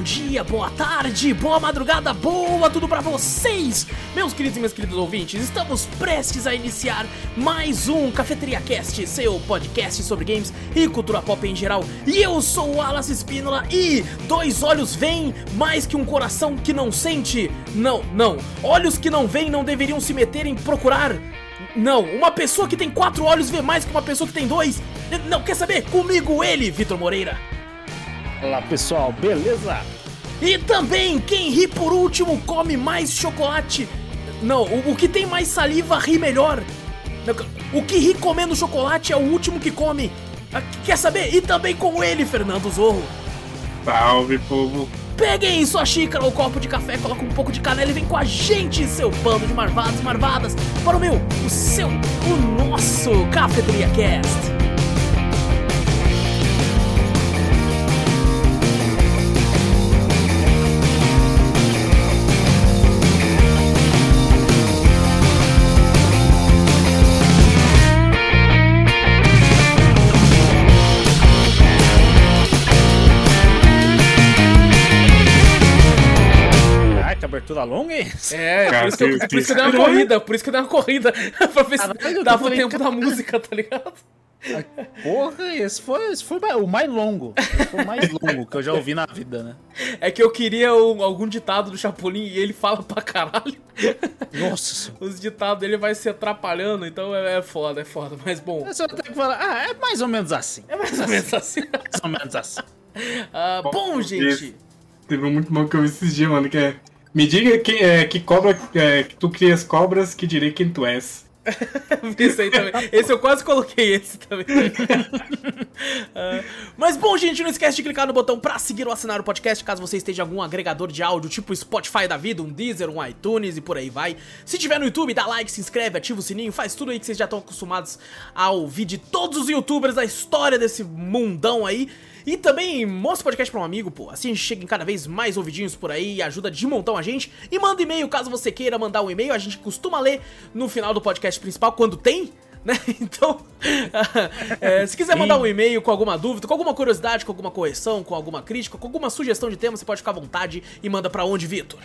bom dia, boa tarde, boa madrugada, boa tudo pra vocês! Meus queridos e meus queridos ouvintes, estamos prestes a iniciar mais um Cafeteria Cast, seu podcast sobre games e cultura pop em geral. E eu sou o Wallace Espínola e dois olhos veem mais que um coração que não sente. Não, não, olhos que não veem não deveriam se meter em procurar não, uma pessoa que tem quatro olhos vê mais que uma pessoa que tem dois. Não, quer saber? Comigo ele, Vitor Moreira. Olá pessoal, beleza? E também, quem ri por último come mais chocolate. Não, o, o que tem mais saliva ri melhor. O que ri comendo chocolate é o último que come. Ah, quer saber? E também com ele, Fernando Zorro. Salve, povo. Peguem sua xícara ou copo de café, coloca um pouco de canela e vem com a gente, seu bando de marvados e marvadas, para o meu, o seu, o nosso Cafeteria Cast. Abertura longa, hein? É, por, isso que, eu, por isso que eu dei uma corrida, por isso que eu dei uma corrida. pra ver se dava o tempo da música, tá ligado? Porra, esse foi, esse foi o mais longo. Esse foi o mais longo que eu já ouvi na vida, né? É que eu queria um, algum ditado do Chapolin e ele fala pra caralho. Nossa. Os ditados dele vai se atrapalhando, então é, é foda, é foda. Mas bom. Você vai ter que falar, ah, é mais ou menos assim. É mais ou menos assim. mais ou menos assim. Ah, bom, gente. Teve um muito bom que eu vi esses dias, mano, que é. Me diga que, é, que cobra é, que tu crias cobras, que direi quem tu és. Esse aí também. Esse eu quase coloquei esse também. uh, mas bom, gente, não esquece de clicar no botão pra seguir ou assinar o podcast, caso você esteja em algum agregador de áudio, tipo Spotify da vida, um Deezer, um iTunes e por aí vai. Se tiver no YouTube, dá like, se inscreve, ativa o sininho, faz tudo aí que vocês já estão acostumados a ouvir de todos os youtubers da história desse mundão aí. E também mostra o podcast pra um amigo, pô. Assim a gente chega em cada vez mais ouvidinhos por aí e ajuda de montão a gente. E manda e-mail caso você queira mandar um e-mail. A gente costuma ler no final do podcast principal quando tem. Né? Então, é, se quiser mandar um e-mail com alguma dúvida, com alguma curiosidade, com alguma correção, com alguma crítica, com alguma sugestão de tema, você pode ficar à vontade e manda para onde, Vitor?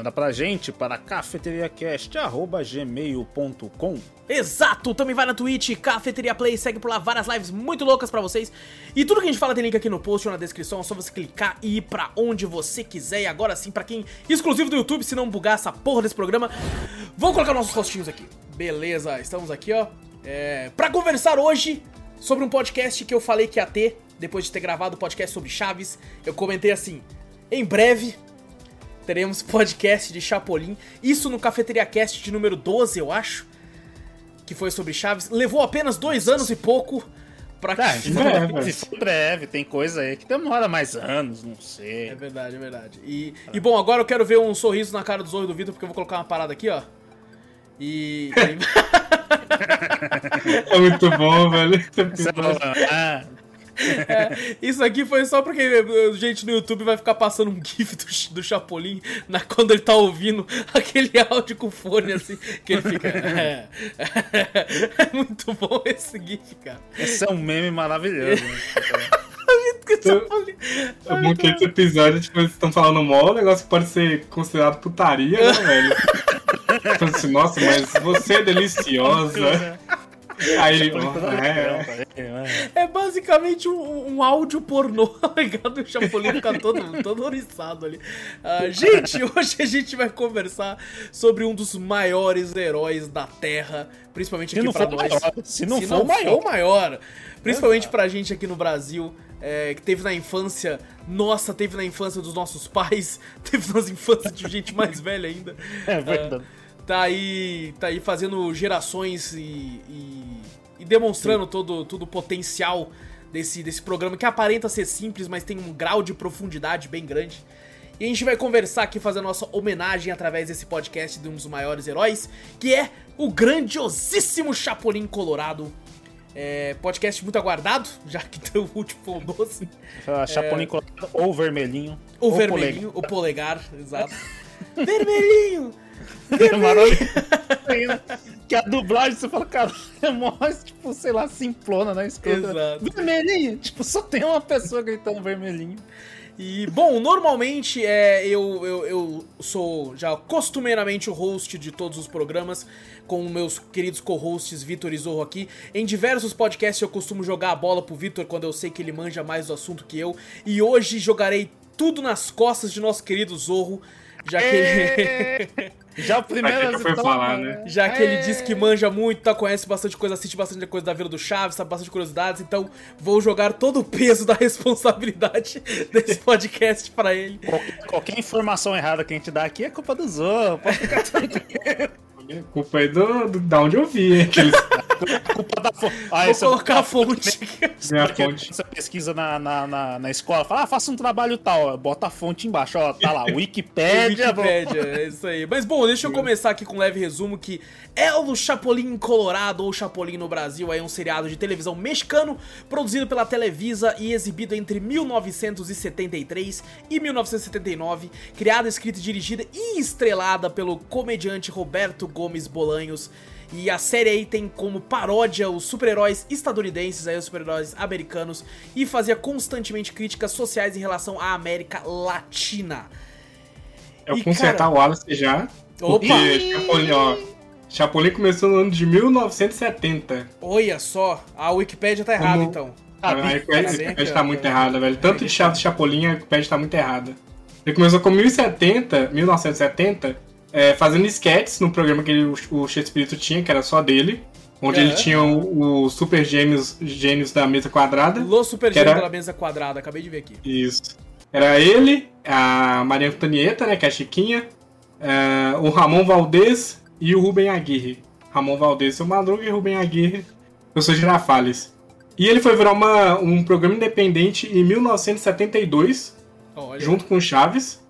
Manda pra gente para cafeteriacast.gmail.com Exato! Também vai na Twitch, Cafeteria Play, segue por lá várias lives muito loucas para vocês. E tudo que a gente fala tem link aqui no post ou na descrição, é só você clicar e ir pra onde você quiser. E agora sim, para quem exclusivo do YouTube, se não bugar essa porra desse programa, vou colocar nossos rostinhos aqui. Beleza, estamos aqui, ó. É, pra conversar hoje sobre um podcast que eu falei que ia ter, depois de ter gravado o podcast sobre Chaves. Eu comentei assim, em breve teremos podcast de Chapolin. Isso no Cafeteria Cast de número 12, eu acho. Que foi sobre Chaves. Levou apenas dois anos e pouco pra que. Ah, se for breve, tem coisa aí que demora mais anos, não sei. É verdade, é verdade. E, e bom, agora eu quero ver um sorriso na cara do Zorro do Vitor, porque eu vou colocar uma parada aqui, ó. E. é muito bom, velho. Ah, é, isso aqui foi só porque a gente no YouTube vai ficar passando um gif do, do Chapolin na, quando ele tá ouvindo aquele áudio com fone, assim, que ele fica. É, é, é muito bom esse gif, cara. Esse é um meme maravilhoso. Né? É bom que esse episódio, tipo, eles estão falando mó, um negócio que pode ser considerado putaria, né, velho? Então, assim, nossa, mas você é deliciosa. Aí, é, é. é basicamente um, um áudio pornô, tá ligado? O Chapolin fica todo, todo oriçado ali. Uh, gente, hoje a gente vai conversar sobre um dos maiores heróis da Terra, principalmente aqui pra nós. Maior, se não, se for, não maior. for maior. Principalmente pra gente aqui no Brasil. É, que teve na infância, nossa, teve na infância dos nossos pais, teve nas infâncias de gente mais velha ainda. É verdade. Uh, tá aí, tá aí fazendo gerações e, e, e demonstrando todo, todo o potencial desse, desse programa que aparenta ser simples, mas tem um grau de profundidade bem grande. E a gente vai conversar aqui, fazer a nossa homenagem através desse podcast de um dos maiores heróis, que é o grandiosíssimo Chapolin Colorado. É, podcast muito aguardado, já que o último foi o doce. Chapolin é, Colorado ou vermelhinho. O ou vermelhinho, polegar. o polegar, exato. vermelhinho! Maravilhoso. que a dublagem, você fala, cara, é mó, tipo, sei lá, simplona, né? Escrota. Exato. Vermelhinho. Tipo, só tem uma pessoa gritando vermelhinho. E, bom, normalmente é, eu, eu, eu sou já costumeiramente o host de todos os programas, com meus queridos co-hosts Vitor e Zorro aqui. Em diversos podcasts eu costumo jogar a bola pro Vitor quando eu sei que ele manja mais do assunto que eu. E hoje jogarei tudo nas costas de nosso querido Zorro, já que ele. Já o primeiro Aqui que foi falar, né? Já que ele disse que manja muito, tá, conhece bastante coisa, assiste bastante coisa da Vila do Chaves, sabe bastante curiosidades, então vou jogar todo o peso da responsabilidade desse podcast pra ele. Qualquer, qualquer informação errada que a gente dá aqui é culpa do Zorro. Pode ficar tranquilo. A culpa é do, do, da onde eu vi, hein? Aqueles, culpa da fonte. Ah, Vou colocar a fonte. minha Porque fonte. você pesquisa na, na, na, na escola, fala, ah, faça um trabalho tal, bota a fonte embaixo, ó, tá lá, Wikipédia, bro. Wikipédia, é isso aí. Mas bom, deixa eu começar aqui com um leve resumo que é o Chapolin Colorado, ou Chapolin no Brasil, é um seriado de televisão mexicano, produzido pela Televisa e exibido entre 1973 e 1979, criada, escrita, e dirigida e estrelada pelo comediante Roberto Gomes Bolanhos. E a série aí tem como paródia os super-heróis estadunidenses, aí os super-heróis americanos, e fazia constantemente críticas sociais em relação à América Latina. Eu E, consertar cara- o Wallace já. Opa! Chapolin, ó. Chapolin começou no ano de 1970. Olha só, a Wikipédia tá errada Como- então. Ah, a bem, Wikipédia tá a aqui, tá muito errada, velho. Tanto de e Chapolin, a Wikipédia tá muito errada. Ele começou com 1070, 1970, é, fazendo sketches no programa que ele, o, Chespirito tinha, que era só dele. Onde É. ele tinha o, o Super Gêmeos, gênios da mesa quadrada. Los Super Que era- Gêmeos pela mesa quadrada, acabei de ver aqui. Isso. Era ele, a Maria Antonieta, né, que é a Chiquinha, é, o Ramon Valdez e o Rubem Aguirre. Ramon Valdez, seu Madruga, e Rubem Aguirre, eu sou Girafales. E ele foi virar uma, um programa independente em 1972, Olha. junto com o Chaves.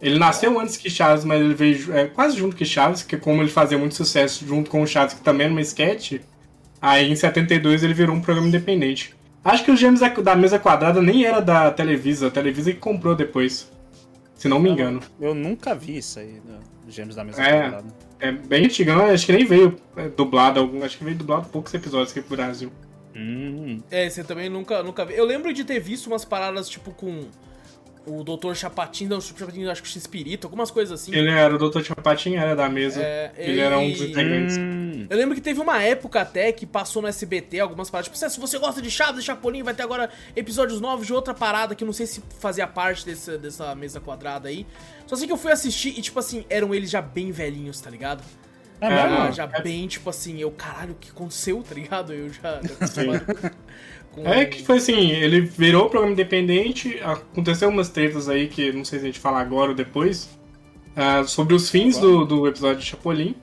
Ele nasceu antes que Chaves, mas ele veio é, quase junto que Chaves, que como ele fazia muito sucesso junto com o Chaves, que também era uma sketch, aí em 72 ele virou um programa independente. Acho que os Gêmeos da- Mesa Quadrada nem era da Televisa, a Televisa que comprou depois. Se não me engano. Eu nunca vi isso aí, né, Gêmeos da Mesa É. Quadrada. É bem antigão, acho que nem veio é, dublado, algum- acho que veio dublado poucos episódios aqui pro Brasil. Hum, É, você também nunca, nunca vi. Eu lembro de ter visto umas paradas tipo com o Dr. Chapatin, não, o Chapatin, acho que Xpirito, algumas coisas assim. Ele era o Dr. Chapatin, era da mesa. É, ele era um dos integrantes. hum. Eu lembro que teve uma época até que passou no SBT algumas paradas. Tipo, se você gosta de Chaves e Chapolin, vai ter agora episódios novos de outra parada que eu não sei se fazia parte desse, dessa mesa quadrada aí. Só sei que eu fui assistir e, tipo assim, eram eles já bem velhinhos, tá ligado? É É? Ah, já bem, tipo assim, eu, caralho, o que aconteceu, tá ligado? Eu já. já É que foi assim, ele virou o programa independente, aconteceu umas tretas aí que não sei se a gente fala agora ou depois, ah, sobre os fins do, do episódio de Chapolin.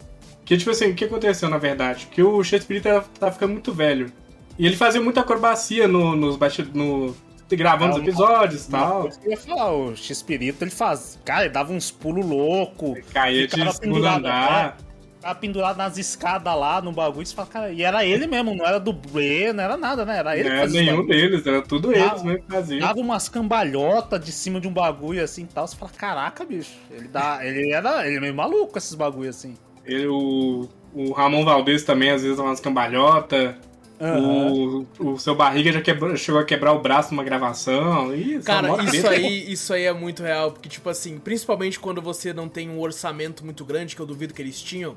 Que, tipo assim, o que aconteceu na verdade? Que o Shakespeare tá, tá ficando muito velho. E ele fazia muita acrobacia no, nos bastidores, no, gravando os episódios e tal. eu ia falar, o X-Pirito, ele faz. Cara, ele dava uns pulos loucos. Caía de segundo andar. Ficava pendurado nas escadas lá no bagulho. e Você fala, cara, e era ele mesmo, não era dublê, não era nada, né? Era ele Não era nenhum bagulho. deles, era tudo Ah, eles mesmo que faziam. Dava umas cambalhotas de cima de um bagulho assim e tal. Você fala, caraca, bicho. Ele, dá, ele era ele é meio maluco com esses bagulho assim. Ele, o, o Ramon Valdez também, às vezes, dava umas cambalhotas. O, o seu barriga já quebrou- chegou a quebrar o braço numa gravação. Ih, só Cara, isso treta. aí, isso aí é muito real, porque, tipo assim, principalmente quando você não tem um orçamento muito grande, que eu duvido que eles tinham,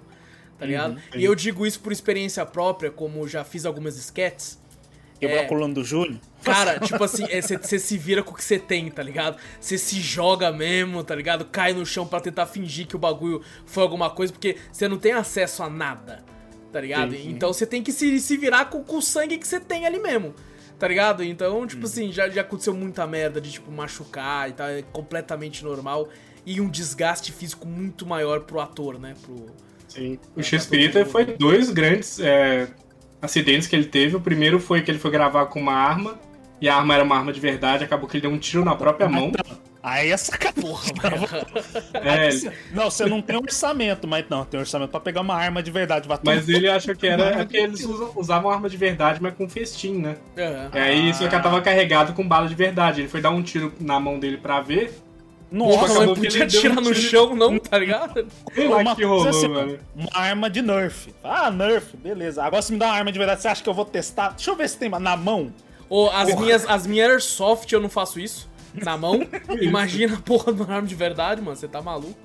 tá ligado? sim. E eu digo isso por experiência própria, como já fiz algumas sketches. Quebrou É. a coluna do Júlio. Cara, tipo assim, você se vira com o que você tem, tá ligado? Você se joga mesmo, tá ligado? Cai no chão pra tentar fingir que o bagulho foi alguma coisa, porque você não tem acesso a nada, tá ligado? Sim, sim. Então você tem que se, se virar com, com o sangue que você tem ali mesmo. Tá ligado? Então, tipo assim, já, já aconteceu muita merda de, tipo, machucar e tal, é completamente normal. E um desgaste físico muito maior pro ator, né? Pro... Sim. O X-Pirita foi dois grandes é, acidentes que ele teve. O primeiro foi que ele foi gravar com uma arma, e a arma era uma arma de verdade, acabou que ele deu um tiro na própria mão. Aí é mano. É, ele- Não, você não tem orçamento, mas não, tem orçamento pra pegar uma arma de verdade. Vai mas ele achou que era. É porque eles usam- usavam arma de verdade, mas com festim, né? Aham. E aí isso que tava carregado com bala de verdade. Ele foi dar um tiro na mão dele pra ver. Acabou não podia atirar um no tiro- chão, não, tá ligado? Lá Uma que rolou, assim, mano. Uma arma de Nerf. Ah, Nerf, beleza. Agora se me dá uma arma de verdade, você acha que eu vou testar? Deixa eu ver se tem na mão. Ou as minhas, as minhas Airsoft eu não faço isso. Na mão. Imagina a porra de uma arma de verdade, mano. Você tá maluco.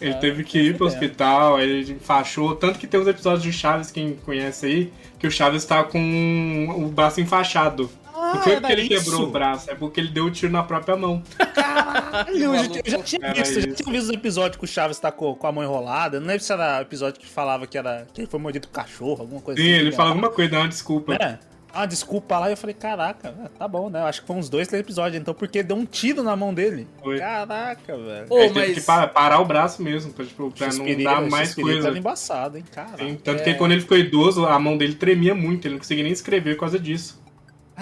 Ele teve que ir pro hospital, aí ele enfaixou. Tanto que tem uns episódios de Chaves, quem conhece aí, que o Chaves tá com o braço enfaixado. Ah, não foi era porque ele isso. quebrou o braço, é porque ele deu o tiro na própria mão. Caralho, eu, já- eu já tinha Era visto, eu já tinha visto os episódios que o Chaves tá com, com a mão enrolada. Eu Não lembro se era o episódio que falava que, era, que ele foi mordido por cachorro, alguma coisa Sim, assim. ele né? fala alguma coisa, dá uma desculpa. É. Ah, desculpa lá, e eu falei, caraca, é, tá bom, né? Eu acho que foi uns dois, três episódios, então, porque deu um tiro na mão dele. Foi. Caraca, velho. Ô, teve mas- que pa- parar o braço mesmo, pra, tipo, pra não dar mais coisa. Era embaçado, hein, cara. Tanto É. que quando ele ficou idoso, a mão dele tremia muito, ele não conseguia nem escrever por causa disso.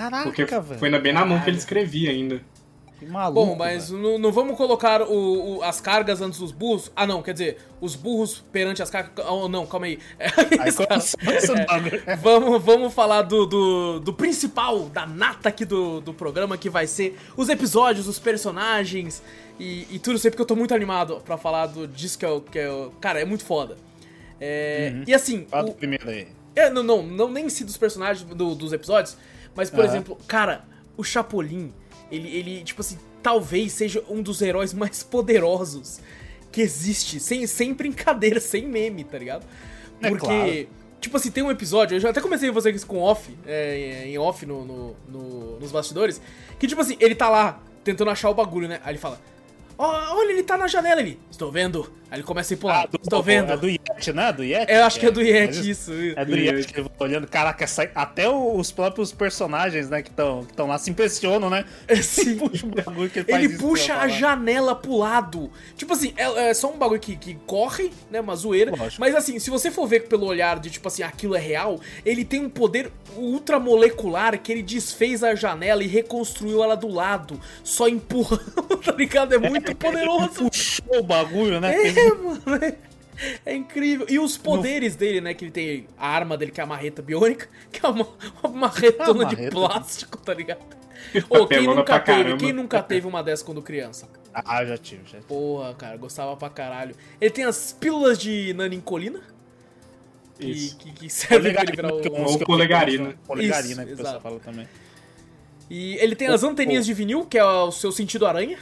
Caraca, Porque velho. foi na- bem na mão que ele escrevia ainda. Que maluco. Bom, mas não, não vamos colocar o- o- as cargas antes dos burros. Ah, não, quer dizer, os burros perante as cargas. Oh, não, calma aí. Aí começou esse É. Vamos, vamos falar do, do, do principal, da nata aqui do, do programa, que vai ser os episódios, os personagens e, e tudo isso aí, porque eu tô muito animado pra falar do, disso que é o. Que é o cara, é muito foda. É, E assim, Fala do o- primeiro aí. é, não, não, não nem si dos personagens do- dos episódios, mas, por Aham. exemplo, cara, o Chapolin, ele, ele, tipo assim, talvez seja um dos heróis mais poderosos que existe, sem, sem brincadeira, sem meme, tá ligado? É Porque, claro. tipo assim, tem um episódio, eu já até comecei a fazer isso com off, é, em off no, no- no- nos bastidores, que tipo assim, ele tá lá tentando achar o bagulho, né? Aí ele fala. "Ó, olha, ele tá na janela ali. Estou vendo. Aí ele começa a ir pro lado. Estou vendo. É do Yeti, né? Do Yeti? Eu acho que é do mas Yeti, isso. É do Yeti que ele vai olhando. Caraca, essa- até os próprios personagens, né, que estão que tão lá se impressionam, né? Sim. Puxa um bagulho que ele faz Ele puxa pra a janela pro lado. Tipo assim, é, é só um bagulho que, que corre, né? Uma zoeira. Lógico. Mas assim, se você for ver pelo olhar de tipo assim, aquilo é real, ele tem um poder ultramolecular que ele desfez a janela e reconstruiu ela do lado. Só empurrando, tá ligado? É muito poderoso. Puxou o bagulho, né? É, mano. É, é incrível. E os poderes dele, né? Que ele tem a arma dele, que é a marreta biônica, que é uma, uma marretona A de marreta. plástico, tá ligado? Ô, quem nunca teve? caramba. Quem nunca teve uma dessa quando criança? Ah, já tive, já tive. Porra, cara, gostava pra caralho. Ele tem as pílulas de nanincolina. Que, Isso. que, que servem pra ele virar que o... Ou que polegarina. Polegarina, Isso, que o pessoal fala também. E ele tem as anteninhas de vinil, que é o seu sentido aranha.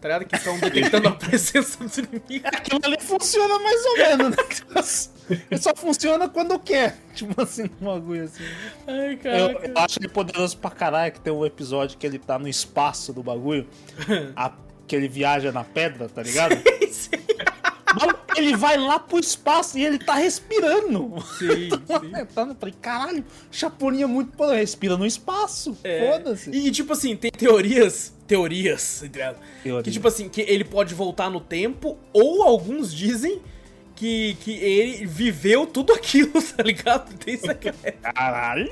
Tá ligado? Que estão detectando a presença dos inimigos. Aquilo ali funciona mais ou menos, né? Ele só funciona quando quer. Tipo assim, um bagulho assim. Ai, Eu, caraca. eu acho ele poderoso pra caralho, que tem um episódio que ele tá no espaço do bagulho. a- que ele viaja na pedra, tá ligado? Mano, ele vai lá pro espaço e ele tá respirando. Sim, sim. Tá, eu falei, caralho, Chapolin é muito respira no espaço. É. Foda-se. E, tipo assim, tem teorias. Teorias, entre aspas, Teoria. Que, tipo assim, que ele pode voltar no tempo, ou alguns dizem que, que ele viveu tudo aquilo, tá ligado? Tem isso aqui. Caralho.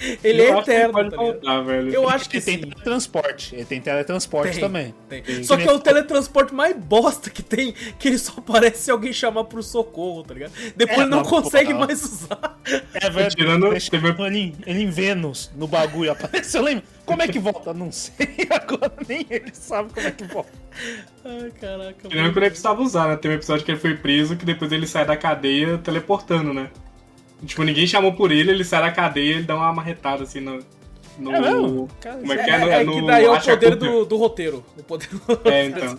Ele Eu é acho que ele eterno, pode tá voltar, velho. Eu acho que Ele tem sim. teletransporte. Ele tem teletransporte Tem, também. tem. Tem. Só que é o teletransporte mais bosta que tem, que ele só aparece se alguém chamar pro socorro, tá ligado? Depois É, ele não mas, consegue porra. mais usar. É verdade. Tirando- ele, ele em Vênus, no bagulho, apareceu. Lembra? Como é que volta? Não sei. Agora nem ele sabe como é que volta. Ai, caraca. Tirando que ele precisava usar, né? Tem um episódio que ele foi preso, que depois ele sai da cadeia teleportando, né? Tipo, ninguém chamou por ele, ele sai da cadeia ele dá uma marretada assim no. no É mesmo? Como é É, que é? No, é no que daí é o poder do, do roteiro. O poder do É, então.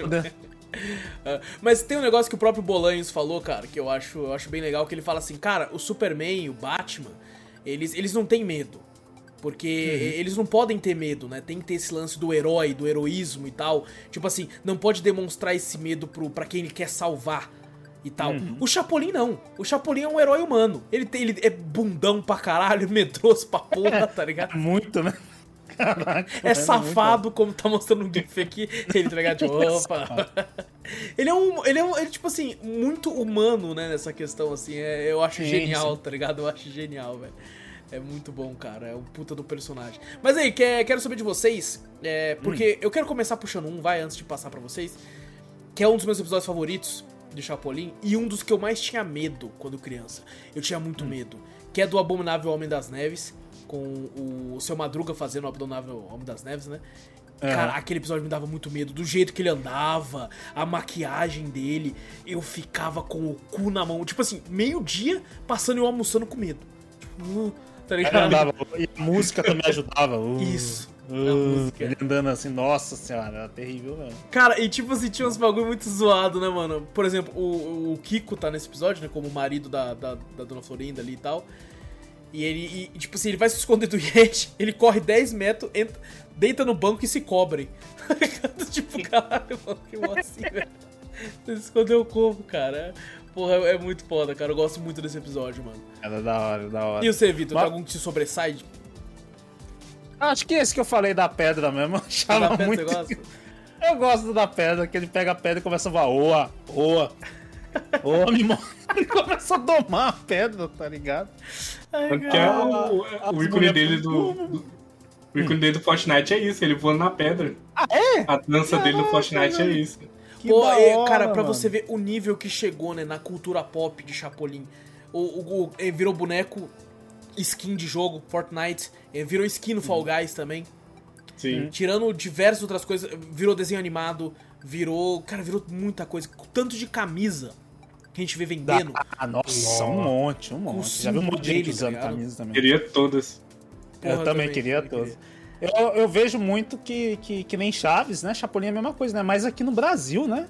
Ah, Mas tem um negócio que o próprio Bolanhos falou, cara, que eu acho, eu acho bem legal, que ele fala assim, cara, o Superman e o Batman, eles, eles não têm medo. Porque eles não podem ter medo, né? Tem que ter esse lance do herói, do heroísmo e tal. Tipo assim, não pode demonstrar esse medo pro, pra quem ele quer salvar e tal. O Chapolin não. O Chapolin é um herói humano. Ele, tem, ele é bundão pra caralho, medroso pra porra, tá ligado? Muito, né? Caraca, É mano, safado, como tá mostrando no GIF aqui. Ele, ligado? Tipo, opa. ele é um. Ele é um. Ele, tipo assim, muito humano, né, nessa questão, assim. é- eu acho Sim, genial, sim. tá ligado? Eu acho genial, velho. É muito bom, cara. É o puta do personagem. Mas aí, quer, quero saber de vocês. é, porque eu quero começar puxando um, vai, antes de passar pra vocês. Que é um dos meus episódios favoritos de Chapolin. E um dos que eu mais tinha medo quando criança. Eu tinha muito medo. Que é do Abominável Homem das Neves. Com o seu Madruga fazendo o Abominável Homem das Neves, né? É. Cara, aquele episódio me dava muito medo. Do jeito que ele andava, a maquiagem dele, eu ficava com o cu na mão. Tipo assim, meio-dia passando e eu almoçando com medo. Tipo, uh, tá ligado? E a música também ajudava. Uh, Isso. Uh, ele andando assim, nossa senhora, era terrível mesmo. Cara, e tipo assim, tinha uns bagulho muito zoado, né, mano? Por exemplo, o, o Kiko tá nesse episódio, né? Como marido da, da, da Dona Florinda ali e tal. E ele, e, tipo assim, ele vai se esconder do Yeti, ele corre 10 metros, entra, deita no banco e se cobre. tipo, caralho, mano, que bom assim, velho. Você escondeu como, cara? Porra, é muito foda, cara. Eu gosto muito desse episódio, mano. Era da hora, da hora. E você, Vitor, Mas... tem algum que se sobressai? Acho que esse que eu falei da pedra mesmo. Eu achava da pedra, muito. Você gosta? Eu gosto da pedra, que ele pega a pedra e começa a voar. Oa, oa. Oa, me Ele começa a domar a pedra, tá ligado? Porque é o, o ícone dele do, do o ícone dele do Fortnite é isso, ele voando na pedra. Ah, é? A dança Caraca, dele no Fortnite é isso. Que Pô, é, hora, cara, pra mano. você ver o nível que chegou, né, na cultura pop de Chapolin. O, o, o virou boneco, skin de jogo, Fortnite, virou skin no Fall Guys também. Sim. Tirando diversas outras coisas, virou desenho animado, virou. Cara, virou muita coisa. Tanto de camisa que a gente vê vendendo. Ah, nossa, um monte, um monte. Já viu um monte de gente usando tá camisa também. Queria todas. Porra, eu também, queria todas. Eu, eu vejo muito que, que, que nem Chaves, né? Chapolin é a mesma coisa, né? Mas aqui no Brasil, né?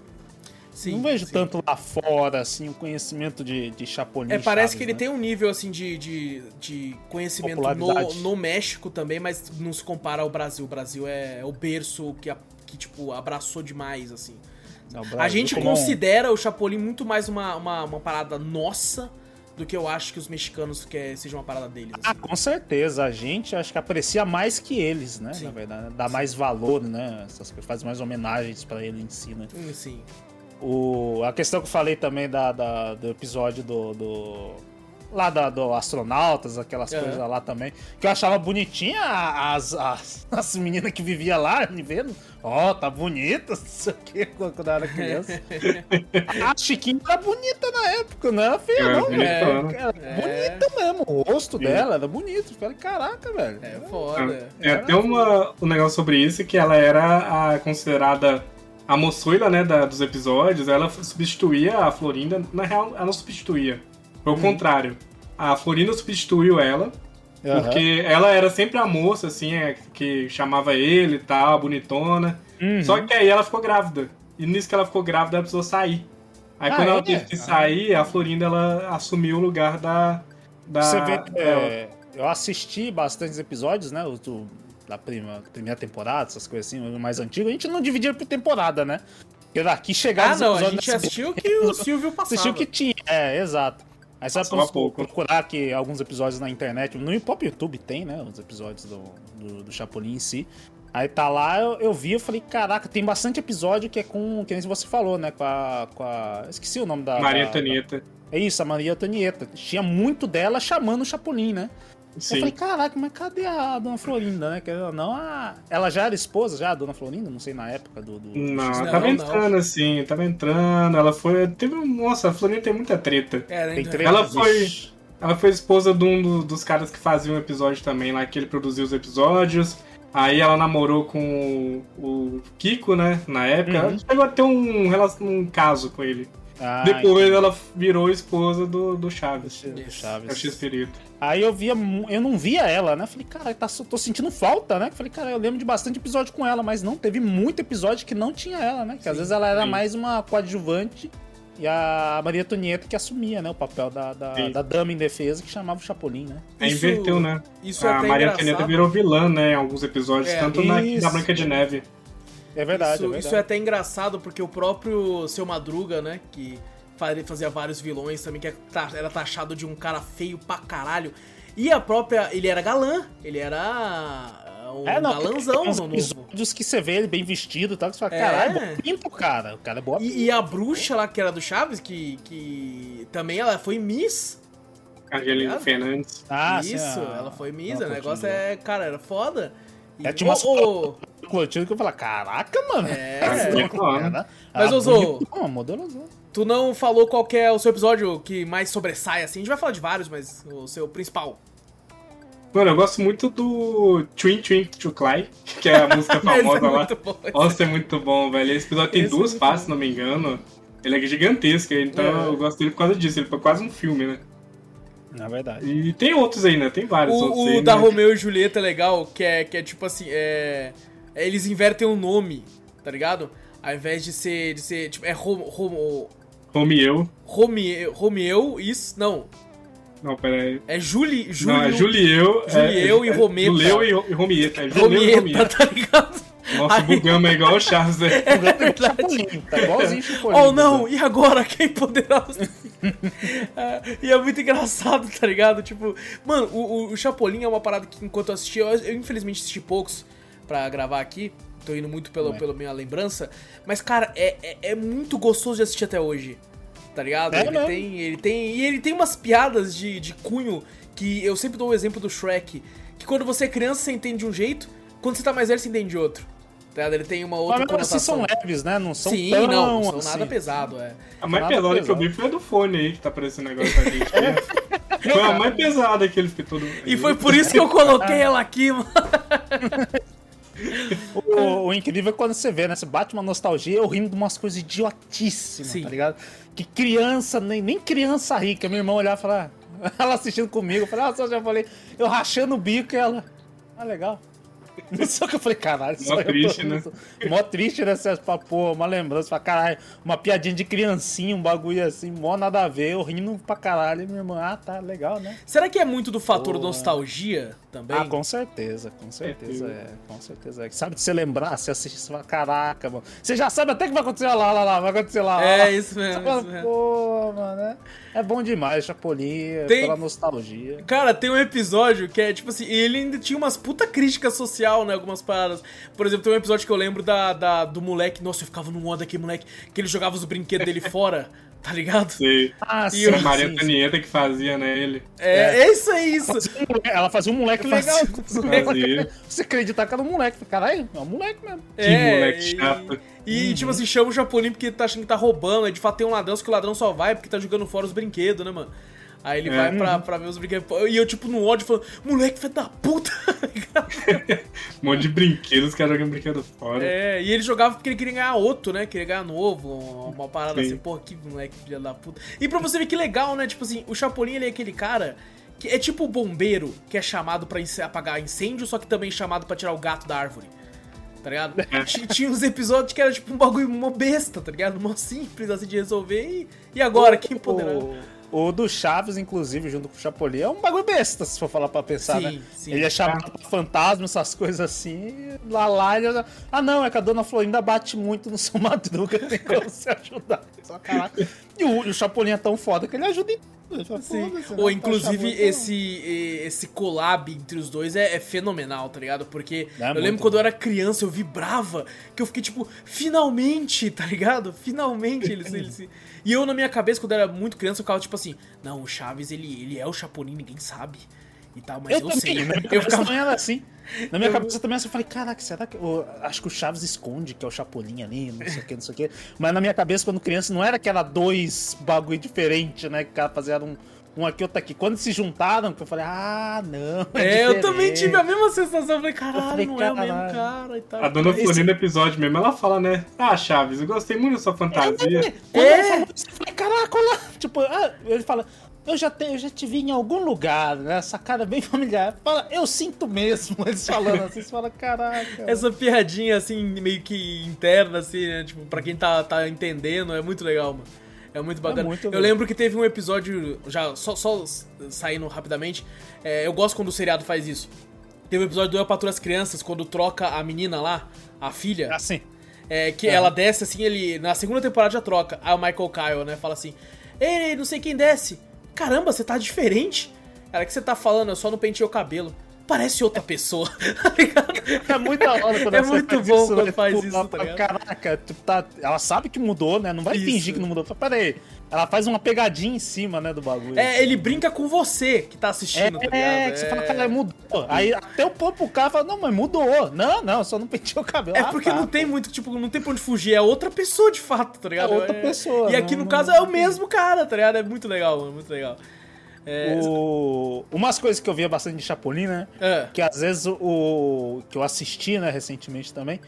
Sim, não vejo sim. tanto lá fora, assim, o conhecimento de, de Chapolin. É, parece Chaves, que ele né? tem um nível, assim, de, de, de conhecimento no, no México também, mas não se compara ao Brasil. O Brasil é, é o berço que, que tipo, abraçou demais, assim. Não, a gente considera um... o Chapolin muito mais uma, uma, uma parada nossa do que eu acho que os mexicanos quer seja uma parada deles. Assim. Ah, com certeza. A gente acho que aprecia mais que eles, né? Sim. Na verdade, dá mais valor, né? Essas coisas, faz mais homenagens para ele em si, né? Hum, sim. O, a questão que eu falei também da, da do episódio do, do lá da, do astronautas, aquelas uhum. coisas lá também. Que eu achava bonitinha as, as, as meninas que viviam lá, me vendo. Ó, oh, tá bonita, não sei o que, quando eu era criança. a Chiquinha era bonita na época, não era feia, é, não, velho. Era é. bonita mesmo. O rosto Sim. dela era bonito. Eu falei, caraca, velho. É foda. É, é até uma, um negócio sobre isso que ela era a considerada a moçoila, né, da, dos episódios, ela substituía a Florinda. Na real, ela não substituía. Foi o uhum. contrário. A Florinda substituiu ela. Uhum. Porque ela era sempre a moça, assim, é, que chamava ele e tal, bonitona. Uhum. Só que aí ela ficou grávida. E nisso que ela ficou grávida, ela precisou sair. Aí ah, quando é? ela teve que sair, a Florinda ela assumiu o lugar da. da Você vê que é, eu assisti bastantes episódios, né? Do, da prima, primeira temporada, essas coisas assim, o mais antigo. A gente não dividia por temporada, né? Porque daqui chegaram Ah, não, a gente assistiu que o Silvio passava. Assistiu que tinha, é, exato. Aí você vai procurar aqui alguns episódios na internet. No próprio YouTube tem, né? Os episódios do, do, do Chapolin em si. Aí tá lá, eu, eu vi, eu falei, caraca, tem bastante episódio que é com, que nem você falou, né? Com a. Com a esqueci o nome da. Maria Antonieta. É isso, a Maria Antonieta. Tinha muito dela chamando o Chapolin, né? Sim. Eu falei, caraca, mas cadê a Dona Florinda, né? Não, a... Ela já era esposa, já, a Dona Florinda? Não sei, na época do... do... Não, não, tava não, entrando, não. assim, tava entrando, ela foi... Teve, nossa, a Florinda tem muita treta. É, tem treta. Ela foi... Ela foi esposa de um do, dos caras que faziam episódio também lá, que ele produziu os episódios. Aí ela namorou com o, o Kiko, né? Na época. Uhum. Ela chegou a ter um, um caso com ele. Ah, Depois entendi. ela virou esposa do, do Chaves. Do Chaves. É o X-Perito. Aí eu via, eu não via ela, né? Falei, cara, tá, tô sentindo falta, né? Falei, cara, eu lembro de bastante episódio com ela, mas não, teve muito episódio que não tinha ela, né? Que sim, às vezes ela era sim. mais uma coadjuvante e a Maria Antonieta que assumia, né? O papel da, da, da, dama em defesa que chamava o Chapolin, né? É, isso, inverteu, né? Isso a Maria Antonieta virou vilã, né? Em alguns episódios, é, tanto na, na Branca de Neve. É verdade, isso, é verdade. Isso é até engraçado, porque o próprio Seu Madruga, né? Que fazia vários vilões também, que é era taxado de um cara feio pra caralho. E a própria. Ele era galã, ele era. Um é, não, galãzão no novo. episódios que você vê ele bem vestido e tal, que você fala, é. caralho, é pinto, cara. O cara é boa e, e, a bruxa lá, que era do Chaves, que, que também ela foi Miss. Angelina Fernandes. Ah, Isso, sim, ela foi Miss, o negócio é, cara, era foda. É, tinha uma oh, oh, que eu falo, caraca, mano. É, é cara, Mas, Ozo, tu não falou qual é o seu episódio que mais sobressai, assim. A gente vai falar de vários, mas o seu principal. Mano, eu gosto muito do Twin Twin to Cry, que é a música famosa é lá. bom, Nossa, é muito bom, velho. Esse episódio tem Esse é duas muito partes, se não me engano. Ele é gigantesco, então É. eu gosto dele por causa disso. Ele foi quase um filme, né? Na verdade. E tem outros aí, né? Tem vários outros O, aí. o da né? Romeu e Julieta é legal, que é, que é tipo assim, é, é, Eles invertem o nome, tá ligado? Ao invés de ser. De ser tipo, é Rom, Rom, Romeu. Romeu, Romeu, isso. Não. Não, pera aí. É Juli, Não, Júlio. é Julieu. Julieu é, e é, Rometa. Juleu e, Ro- e Romieta. É Juleu e Romieta. tá ligado? Nossa, Aí- bugamos é igual o Charles, né? Chapolin, tá igualzinho Chapolin. Oh não, e agora? Quem poderá. Ah, e é muito engraçado, tá ligado? Tipo, mano, o, o, o Chapolin é uma parada que enquanto eu assisti, eu, eu infelizmente assisti poucos pra gravar aqui. Tô indo muito pelo, Ué. pela minha lembrança. Mas, cara, é, é, é muito gostoso de assistir até hoje. Tá ligado? É ele, mesmo. tem, ele tem. E ele tem umas piadas de, de cunho que eu sempre dou o exemplo do Shrek. Que quando você é criança, você entende de um jeito, quando você tá mais velho, você entende de outro. Tá? Ele tem uma outra Mas assim são leves, né? Não são Sim, tão não, não são assim. nada pesado, é. A mais pesada que eu vi foi a do fone aí, que tá aparecendo negócio pra gente. aí. foi a mais pesada que ele fez todo E foi por isso que eu coloquei ela aqui, mano. O, o incrível é quando você vê, né? Você bate uma nostalgia, eu rindo de umas coisas idiotíssimas, Sim. tá ligado? Que criança, nem, nem criança rica. Meu irmão olhava e falava, ela assistindo comigo, eu falei, ah, só já falei, eu rachando o bico e ela. Ah, legal. Só que eu falei, caralho, Mó só eu tô triste, né? rindo. Mó triste, né? Você fala, pô, uma lembrança, fala, caralho, uma piadinha de criancinha, um bagulho assim, mó nada a ver, eu rindo pra caralho. E minha irmã, ah, tá, legal, né? Será que é muito do fator Boa. nostalgia também? Ah, com certeza, com certeza É, é, com certeza é. Sabe de você lembrar, você assiste, você fala, caraca, mano. Você já sabe até que vai acontecer lá, lá, lá, vai acontecer lá. lá, É, lá. isso mesmo, fala, isso mesmo. Pô, mano, é, é bom demais, Chapolin, Tem- pela nostalgia. Cara, tem um episódio que é tipo assim, ele ainda tinha umas puta crítica social, né? Algumas paradas. Por exemplo, tem um episódio que eu lembro da, da- do moleque. Nossa, eu ficava no modo daquele moleque que ele jogava os brinquedos dele fora, tá ligado? Sei. Ah, E Era o- a Maria sim, sim. Antonieta que fazia, né, ele. É, é isso aí, isso. Ela fazia um moleque Fazia legal. Fazia. Você acreditar que era um moleque. Caralho, é um moleque mesmo. Que moleque chato. E, e, tipo assim, chama o Chapolin porque tá achando que tá roubando. Aí de fato tem um ladrão, só que o ladrão só vai porque tá jogando fora os brinquedos, né, mano? Aí ele É. vai pra, pra ver os brinquedos. E eu, tipo, no ódio, falando, moleque, filho da puta? Um monte de brinquedos, os caras jogando brinquedo fora. É, e ele jogava porque ele queria ganhar outro, né? Queria ganhar novo, uma, uma parada Sim. assim, porra, que moleque filha da puta. E pra você ver que legal, né? Tipo assim, o Chapolin, ele é aquele cara que é tipo o bombeiro que é chamado pra apagar incêndio, só que também é chamado pra tirar o gato da árvore. Tá ligado? Ti- Tinha uns episódios que era tipo um bagulho mó besta, tá ligado? Mó simples assim de resolver e, e agora, quem poderá? O, o do Chaves, inclusive, junto com o Chapolin, é um bagulho besta, se for falar pra pensar, Sim, né? sim. Ele é chamado pra fantasma, essas coisas assim, lá lá ele... Ah, não, é que a dona Florinda bate muito no seu Madruga, tem como se ajudar. Só caraca. E o, o Chapolin é tão foda que ele ajuda em Sim. "Foda-se, Ou né? inclusive Tá chamando- esse, esse collab entre os dois é, é fenomenal, tá ligado? Porque É eu muito lembro quando eu era criança, eu vibrava, que eu fiquei tipo, finalmente, tá ligado? Finalmente eles, eles se- E eu na minha cabeça, quando era muito criança, eu ficava tipo assim, não, o Chaves, ele, ele é o Chapolin, ninguém sabe. E tal, mas eu, Eu, sei. também, na minha Eu ficava. também era assim. Na minha Eu- cabeça também assim, eu falei, caraca, será que. eu acho que o Chaves esconde que é o Chapolin ali, não sei o que, não sei o que. Mas na minha cabeça, quando criança, não era que era dois bagulho diferente, né? Que o cara fazia um, um aqui, outro aqui. Quando se juntaram, que eu falei, ah, não. É, eu também tive a mesma sensação. Eu falei, caralho, falei, não é o mesmo cara e tal. A dona Esse- Florinda no episódio mesmo, ela fala, né? Ah, Chaves, eu gostei muito da sua fantasia. Quando É. ela falou isso, eu falei, caraca, olha lá. Tipo, ah, ele fala, eu já, te, eu já te vi em algum lugar, né? Essa cara bem familiar. Fala, eu sinto mesmo. Eles falando assim, você fala, caraca. Essa piadinha, assim, meio que interna, assim, né? Tipo, pra quem tá, tá entendendo, é muito legal, mano. É muito bacana. muito eu lembro que teve um episódio, já só, só saindo rapidamente, é, eu gosto quando o seriado faz isso. Teve um episódio do Eu Patrulho as Crianças, quando troca a menina lá, a filha, Assim. é, que Aham. ela desce assim, ele. Na segunda temporada já troca. Aí o Michael Kyle, né, fala assim: Ei, não sei quem desce. Caramba, você tá diferente. O que você tá falando? Eu só não pentei o cabelo. Parece outra pessoa, tá ligado? É muito hora quando É muito faz bom isso, quando né? faz Tipo, isso, tá ligado? Caraca, tá, ela sabe que mudou, né? Não vai Isso. fingir que não mudou. Pera aí. Ela faz uma pegadinha em cima, né, do bagulho. É, ele brinca com você que tá assistindo, tá ligado? É, que você fala, cara, mudou. Aí até o próprio cara fala, não, mas mudou. Não, não, só não pentei o cabelo. É Ah, porque tá. não tem muito, tipo, não tem pra onde fugir, é outra pessoa de fato, tá ligado? É outra pessoa, E aqui não- no não- caso é o mesmo cara, tá ligado? É muito legal, mano, muito legal. É... O... Umas coisas que eu via bastante de Chapolin, né? É. Que às vezes o. que eu assisti, né, recentemente também.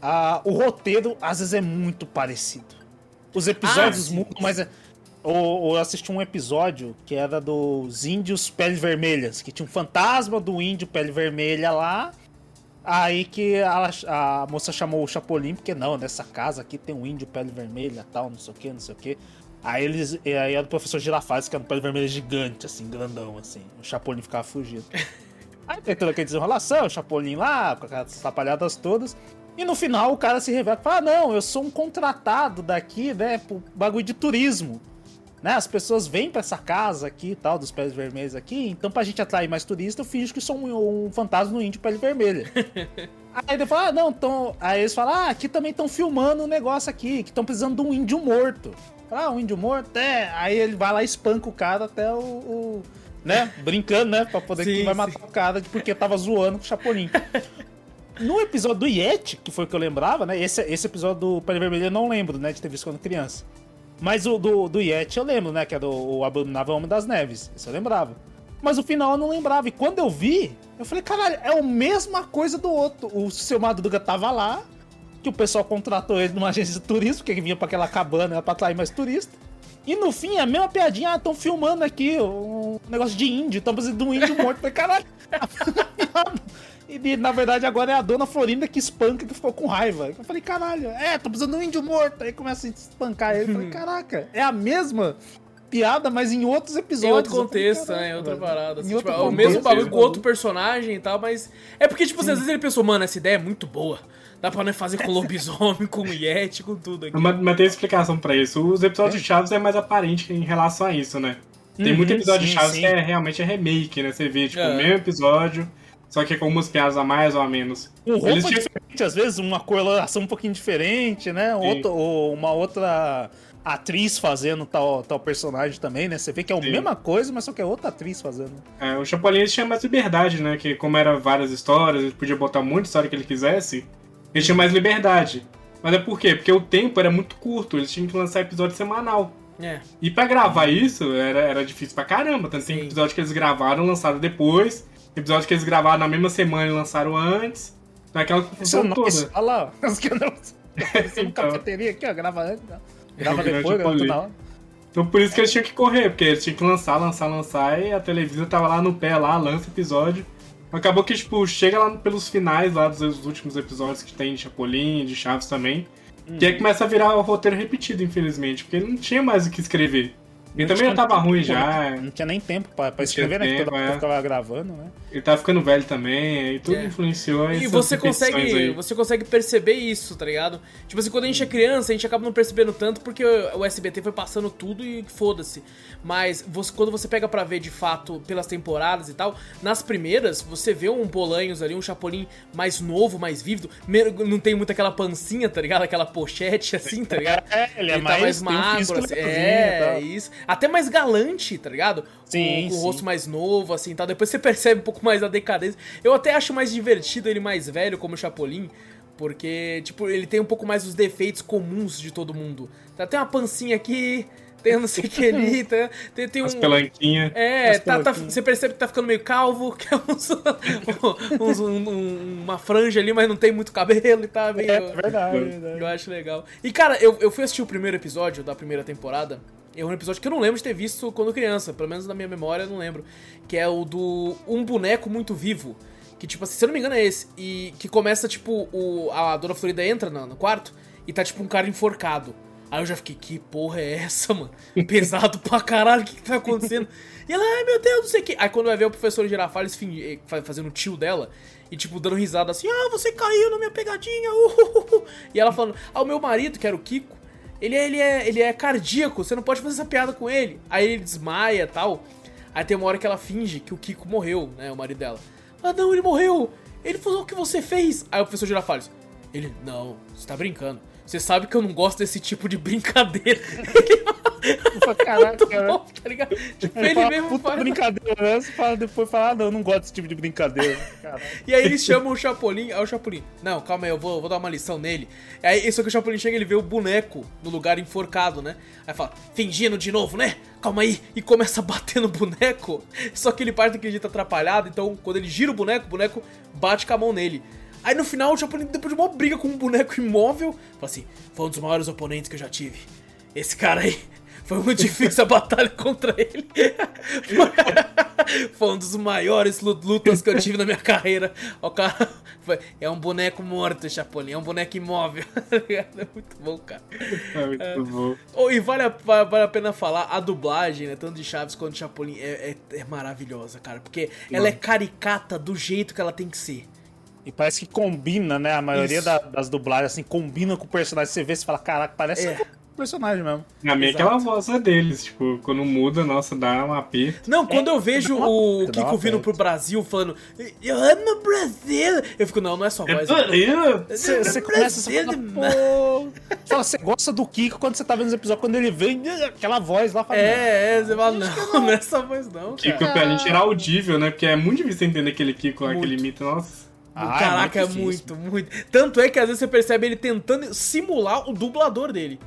A... O roteiro, às vezes, é muito parecido. Os episódios ah, mudam, mas. É... Eu assisti um episódio que era dos índios pele vermelhas, que tinha um fantasma do índio pele vermelha lá. Aí que ela, a moça chamou o Chapolin, porque não, nessa casa aqui tem um índio pele vermelha, tal, não sei o que, não sei o que. Aí eles. Aí era o professor Girafales, que era um pele vermelha gigante, assim, grandão, assim. O Chapolin ficava fugindo. Aí tem toda aquela desenrolação, o Chapolin lá, com aquelas atrapalhadas todas. E no final o cara se revela e fala: ah, não, eu sou um contratado daqui, né, pro bagulho de turismo. Né, as pessoas vêm para essa casa aqui e tal, dos pés vermelhos aqui, então pra gente atrair mais turista, eu finjo que sou um, um fantasma no índio pele vermelha. Aí ele fala, ah, não, então. Aí eles falam, ah, aqui também estão filmando um negócio aqui, que estão precisando de um índio morto. Ah, um índio morto? É. Aí ele vai lá e espanca o cara até o. o né? Brincando, né? Pra poder sim, que vai sim. matar o cara porque tava zoando com o Chapolin. No episódio do Yeti, que foi o que eu lembrava, né? Esse, esse episódio do Pele Vermelho eu não lembro, né? De ter visto quando criança. Mas o do, do Yeti eu lembro, né? Que é do o Abominável Homem das Neves. Isso eu lembrava. Mas o final eu não lembrava. E quando eu vi, eu falei, caralho, é a mesma coisa do outro. O seu Madruga tava lá, que o pessoal contratou ele numa agência de turismo, porque ele vinha para aquela cabana pra atrair mais turista. E no fim, a mesma piadinha, ah, estão filmando aqui um negócio de índio, estão precisando de um índio morto. Falei, caralho. E na verdade agora é a dona Florinda que espanca que ficou com raiva. Eu falei, caralho, é, tô precisando de um índio morto. Aí começa a espancar ele. Eu falei, caraca, é a mesma piada, mas em outros episódios. Em outro contexto, falei, né? Em outra parada. Assim, tipo, é o mesmo bagulho com outro personagem e tal, mas. É porque, tipo, assim, às vezes ele pensou, mano, essa ideia é muito boa. Dá pra nós fazer com lobisomem, com Yeti, com tudo aqui. Mas, mas tem explicação pra isso. Os episódios é. de Chaves é mais aparente em relação a isso, né? Tem uhum, muito episódio sim, de Chaves sim. que é realmente é remake, né? Você vê, tipo, é. o mesmo episódio só que com umas piadas a mais ou a menos. Um roupa Eles tinham... diferente, às vezes, uma coloração um pouquinho diferente, né? Outro, ou uma outra atriz fazendo tal, tal personagem também, né? Você vê que é a Sim. mesma coisa, mas só que é outra atriz fazendo. É, o Chapolin tinha mais liberdade, né? Que como era várias histórias, ele podia botar muita história que ele quisesse, ele tinha mais liberdade. Mas é por quê? Porque o tempo era muito curto, eles tinham que lançar episódio semanal. É. E para gravar isso era, era difícil pra caramba. Tanto tem episódio que eles gravaram, lançaram depois, episódio que eles gravaram na mesma semana e lançaram antes. Naquela confusão toda. Olha lá, os que não. então. cafeteria aqui, ó, grava antes. Grava depois, grava toda hora. Então por isso que eles tinham que correr, porque eles tinham que lançar, lançar, lançar, e a televisão tava lá no pé, lá, lança episódio. Acabou que, tipo, chega lá pelos finais lá dos últimos episódios que tem de Chapolin, de Chaves também. Hum. Que aí começa a virar o roteiro repetido, infelizmente, porque ele não tinha mais o que escrever. Ele também já tava ruim já. Não tinha nem tempo pra, pra escrever, né? Tempo, toda é. ficava gravando, né? Ele tava ficando velho também, e tudo é. influenciou E você consegue, aí. você consegue perceber isso, tá ligado? Tipo assim, quando a gente é criança, a gente acaba não percebendo tanto porque o SBT foi passando tudo e foda-se. Mas você, quando você pega pra ver de fato pelas temporadas e tal, nas primeiras, você vê um Bolanhos ali, um Chapolin mais novo, mais vívido. Não tem muito aquela pancinha, tá ligado? Aquela pochete assim, tá ligado? É, ele, é ele tá mais, mais magro, assim. É, isso até mais galante, tá ligado? Sim, sim. o rosto mais novo, assim, tal. Depois você percebe um pouco mais a decadência. Eu até acho mais divertido ele mais velho, como o Chapolin, porque, tipo, ele tem um pouco mais os defeitos comuns de todo mundo. Tá, tem uma pancinha aqui, tem não sei o que ali, tá, tem, tem um... As pelanquinhas. É, tá, tá, você percebe que tá ficando meio calvo, que é uns, uns, um, um, uma franja ali, mas não tem muito cabelo e tá meio... É, verdade, é verdade. Eu acho legal. E, cara, eu, eu fui assistir o primeiro episódio da primeira temporada, é um episódio que eu não lembro de ter visto quando criança, pelo menos na minha memória eu não lembro. Que é o do Um Boneco Muito Vivo. Que, tipo assim, se eu não me engano é esse. E que começa, tipo, o, a Dona Florida entra no, no quarto e tá, tipo, um cara enforcado. Aí eu já fiquei, que porra é essa, mano? Pesado pra caralho, o que, que tá acontecendo? E ela, ai meu Deus, não sei o que. Aí quando vai ver o professor Girafales eh, fazendo o tio dela, e tipo, dando risada assim, ah, você caiu na minha pegadinha, uh, E ela falando, ah, o meu marido, que era o Kiko, ele é, ele, é, ele é cardíaco, você não pode fazer essa piada com ele. Aí ele desmaia tal. Aí tem uma hora que ela finge que o Kiko morreu, né? O marido dela. Ah, não, ele morreu! Ele falou o que você fez! Aí o professor Girafales. Ele, não, você tá brincando. Você sabe que eu não gosto desse tipo de brincadeira. caraca, cara. Bom, tá ligado? Tipo, Ele, ele fala, mesmo faz. brincadeira, né? Você fala, depois fala, ah, não, eu não gosto desse tipo de brincadeira. E aí eles chamam o Chapolin. Aí o Chapolin, não, calma aí, eu vou, vou dar uma lição nele. Aí só que o Chapolin chega ele vê o boneco no lugar enforcado, né? Aí fala, fingindo de novo, né? Calma aí. E começa a bater no boneco. Só que ele parte daquele jeito atrapalhado, então quando ele gira o boneco, o boneco bate com a mão nele. Aí no final o Chapolin, depois de uma briga com um boneco imóvel, fala assim: foi um dos maiores oponentes que eu já tive. Esse cara aí. Foi muito difícil a batalha contra ele. Foi um dos maiores lu- lutas que eu tive na minha carreira. O cara foi- é um boneco morto, Chapolin. É um boneco imóvel. É muito bom, cara. É muito bom. Oh, e vale a, va- vale a pena falar, a dublagem, né? Tanto de Chaves quanto de Chapolin é, é, é maravilhosa, cara. Porque ela é caricata do jeito que ela tem que ser. E parece que combina, né? A maioria da- das dublagens, assim, combina com o personagem. Você vê e fala, caraca, parece É. o personagem mesmo. Na minha é Exato. aquela voz é deles, tipo, quando muda, nossa, dá um aperto. Não, quando É, eu vejo o dá Kiko vindo pro Brasil falando Eu amo o Brasil, eu fico, não, não é sua voz. Você você começa pô... Fala, você gosta do Kiko quando você tá vendo os episódios, quando ele vem, aquela voz lá, fala, É, é, você fala, não, não é essa voz não, Kiko, cara. pra gente era audível, né? Porque é muito difícil você entender aquele Kiko lá, Muito. aquele mito, nossa. Ah, Caraca, é é muito muito, muito. Tanto é que às vezes você percebe ele tentando simular o dublador dele.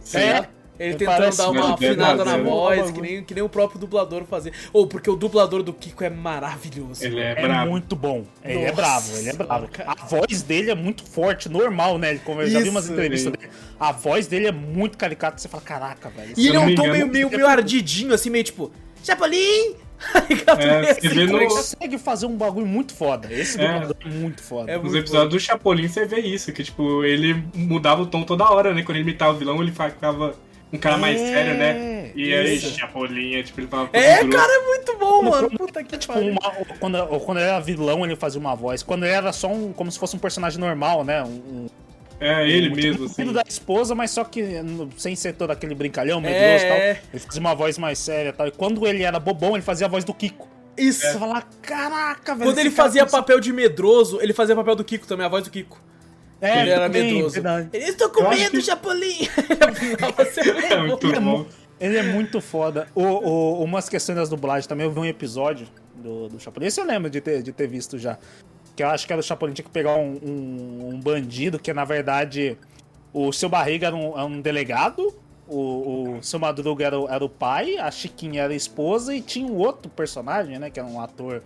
Sim. É, Ele tentando dar uma afinada na voz, que nem, que nem o próprio dublador fazer. Ou porque o dublador do Kiko é maravilhoso. Ele é, É muito bom. Ele é Nossa, bravo, ele é bravo. cara. A voz dele é muito forte, normal, né? Como eu já vi umas Isso, entrevistas dele. A voz dele é muito caricata. Você fala, caraca, velho. E ele é não um tom meio, meio, é meio ardidinho, assim, meio tipo, Chapolin! É, você vê Ele no- consegue fazer um bagulho muito foda. Esse É. dublador é muito foda. É Nos muito episódios do Chapolin você vê isso, que tipo, ele mudava o tom toda hora, né? Quando ele imitava o vilão, ele ficava um cara mais É, sério, né? E aí, isso. Chapolin, é, tipo, ele falava É, grosso. cara, é muito bom, mano. Puta que Tipo, pariu. uma- quando, quando era vilão, ele fazia uma voz. Quando era só um. como se fosse um personagem normal, né? Um, um- É, ele muito mesmo, assim. filho da esposa, mas só que no- sem ser todo aquele brincalhão, medroso É, e tal. é. Ele fazia uma voz mais séria e tal. E quando ele era bobão, ele fazia a voz do Kiko. Isso. Você fala, caraca, velho. Quando ele cara fazia consegue- papel de medroso, ele fazia papel do Kiko também, a voz do Kiko. É, ele era também, medroso. verdade. Ele, estou com Eu medo, que- Chapolin! Nossa, É muito Ele é, bom. mu- ele é muito foda. O, o- umas questões das dublagens também, eu vi um episódio do, do Chapolin. Esse eu lembro de ter, de ter visto já. Que eu acho que era o Chapolin tinha que pegar um, um- um bandido, que na verdade o seu barriga era um, era um delegado. O, o seu Madruga era, o- era o pai, a Chiquinha era a esposa e tinha um outro personagem, né? Que era um ator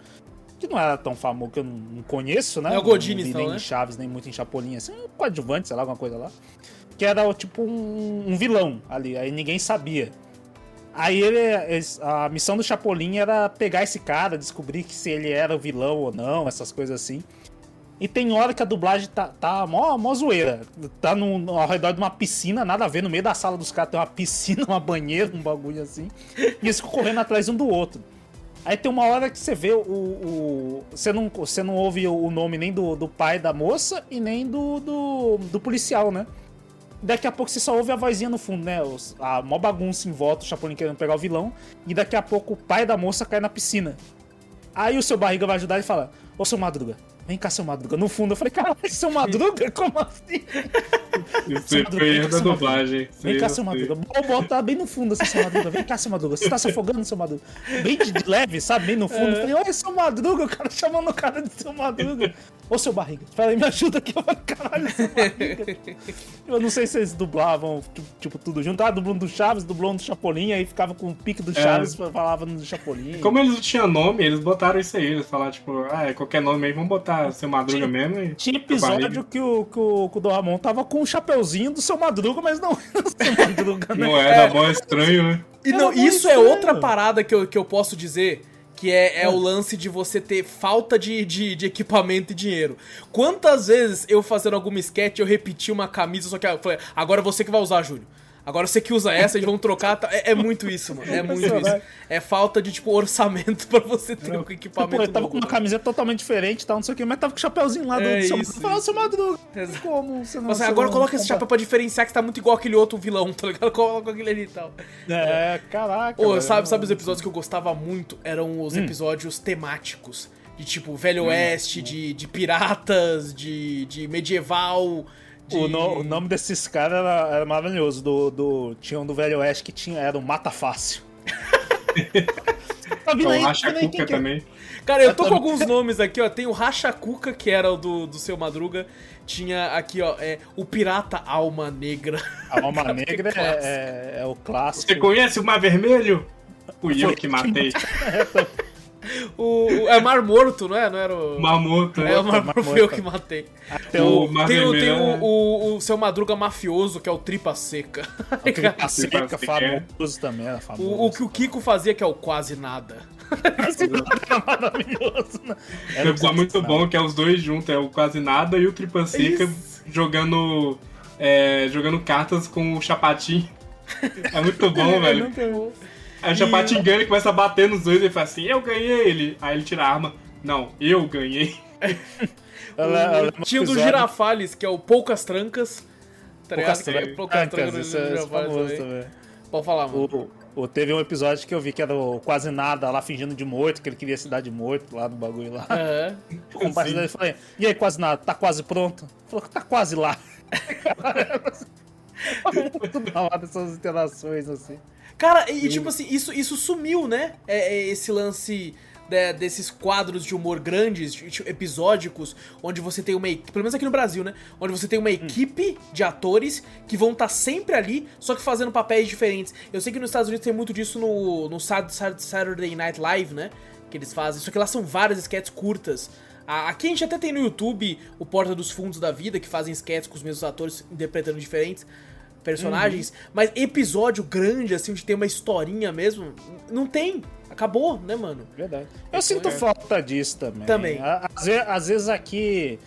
que não era tão famoso, que eu não, conheço, né? É o Godinez, não vi então, nem né? em Chaves, nem muito em Chapolin, assim, um coadjuvante, sei lá, alguma coisa lá. Que era tipo um, um vilão ali, aí ninguém sabia. Aí ele, a missão do Chapolin era pegar esse cara, descobrir se ele era o vilão ou não, essas coisas assim. E tem hora que a dublagem tá, tá mó, mó zoeira. Tá no- ao redor de uma piscina, nada a ver, no meio da sala dos caras tem uma piscina, uma banheira, um bagulho assim. E eles ficam correndo atrás um do outro. Aí tem uma hora que você vê o. o- você, não, você não ouve o nome nem do, do pai da moça e nem do, do, do policial, né? Daqui a pouco você só ouve a vozinha no fundo, né? Os- A mó bagunça em volta, o Chapolin querendo pegar o vilão. E daqui a pouco o pai da moça cai na piscina. Aí o seu barriga vai ajudar e fala: Ô seu Madruga, vem cá, seu Madruga. No fundo eu falei: Caralho, seu Madruga? Como assim? Isso foi vem erro cá, da dublagem. Vem cá, eu seu. Madruga. Vou botar bem no fundo assim, seu Madruga. Vem cá, seu Madruga. Você tá se afogando, seu Madruga. Bem de, leve, sabe? Bem no fundo. Eu falei, olha, seu Madruga. O cara chamando o cara de seu Madruga. Ô, seu barriga. Aí, me ajuda aqui. Eu falei, caralho, seu barriga. Eu não sei se eles dublavam, tipo, tudo junto. Ah, dublando do Chaves, dublando do Chapolin. Aí ficava com o pique do Chaves, falava no do Chapolin. Como eles não tinham nome, eles botaram isso aí. Eles falaram, tipo, ah, é qualquer nome aí, vamos botar seu Madruga Tinha- mesmo e. Tinha episódio que o, que, o, que o Dom Ramon tava com o chapeuzinho do seu Madruga, mas não era o seu Madruga, né? Não era, mó estranho, né? E não, isso é estranho. outra parada que eu, que eu posso dizer. Que é, é o lance de você ter falta de, de, de equipamento e dinheiro. Quantas vezes eu fazendo alguma sketch eu repeti uma camisa, só que eu falei, agora você que vai usar, Júlio. Agora você que usa essa, eles vão trocar. tá? É, é muito isso, mano. É muito isso. É falta de, tipo, orçamento pra você ter um equipamento Pô, ele tava com novo, uma camiseta totalmente diferente tal, não sei o que, mas tava com o chapeuzinho lá do É seu isso. Fala, seu Madruga, como você não você agora não coloca esse chapéu pra diferenciar que tá muito igual aquele outro vilão, tá ligado? Coloca aquele ali e tal. É, caraca. Ô, velho. sabe, sabe os episódios que eu gostava muito? Eram os episódios temáticos. De tipo, Velho Oeste, de, de piratas, de, de medieval, de- O, no- o nome desses caras era, era maravilhoso. Do, do, tinha um do Velho Oeste que tinha, era o Mata Fácil. tá vindo O aí, tá Racha aí, Cuca é? também. Cara, eu tô Eu com alguns nomes aqui, ó. Tem o Racha Cuca, que era o do, do seu Madruga. Tinha aqui, ó, é, o Pirata Alma Negra. A Alma Negra clássico. é, é, é o clássico. Você conhece o Mar Vermelho? Fui eu que matei. O, o- é Mar Morto, não é? Não era o. O Mamoto, É, o né? Mar Mar Morto foi eu Morto. que matei. Até o o, Mar Tem, o, tem é- o, o, o seu Madruga mafioso, que é o Tripa Seca. aquele Paceca Tripa Seca. famoso também, era famoso. O, o que o Kiko fazia, que é o quase nada. Era maravilhoso, né? É Era um episódio muito bom, que é os dois juntos, é o Quase Nada e o Tripa Seca Isso. jogando, é, jogando cartas com o Chapatin. É muito bom, velho. Aí o Chapatin ganha e começa a bater nos dois e ele fala assim, eu ganhei ele. Aí ele tira a arma. Não, eu ganhei. Um Tinha o do Girafales, que é o Poucas Trancas. Tá? Poucas Que é Trancas, Poucas Trancas do esse é é Girafales famoso também. também. Pode falar, mano. O, o- teve um episódio que eu vi que era o quase nada lá fingindo de morto, que ele queria se dar de morto lá no bagulho lá. Aham. O dele falou: E aí, quase nada, tá quase pronto? Ele Falou que tá quase lá. Muito da hora essas interações assim. Cara, e, e tipo assim, isso, isso sumiu, né? É, é esse lance de- desses quadros de humor grandes, de- de- episódicos, onde você tem uma equipe, pelo menos aqui no Brasil, né? Onde você tem uma equipe de atores que vão estar sempre ali, só que fazendo papéis diferentes. Eu sei que nos Estados Unidos tem muito disso no, no Sat- Sat- Saturday Night Live, né? Que eles fazem. Só que lá são várias sketches curtas. Aqui a gente até tem no YouTube o Porta dos Fundos da Vida, que fazem sketches com os mesmos atores interpretando diferentes personagens, mas episódio grande, assim, onde tem uma historinha mesmo, não tem. Acabou, né, mano? Verdade. Eu sinto falta disso também. Também. Às vezes, às vezes aqui.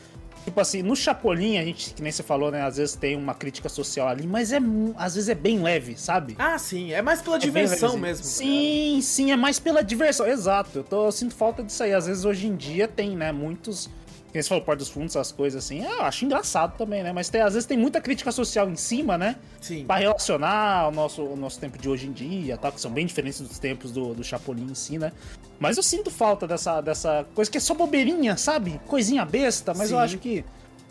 Tipo assim, no Chapolin, a gente, que nem você falou, né? Às vezes tem uma crítica social ali, mas é às vezes é bem leve, sabe? Ah, sim, é mais pela É diversão mesmo. tá Sim, sim, é mais pela diversão. Exato. Eu, tô, eu sinto falta disso aí. Às vezes hoje em dia tem, né, muitos. Quem você falou, Porta dos Fundos, essas coisas assim. Eu acho engraçado também, né? Mas tem- às vezes tem muita crítica social em cima, né? Sim. Pra relacionar o nosso, o nosso tempo de hoje em dia, tal, que são bem diferentes dos tempos do, do Chapolin em si, né? Mas eu sinto falta dessa, dessa coisa que é só bobeirinha, sabe? Coisinha besta, mas eu Sim. acho que.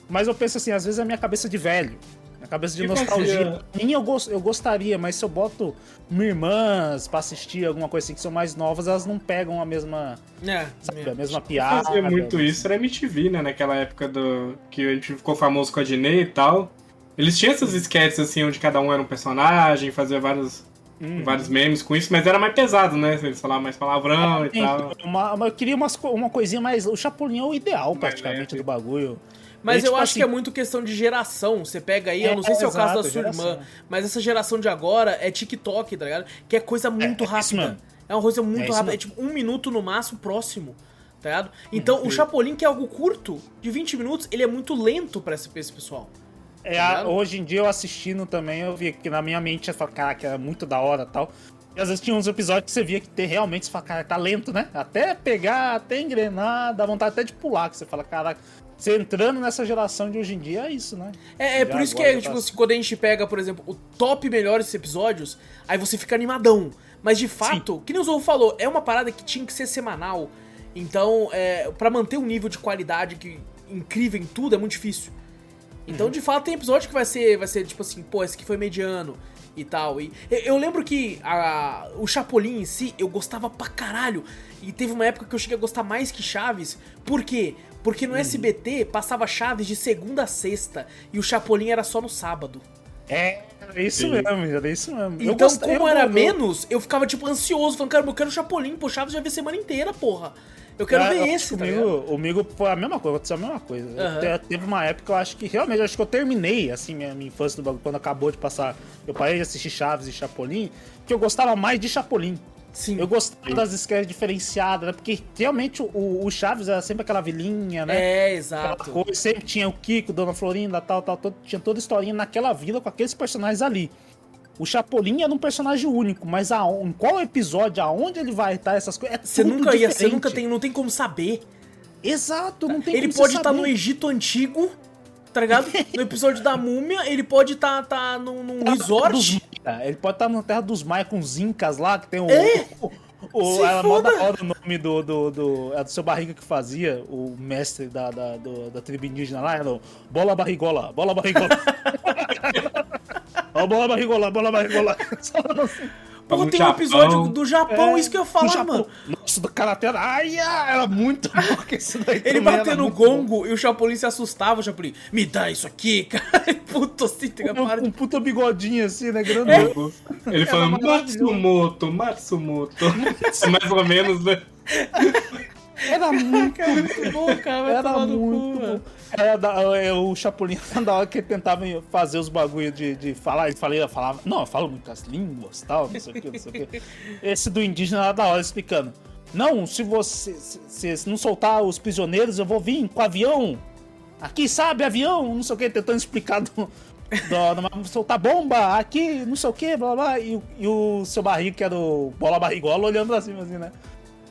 Mas eu penso assim, às vezes é a minha cabeça de velho. Minha cabeça de E nostalgia. Mim eu, gos- eu gostaria, mas se eu boto minhas irmãs pra assistir alguma coisa assim que são mais novas, elas não pegam a mesma, É, sabe, é. a mesma piada. fazia muito isso, era MTV, né? Naquela época do que a gente ficou famoso com a Diney e tal. Eles tinham essas sketches assim, onde cada um era um personagem, fazia vários, Hum. vários memes com isso, mas era mais pesado, né? Eles falavam mais palavrão e Sim, tal. uma- uma- eu queria umas uma coisinha mais. O Chapolin é o ideal, Mais praticamente, leve. do bagulho. Mas eu tipo acho assim, que é muito questão de geração. Você pega aí, eu não É, sei se é o caso da exato, sua geração. irmã, mas essa geração de agora é TikTok, tá ligado? Que é coisa muito é rápida. É uma coisa É muito rápida. É tipo um minuto no máximo próximo, tá ligado? Então o Chapolin, que é algo curto, de 20 minutos, ele é muito lento pra esse, pra esse pessoal. É, Tá hoje em dia eu assistindo também, eu vi que na minha mente eu falava, cara, que era muito da hora e tal. E às vezes tinha uns episódios que você via que ter, realmente você fala, cara, tá lento, né? Até pegar, até engrenar, dá vontade até de pular, que você fala, caraca, você entrando nessa geração de hoje em dia é isso, né? É, é por isso que é, já tipo tá- assim, quando a gente pega, por exemplo, o top melhores episódios, aí você fica animadão. Mas de fato, que nem o Zorro falou, é uma parada que tinha que ser semanal. Então, é, para manter um nível de qualidade que, incrível em tudo, é muito difícil. Então, de fato, tem episódio que vai ser, vai ser tipo assim, pô, esse aqui foi mediano e tal. E eu, lembro que a- o Chapolin em si, eu gostava pra caralho. E teve uma época que eu cheguei a gostar mais que Chaves. Por quê? Porque no SBT passava Chaves de segunda a sexta e o Chapolin era só no sábado. É, era isso Sim. mesmo, era isso mesmo. Eu Então, gost- como eu- era eu- menos, eu ficava tipo ansioso, falando, cara, eu quero o Chapolin, pô, Chaves já vi a semana inteira, porra. Eu quero Ah, ver eu esse, tá comigo, ligado? comigo foi a mesma coisa, aconteceu a mesma coisa. Eu Aham. te- teve uma época, eu acho que realmente, eu acho que eu terminei, assim, minha, minha infância do bagulho, quando acabou de passar. Eu parei de assistir Chaves e Chapolin, que eu gostava mais de Chapolin. Sim. Eu gostava das sketches diferenciadas, né? Porque realmente o, o Chaves era sempre aquela vilinha, né? É, exato. coisa, sempre tinha o Kiko, Dona Florinda, tal, tal, todo- tinha toda a historinha naquela vila com aqueles personagens ali. O Chapolin era um personagem único, mas a, em qual episódio, aonde ele vai estar, essas coisas, é Você nunca ia, você diferente. nunca tem, não tem como saber. Exato, não tem ele como pode você estar saber. no Egito Antigo, tá ligado? No episódio da múmia, ele pode estar tá, num, num Dos resort. Ele pode estar na terra dos Maia com os Incas lá, que tem o, É. o, O, ela manda hora o nome do, do, do. É do seu barriga que fazia, o mestre da, da, do, da tribo indígena lá, era Bola Barrigola, Bola Barrigola. Ó, bola barrigola, bola barrigola. assim. Pô, tem um episódio do Japão, é, isso que eu falo, mano. Nossa, do Karate ai, era muito louco esse daí. Ele batendo no gongo bom. e o Chapolin se assustava, o Chapolin, me dá isso aqui, cara. Puto assim, tem um, um puta bigodinho assim, né, grandão. É. Ele falando, Matsumoto, Matsumoto. Mais ou menos, né? Era muito, bom, cara. Era muito bom. Era da, é, o Chapolin, da hora que ele tentava fazer os bagulho de, de falar, ele falava, falava, não, eu falo muitas línguas tal, não sei o que, não sei o que. Esse do indígena era da hora explicando. Não, se você se, se não soltar os prisioneiros, eu vou vir com avião. Aqui, sabe, avião, não sei o que, tentando explicar do, do, soltar bomba aqui, não sei o que, blá blá. E, e o seu barrigo, que era o bola barrigola, olhando pra cima assim, né?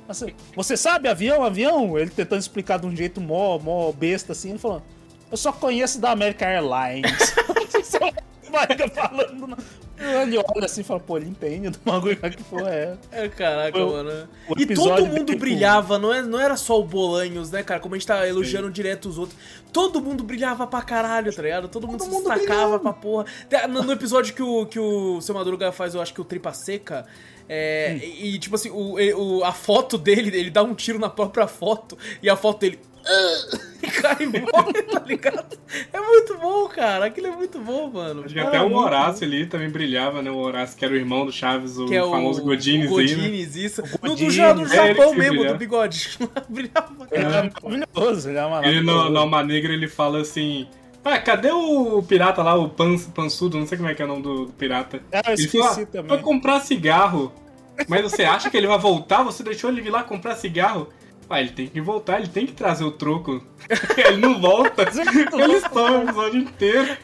Assim, você sabe avião, avião? Ele tentando explicar de um jeito mó, mó besta assim, ele falando, eu só conheço da American Airlines. Vai falando. Ele olha assim e fala, pô, ele entende do bagulho que porra é. É, caraca, Foi, mano. E todo mundo tipo... brilhava, não, é, não era só o Bolanhos, né, cara? Como a gente tá elogiando Sim. direto os outros. Todo mundo brilhava pra caralho, tá ligado? Todo mundo todo se mundo destacava brilhava. pra porra. No, no, episódio que o, que o seu Madruga faz, eu acho que o Tripa Seca. É, hum. e, tipo assim, o, o, a foto dele, ele dá um tiro na própria foto e a foto dele. e cai e morre, tá ligado? É muito bom, cara. Aquilo é muito bom, mano. Acho que até o Horácio ali também brilhava, né? O Horácio, que era o irmão do Chaves, o famoso o, Godines. O Godines, né? isso. No, do, do Japão é mesmo, do bigode. brilhava. Ele é maravilhoso, ele é maravilhoso. Ele, no, no Alma Negra, ele fala assim. Ah, cadê o pirata lá, o Pans, Pansudo? Não sei como é que é o nome do, do pirata. Ah, eu esqueci ele fala, também. Foi comprar cigarro. Mas você acha que ele vai voltar? Você deixou ele vir lá comprar cigarro? Ah, ele tem que voltar, ele tem que trazer o troco. ele não volta. ele some o episódio inteiro.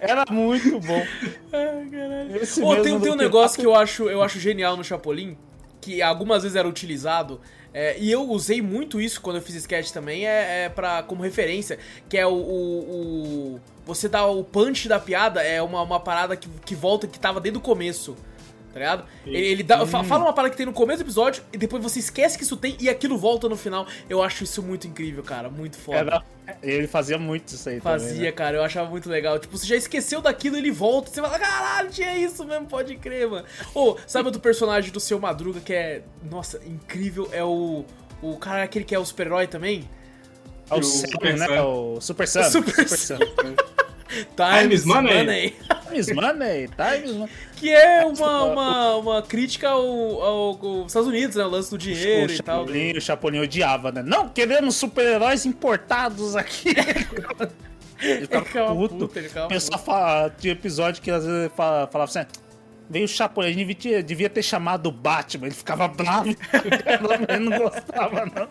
Era muito bom. Ai, caralho. Esse oh, tem, tem um negócio que eu acho, eu acho genial no Chapolin, que algumas vezes era utilizado, é, e eu usei muito isso quando eu fiz sketch também, é, é pra, como referência, que é o, o, o Você dá o punch da piada, é uma, uma parada que, que volta que tava desde o começo tá ligado? Ele, ele dá, fala uma parada que tem no começo do episódio e depois você esquece que isso tem e aquilo volta no final. Eu acho isso muito incrível, cara. Muito foda. É, ele fazia muito isso aí Fazia, também, né? cara. Eu achava muito legal. Tipo, você já esqueceu daquilo, ele volta. Você fala, caralho, tinha isso mesmo, pode crer, mano. Ô, oh, sabe outro personagem do Seu Madruga que é, nossa, incrível? É o... O cara aquele que é o super-herói também? É o, o Super, né? O Super Sam. Super, Super Sam. Times Money. money. Times Money, Times Money. Que é uma, uma, uma crítica ao, ao, aos Estados Unidos, né? O lance do dinheiro o e tal. O Chapolin odiava, né? Não queremos super-heróis importados aqui. ele ficava puto. Puta, ele Começou a falar, tinha episódio que às vezes falava assim, veio o Chapolin, a gente devia, devia ter chamado o Batman, ele ficava bravo, ele não gostava, não.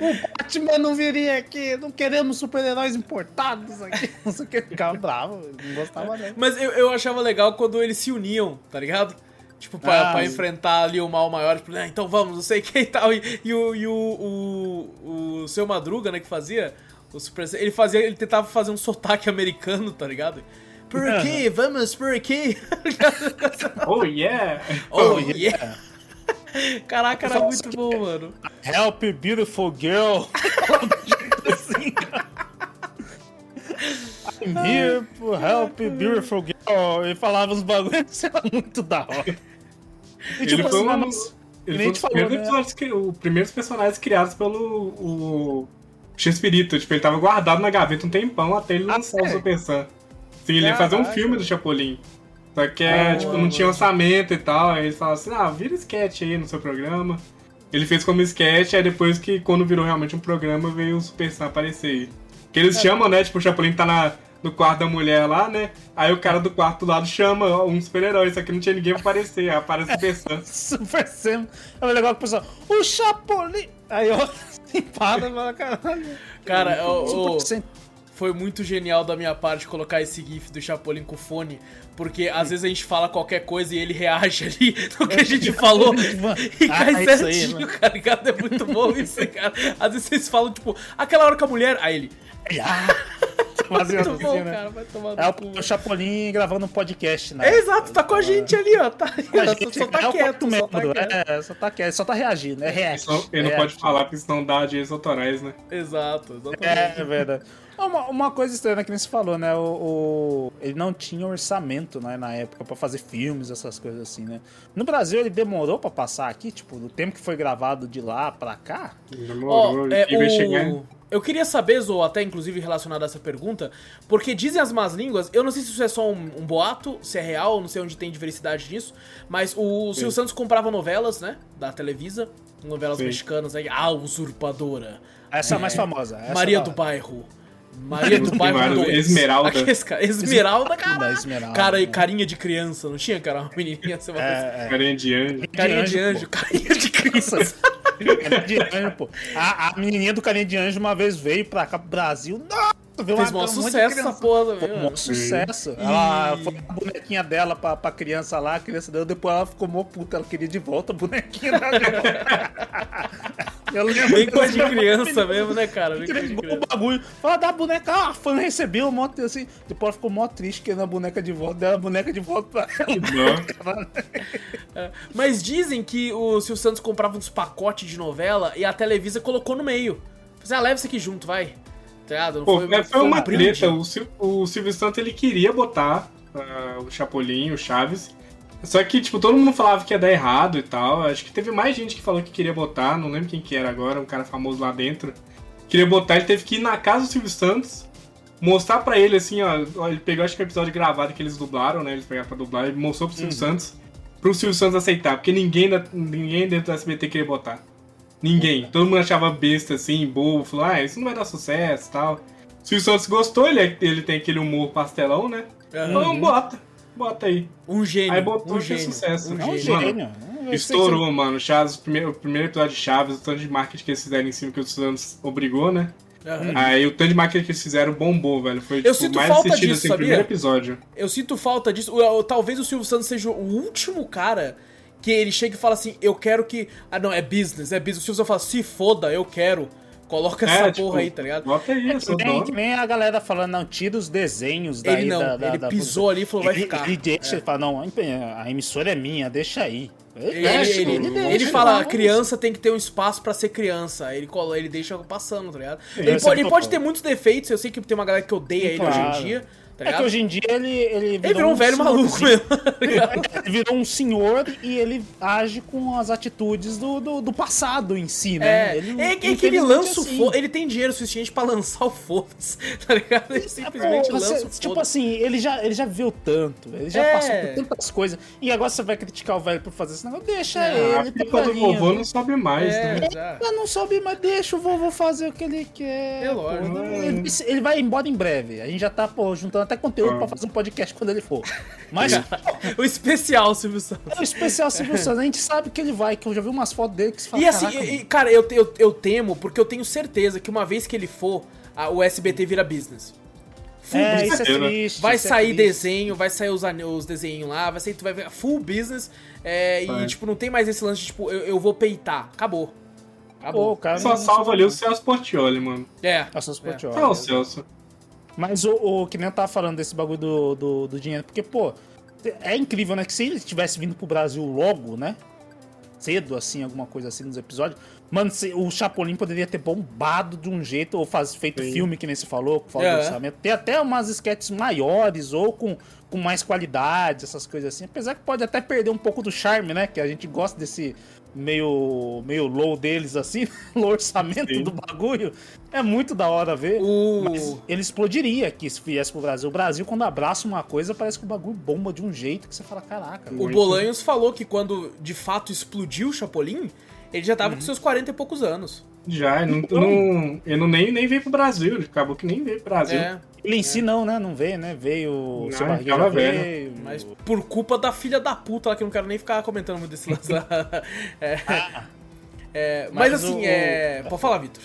O Batman não viria aqui, não queremos super-heróis importados aqui. Não sei o que, ficava bravo, não gostava dele. Mas eu, eu achava legal quando eles se uniam, tá ligado? Tipo, pra, ah, pra enfrentar ali o mal maior, tipo, ah, então vamos, não sei quem e tal. E, e, o, e o, o, o seu Madruga, né, que fazia, o Super ele fazia, ele tentava fazer um sotaque americano, tá ligado? Por aqui, vamos por aqui. oh yeah! Oh, oh yeah! Caraca, era muito bom, mano. Help, beautiful girl. assim, I'm here to help, beautiful girl. E falava uns bagulhos, era muito da hora. E, tipo, ele foi assim, um... Ele foi um dos primeiros, né? os primeiros personagens criados pelo o X-Espírito. Tipo, ele tava guardado na gaveta um tempão até ele lançar ah, o Super Sam. Sim, ele ia fazer um filme do Chapolin. Só que é, ah, tipo, não tinha orçamento e tal. Aí eles falaram assim, ah, vira sketch aí no seu programa. Ele fez como sketch, aí depois que, quando virou realmente um programa, veio o Super Sam aparecer aí. Que eles é. chamam, né? Tipo, o Chapolin tá na, no quarto da mulher lá, né? Aí o cara do quarto do lado chama um super-herói, só que não tinha ninguém pra aparecer. Aí aparece o Super Sam. Super Sam. É legal que o pessoal, o Chapolin! Aí eu, assim, para, caralho. Cara, o, o, foi muito genial da minha parte colocar esse gif do Chapolin com fone, porque às vezes a gente fala qualquer coisa e ele reage ali no que a gente falou e cai ah, certinho, aí, cara, ligado? É muito bom isso, cara. Às vezes vocês falam, tipo, aquela hora com a mulher, aí ele... Ah. Fazendo Muito bom, assim, né? cara, vai tomar É o, o Chapolin gravando um podcast, né? É, exato, tá com a gente ali, ó. Tá, só, gente só tá é o quieto, quarto só tá quieto. É, só tá quieto, só tá reagindo, é react. Ele não react. pode falar porque senão dá direitos autorais, né? Exato, exatamente. É, é verdade. Uma, uma coisa estranha que nem se falou, né? O, o- ele não tinha orçamento né, na época pra fazer filmes, essas coisas assim, né? No Brasil ele demorou pra passar aqui, tipo, do tempo que foi gravado de lá pra cá. Demorou. Ó, é, chegar. o... Eu queria saber, Zo, até inclusive relacionado a essa pergunta, porque dizem as más línguas, eu não sei se isso é só um, um boato, se é real, não sei onde tem diversidade disso, mas o Silvio Santos comprava novelas, né, da Televisa, novelas Sim. mexicanas aí, A Usurpadora, Essa é a mais famosa. essa Maria do Bairro, Maria do Bairro vários, 2. Esmeralda. Aqueles cara, Esmeralda, cara. Esmeralda, Cara, carinha de criança, não tinha, cara? Uma menininha, você vai É, é. Carinha de anjo. Carinha de de anjo, carinha de criança. Carinha de anjo, pô. A, a menininha do Carinha de Anjo uma vez veio pra cá pro Brasil. Nossa, veio Fez maior um sucesso essa porra Foi também, um mano. maior sucesso. Ela foi a bonequinha dela pra, pra criança lá, a criança deu, depois ela ficou mó puta, ela queria de volta a bonequinha dela. Eu lembro Bem coisa de criança mesmo, né, cara? Bem Entregou o bagulho. Fala da boneca, ah, a fã recebeu, mó, assim. Depois ela ficou mó triste querendo a boneca de volta, deu a boneca de volta pra ela. É, Mas dizem que o Silvio Santos comprava uns pacotes de novela e a Televisa colocou no meio. Falei, ah, leva isso aqui junto, vai. Tá? Não Pô, foi, foi um uma brinde. treta. O, o Silvio Santos ele queria botar ah, o Chapolin, o Chaves. Só que, tipo, todo mundo falava que ia dar errado e tal. Acho que teve mais gente que falou que queria botar, não lembro quem que era agora, um cara famoso lá dentro. Queria botar, ele teve que ir na casa do Silvio Santos, mostrar pra ele assim, ó. ó, Ele pegou, acho que o episódio gravado que eles dublaram, né? Eles pegaram pra dublar, ele mostrou pro Silvio Santos, pro Silvio Santos aceitar, porque ninguém, ninguém dentro do SBT queria botar. Ninguém. Todo mundo achava besta, assim, bobo, falou, ah, isso não vai dar sucesso e tal. O Silvio Santos gostou, ele, ele tem aquele humor pastelão, né? Aham. Então bota, bota aí. Um gênio. Aí botou um que é gênio, sucesso. Um É um gênio. gênio. Estourou, mano. Chaves, o primeiro, o primeiro episódio de Chaves, o tanto de marketing que eles fizeram em cima que o Santos obrigou, né? Aham. Aí o tanto de marketing que eles fizeram bombou, velho. Foi Eu tipo, sinto mais falta assistido disso, assim, sabia? o primeiro episódio. Eu sinto falta disso. O- o- Talvez o Silvio Santos seja o último cara que ele chega e fala assim: Eu quero que. Ah, não, é business, é business. O Silvio fala: Se foda, eu quero. Coloca essa É, tipo, porra aí, tá ligado? Bota eu sou Que nem, nem a galera falando, não, tira os desenhos daí Ele não, da, da- ele da- pisou ali e falou, vai ele, ficar. Ele deixa, ele fala, não, a emissora é minha, deixa aí. Ele, deixa, ele, ele, deixa, fala, vamos. criança tem que ter um espaço pra ser criança. Aí Ele, colo- ele deixa passando, tá ligado? Ele, pode, é ele pode ponto. ter muitos defeitos, eu sei que tem uma galera que odeia ele Claro. hoje em dia, tá É que hoje em dia ele. Ele Ele virou um velho maluco mesmo. tá? Ele virou um senhor e ele age com as atitudes do, do, do passado em si, né? É, Ele, é, que- é que ele lança o assim. foda. Ele tem dinheiro suficiente pra lançar o foda-se, tá ligado? Ele simplesmente Pô, você- lança o foda Tipo assim, ele já, ele já viu tanto, ele já É. passou por tantas coisas. E agora você vai criticar o velho por fazer esse negócio? Deixa A ele, tá pipa do vovô né? não sobe mais, É, né? não soube, mas deixa o vovô fazer o que ele quer. É lógico. pô. Ele, ele vai embora em breve. A gente já tá, pô, juntando até conteúdo pra fazer um podcast quando ele for. Mas O especial, Silvio Santos. é o especial Silvio Santos, a gente sabe que ele vai, que eu já vi umas fotos dele que se fala. E assim, "Caraca, e- cara, eu, eu, eu temo, porque eu tenho certeza que uma vez que ele for, a- o SBT vira business. Full é, business. isso é triste. Vai isso é sair triste. desenho, vai sair os, os desenhos lá, vai sair, tu vai ver full business. é, e, tipo, não tem mais esse lance de, tipo, eu, eu vou peitar. Acabou. Pô, Acabou. o cara Só salva ali o Celso Portioli, mano. É. Nossa, os É. Portioli. É o Celso. Mas o, o que nem eu tava falando desse bagulho do, do, do dinheiro, porque, pô, é incrível, né? Que se ele tivesse vindo pro Brasil logo, né? Cedo, assim, alguma coisa assim nos episódios. Mano, se- o Chapolin poderia ter bombado de um jeito, ou faz, feito Sim. filme, que nem se falou, com falta É. de orçamento. Ter até umas sketches maiores, ou com, com mais qualidade, essas coisas assim. Apesar que pode até perder um pouco do charme, né? Que a gente gosta desse meio, meio low deles, assim, low orçamento Sim. do bagulho. É muito da hora ver. O... Mas ele explodiria aqui se viesse pro Brasil. O Brasil, quando abraça uma coisa, parece que o bagulho bomba de um jeito que você fala, caraca. O Muito. Bolanhos falou que quando de fato explodiu o Chapolin, ele já tava com seus 40 e poucos anos. Já, ele não, não, ele não nem, nem veio pro Brasil. Ele acabou que nem veio pro Brasil. É. Ele em si não, né? Não veio, né? Veio. Não, o seu barriga veio. Mas por culpa da filha da puta lá, que eu não quero nem ficar comentando muito desse lance lá. É, é, mas, Mas assim, o- é. Pode falar, Vitor.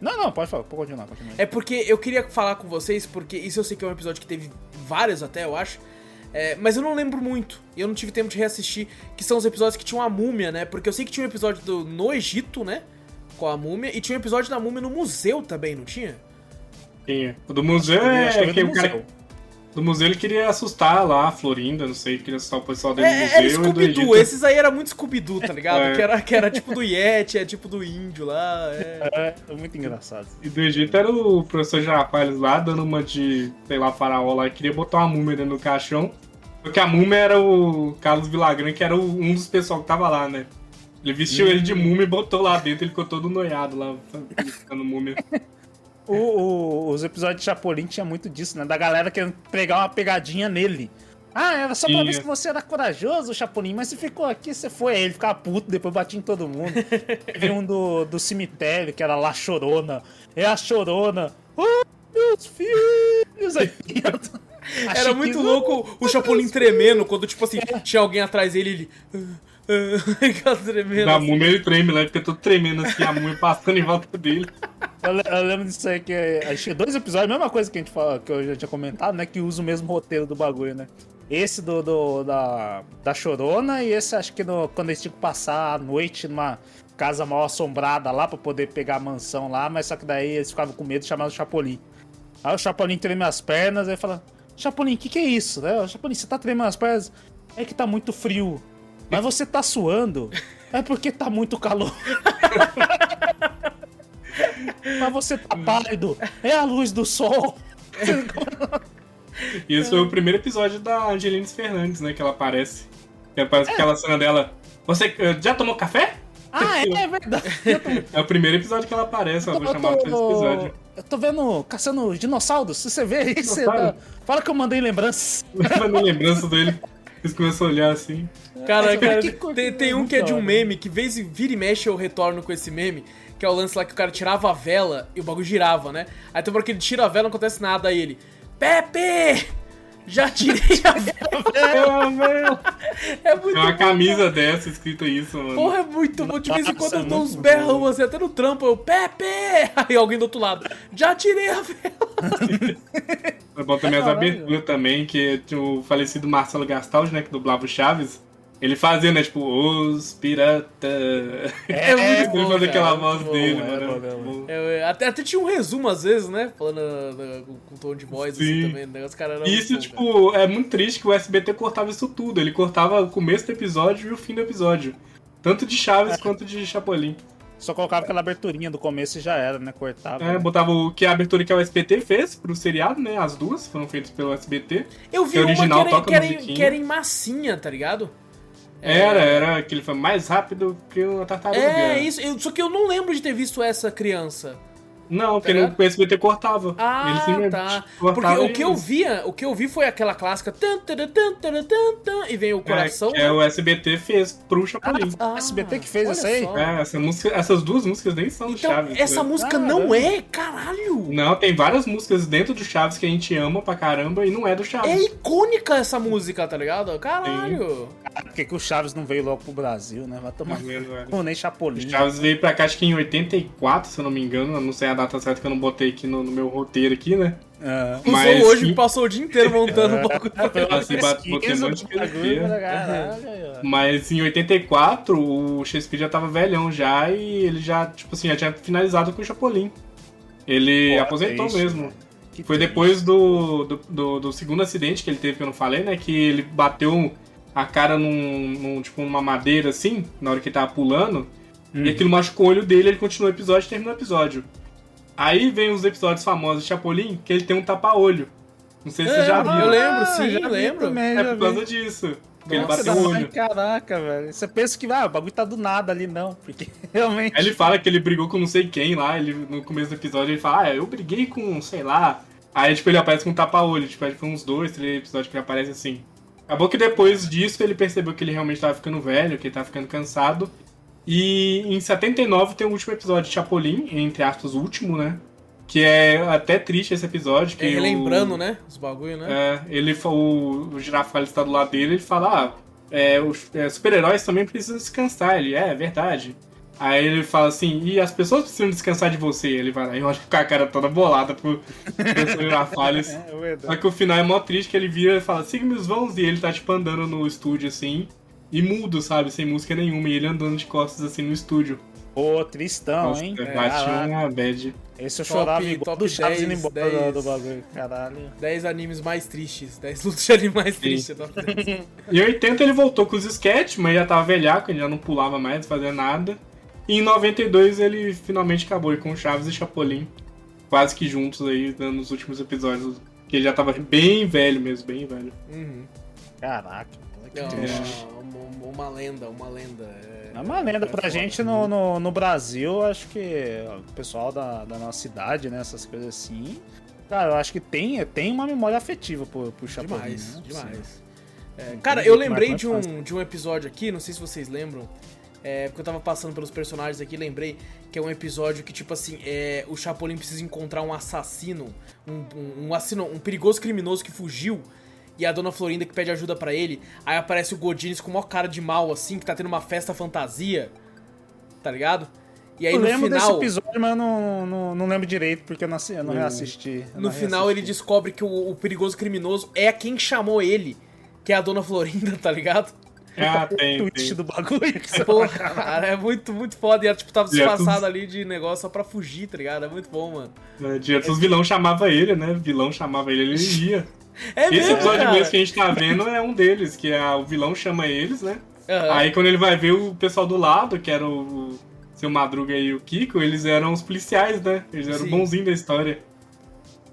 Não, não, pode falar, pode continuar, pode continuar. É porque eu queria falar com vocês, porque isso eu sei que é um episódio que teve vários até, eu acho. É, mas eu não lembro muito. E eu não tive tempo de reassistir. Que são os episódios que tinham a múmia, né? Porque eu sei que tinha um episódio do, no Egito, né? Com a múmia. E tinha um episódio da múmia no museu também, não tinha? É? O do museu Eu é, acho que é que do o cara museu. do museu ele queria assustar lá a Florinda, não sei, queria assustar o pessoal dele do É, era museu e do Scooby-Doo, esses aí era muito Scooby-Doo, tá ligado? É. Que, era, que era tipo do Yeti, é tipo do índio lá. É. É, é muito engraçado. E do Egito era o professor Girafales lá, dando uma de, sei lá, faraó lá, e queria botar uma múmia dentro do caixão. Porque a múmia era o Carlos Villagrán, que era o- um dos pessoal que tava lá, né? Ele vestiu ele de múmia e botou lá dentro, ele ficou todo noiado lá, ficando múmia. O- o- os episódios de Chapolin tinha muito disso, né? Da galera querendo pegar uma pegadinha nele. Ah, era só pra ver se você era corajoso, Chapolin, mas você ficou aqui, você foi. Aí ele ficava puto, depois batia em todo mundo. Teve um do, do cemitério, que era lá Chorona. É a Chorona. Oh, meus filhos! Aí, Era muito louco o Chapolin tremendo quando, tipo assim, tinha alguém atrás dele ele. tremendo. Assim. múmia ele treme lá, ele fica todo tremendo assim, a múmia passando em volta dele. Eu, le- eu lembro disso aí que acho que dois episódios, a mesma coisa que a gente fala, que eu já tinha comentado, né? Que usa o mesmo roteiro do bagulho, né? Esse do, do- da, da Chorona e esse acho que no, quando eles tinham que passar a noite numa casa mal assombrada lá pra poder pegar a mansão lá, mas só que daí eles ficavam com medo de chamar o Chapolin. Aí o Chapolin treme as pernas e fala: Chapolin, o que, que é isso? Né? Chapolin, você tá tremendo as pernas? É que tá muito frio. Mas você tá suando? É porque tá muito calor. Mas você tá pálido. É a luz do sol. E esse foi o primeiro episódio da Angelina Fernandes, né? Que ela aparece. Que aparece aquela cena dela. Você eh, já tomou café? Ah, é, é verdade. Eu tô, É o primeiro episódio que ela aparece, eu tô- chamada pra esse episódio. eu tô vendo, caçando dinossauros. Se você vê aí, você tá- fala que eu mandei lembranças. Levando lembrança dele. Eles começam a olhar assim. Cara, cara, tem, tem um que é de um meme que vez e vira e mexe eu retorno com esse meme, que é o lance lá que o cara tirava a vela e o bagulho girava, né? Aí tem uma hora que ele tira a vela não acontece nada, aí ele. Pepe! Já tirei a vela! É muito Tem uma bom, camisa dessa escrita isso, mano. Porra, é muito bom. De vez em quando eu dou uns berrão bom. assim, até no trampo, eu, Pepe! Aí alguém do outro lado, já tirei a vela! Eu boto minhas Caralho. aberturas também, que tinha o falecido Marcelo Gastaldi, né? Que dublava o Chaves. Ele fazia, né? Tipo, os pirata. É muito Ele bom, fazia aquela cara, voz muito bom, dele, é mano. muito é. É, é, até, até tinha um resumo às vezes, né? Falando uh, com, com tom de voz assim Sim. também. né? Os caras eram E muito isso, bom, tipo, é muito triste que o SBT cortava isso tudo. Ele cortava o começo do episódio e o fim do episódio. Tanto de Chaves quanto de Chapolin. Só colocava aquela aberturinha do começo e já era, né? Cortava. É, botava o que a abertura que o SBT fez pro seriado, né? As duas foram feitas pelo SBT. Eu vi Que uma original que era, toca que, era, em- que era em massinha, tá ligado? É. Era, era aquele foi mais rápido que uma tartaruga. É, isso. eu- só que eu não lembro de ter visto essa criança. Não, porque ligado? o SBT cortava. Ah, Ele tá. cortava Porque o que eu via, o que eu vi foi aquela clássica tan, tan, tan, tan, tan, tan, e vem o coração. É, que é o SBT fez pro Chapolin. Ah, SBT que fez essa aí? É, essa música, essas duas músicas nem são do Então, Chaves. essa né? música Caramba. não é, caralho. Não, tem várias músicas dentro do Chaves que a gente ama pra caramba e não é do É Chaves. icônica essa música, tá ligado? Caralho. Ah, Por que, que o Chaves não veio logo pro Brasil, né? Vai tomar. Tá velho? Ou nem Chapolin. O Chaves veio pra cá acho que em 84, se eu não me engano. Eu não sei a data certa que eu não botei aqui no, no meu roteiro aqui, né? Ah. Usou Mas hoje sim. e passou o dia inteiro montando um bagulho. Assim, bate- botei um monte de ó. Mas em 84, o Shakespeare já tava velhão já e ele já, tipo assim, já tinha finalizado com o Chapolin. Ele Pô, aposentou é isso, mesmo. Que Foi triste. depois do, do, do- do segundo acidente que ele teve, que eu não falei, né? Que ele bateu a cara num, num, tipo, numa madeira assim, na hora que ele tava pulando. Hum. E aquilo machucou o olho dele, ele continuou o episódio e terminou o episódio. Aí vem os episódios famosos de Chapolin, que ele tem um tapa-olho. Não sei se você já É, viu. eu lembro, sim, já vi lembro. também, É por vi. causa disso. Que ele Nossa, bateu o ai, olho. Caraca, velho. Você pensa que ah, o bagulho tá do nada ali, não. Porque realmente. Aí ele fala que ele brigou com não sei quem lá, ele, no começo do episódio ele fala, ah, eu briguei com, sei lá. Aí, tipo, ele aparece com um tapa-olho, tipo, aí foi uns dois, três episódios que ele aparece assim. Acabou que depois disso ele percebeu que ele realmente tava ficando velho, que ele tava ficando cansado. E em 79 tem o último episódio de Chapolin, entre aspas, o último, né? Que é até triste esse episódio. Que É, relembrando, o- né? Os bagulho, né? é, ele, o, o Girafales está do lado dele, ele fala, ah, é, os é, super-heróis também precisam descansar. Ele, é, é verdade. Aí ele fala assim, e as pessoas precisam descansar de você. Ele vai lá e olha com a cara toda bolada pro professor Girafales. É Só verdade. que o final é mó triste que ele vira e fala, siga meus vãos, e ele tá tipo andando no estúdio assim, e mudo, sabe, sem música nenhuma, e ele andando de costas assim no estúdio. Ô, tristão, Nossa, hein? Bati Caraca. uma bad. Esse eu Top- chorava igual top do Chaves 10, indo embora 10. do, do bagulho. Caralho. 10 animes mais tristes. 10 lutas de anime mais tristes. top 10. Em 80 ele voltou com os sketches, mas já tava velhaco, ele já não pulava mais, não fazia nada. E em 92 ele finalmente acabou com Chaves e Chapolin, quase que juntos aí, dando os últimos episódios. Que ele já tava bem velho mesmo, bem velho. Uhum. Caraca. Uma, uma lenda, uma lenda. É, É uma lenda pra foda. gente no, no, no Brasil, acho que o pessoal da, da nossa cidade, né, essas coisas assim. Cara, eu acho que tem, tem uma memória afetiva por, por Chapolin. Demais, né? demais. É, cara, eu lembrei de um, de um episódio aqui, não sei se vocês lembram. É, porque eu tava passando pelos personagens aqui, lembrei que é um episódio que, tipo assim, é, o Chapolin precisa encontrar um assassino, um, um, um, assino- um perigoso criminoso que fugiu, e a dona Florinda que pede ajuda pra ele. Aí aparece o Godines com uma cara de mal, assim, que tá tendo uma festa fantasia, tá ligado? E aí eu no lembro desse final. episódio, mas eu não, não, não lembro direito, porque eu não, eu não reassisti. eu No não final ele reassisti. descobre que o, o perigoso criminoso é quem chamou ele, que é a dona Florinda, tá ligado? Ah, tem, o twist tem. do bagulho. que você Porra, cara, é muito, muito foda. E ela, tipo, tava é disfarçada ali de negócio só pra fugir, tá ligado? É muito bom, mano. É, Direto os vilão chamava ele, né? O vilão chamava ele, ele ia. É Esse mesmo, episódio cara. mesmo que a gente tá vendo é um deles, que é o vilão chama eles, né? Aham. Aí quando ele vai ver o pessoal do lado, que era o, o seu Madruga e o Kiko, eles eram os policiais, né? Eles eram Sim. o bonzinho da história.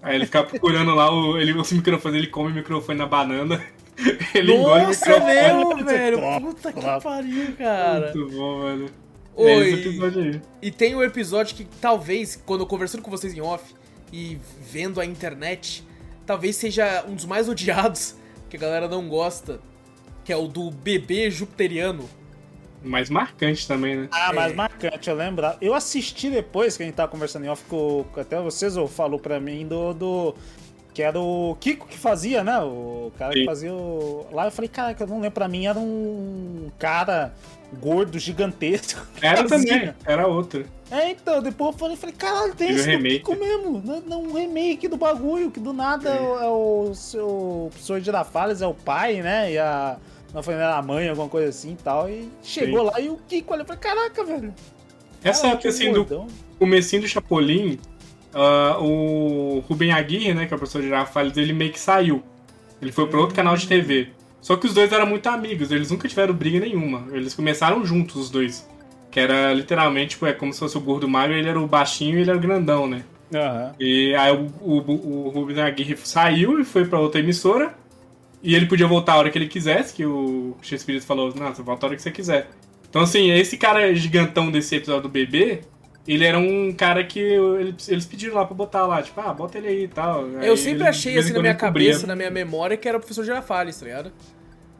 Aí ele fica procurando lá o, ele, os microfones, ele come o microfone na banana. Ele engole o Nossa, é microfone. mesmo, velho. Top, Puta que pariu, cara. Muito bom, velho. É Oi. esse episódio aí. E tem o episódio que talvez, quando eu conversando com vocês em off e vendo a internet, talvez seja um dos mais odiados, que a galera não gosta, que é o do bebê jupiteriano. Mais marcante também, né? Ah, É. mas marcante, eu lembro. Eu assisti depois que a gente tava conversando em off com, até vocês, ou falou pra mim do, do. Que era o Kiko que fazia, né? O cara que Sim. fazia o. Lá eu falei, caraca, eu não lembro. Pra mim era um cara gordo, gigantesco. Era também, era outra. É, então, depois eu falei, falei caralho, tem Teve esse um do. Kiko mesmo. Não, um remake do bagulho, que do nada é o, é o seu professor Girafales é o pai, né? E a. Não foi a mãe, alguma coisa assim e tal. E chegou lá e o Kiko ali, eu falei, caraca, velho. Essa época, assim, do gordão. comecinho do Chapolin, ah, o Rubem Aguirre, né, que é o professor de Girafales, ele meio que saiu. Ele foi pra outro canal de TV. Só que os dois eram muito amigos, eles nunca tiveram briga nenhuma. Eles começaram juntos, os dois. Que era literalmente, tipo, é como se fosse o gordo magro, ele era o baixinho e ele era o grandão, né? Aham. E aí o, o, o Rubens Aguirre saiu e foi pra outra emissora. E ele podia voltar a hora que ele quisesse, que o X-Spirit falou, não, você volta a hora que você quiser. Então assim, esse cara gigantão desse episódio do bebê, ele era um cara que ele- eles pediram lá pra botar lá, tipo, ah, bota ele aí e tal. Eu Aí sempre ele, achei assim na minha ele cobria. cabeça, na minha memória, que era o professor Girafales, tá ligado?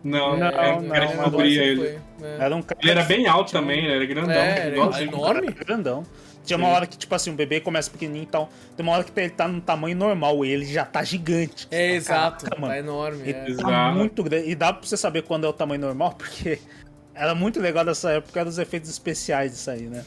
Não, Não, era o não, cara que cobria Agora ele. você foi, é. Era um cara. Ele era bem alto também, ele era grandão. É, era igualzinho. enorme. grandão. Tinha uma Sim. hora que, tipo assim, o bebê começa pequenininho e tal. Tem uma hora que ele tá num tamanho normal e ele já tá gigante. É, exato. "Caraca, mano. Tá enorme. Ele É. tá Exato. muito grande. E dá pra você saber quando é o tamanho normal, porque era muito legal dessa época dos efeitos especiais disso aí, né?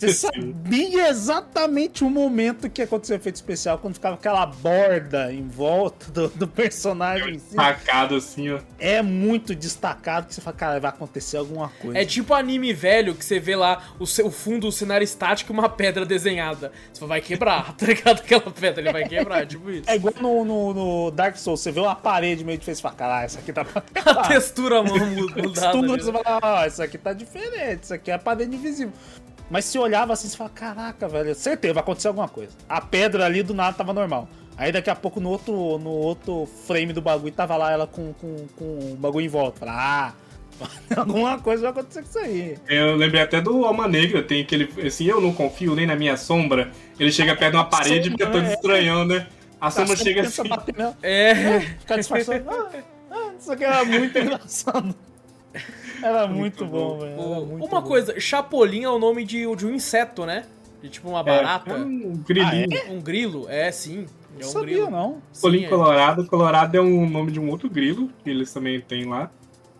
Você sabia exatamente o momento que aconteceu o efeito especial, quando ficava aquela borda em volta do, do personagem. em si. Tacado assim, ó. É muito destacado que você fala, cara, vai acontecer alguma coisa. É tipo anime velho que você vê lá o, seu, o fundo, o cenário estático e uma pedra desenhada. Você fala, vai quebrar, tá ligado? Aquela pedra, ele vai quebrar, tipo isso. É igual no, no- no Dark Souls, você vê uma parede meio diferente, você fala, caralho, isso aqui tá pra A textura mano, mudada. Textura, né? você fala, ah, isso aqui tá diferente, isso aqui é parede invisível. Mas se olhava assim, você fala, caraca, velho, certeza, vai acontecer alguma coisa. A pedra ali do nada tava normal. Aí daqui a pouco no outro, no outro frame do bagulho tava lá ela com, com, com o bagulho em volta. Fala, ah, alguma coisa vai acontecer com isso aí. Eu lembrei até do Alma Negra, tem aquele. Assim, eu não confio nem na minha sombra. Ele chega perto de uma parede e fica todo é. estranhão, né? A sombra Tá, chega pensa assim. bater É. Fica disfarçando. Ah, ah, isso aqui era muito engraçado. Era muito, Muito bom, bom. velho. era O- muito uma bom. coisa, Chapolin é o nome de, de um inseto, né? De tipo uma barata. É, um grilinho. Um grilo? É, sim. É um sabia, grilo. não. Colim é. Colorado. Colorado é um nome de um outro grilo, que eles também têm lá.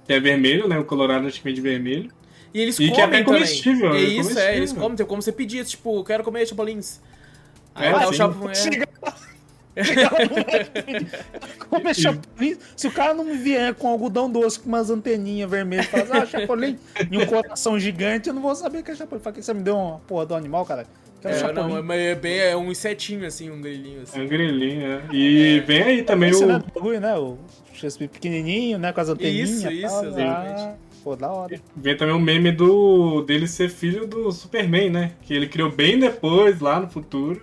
Que é vermelho, né? O Colorado acho que vem de vermelho. E eles E que comem é até também. comestível, É é isso, é. comestível. Eles comem, tem como você pedir, tipo, quero comer chapolins. Aí É, tá o sim. chapo... É. Come chapolim. Se o cara não vier com algodão doce, com umas anteninhas vermelhas, fala, assim, ah, chapolim, e um coração gigante, eu não vou saber que é chapolim. Fala que você me deu uma porra do animal, cara. É, chapolim. não, mas é bem é um insetinho, assim, um grilinho. Assim. É um grilinho, é. E é, vem aí também o... Né, bagulho, né? O pequenininho, né? Com as anteninhas. Isso, isso, tal, exatamente. Ah, pô, da hora. Vem também o meme do dele ser filho do Superman, né? Que ele criou bem depois, lá no futuro.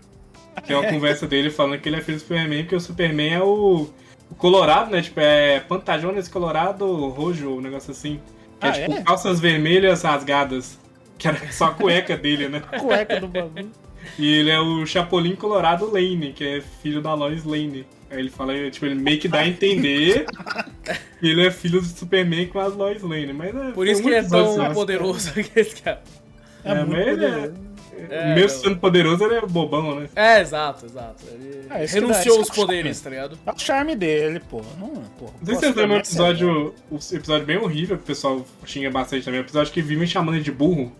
Que é uma conversa dele falando que ele é filho do Superman, porque o Superman é o, o Colorado, né? Tipo, é Pantajones Colorado Rojo, um negócio assim. Que é, ah, é tipo é? calças vermelhas rasgadas. Que era só a cueca dele, né? A cueca do bagulho. E ele é o Chapolin Colorado Lane, que é filho da Lois Lane. Aí ele fala, tipo, ele meio que dá a entender que ele é filho do Superman com as Lois Lane. Mas é, Por isso que ele é tão poderoso que esse cara. É, é mas ele é, é, Mesmo sendo poderoso, ele é bobão, né? É, exato, exato. Ele é, renunciou aos poderes, tá ligado? É o charme dele, pô. Não, pô. Não sei se vocês lembram um episódio, um episódio bem horrível, que o pessoal xinga bastante também. O episódio que vivem chamando ele de burro.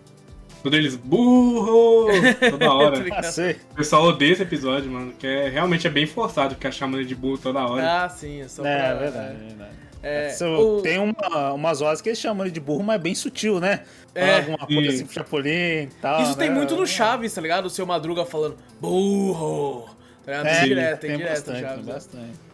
Quando eles, burro! Toda hora. o pessoal odeia esse episódio, mano. Que é, realmente é bem forçado ficar chamando ele de burro toda hora. Ah, sim, é só é, pra... É, verdade, é verdade. É, o... Tem uma, umas horas que eles chamam ele de burro, mas é bem sutil, né? É. alguma coisa assim pro Chapolin e tal. Isso né? tem muito no Chaves, tá ligado? O seu Madruga falando burro. Tá ligado? É, tem direto, tem, tem direto bastante, Chaves. Tem bastante.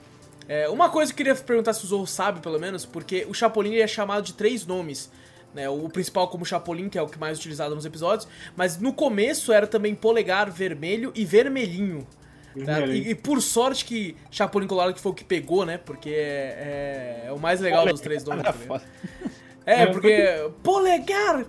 É, uma coisa que eu queria perguntar se o Zorro sabe, pelo menos, porque o Chapolin é chamado de três nomes. Né, o principal como Chapolin, que é o que mais utilizado nos episódios, mas no começo era também Polegar Vermelho e Vermelhinho. Tá? E, e, por sorte que Chapolin Colorado que foi o que pegou, né? Porque é, é, é o mais legal dos três nomes. Tá é, é, porque. Polegar!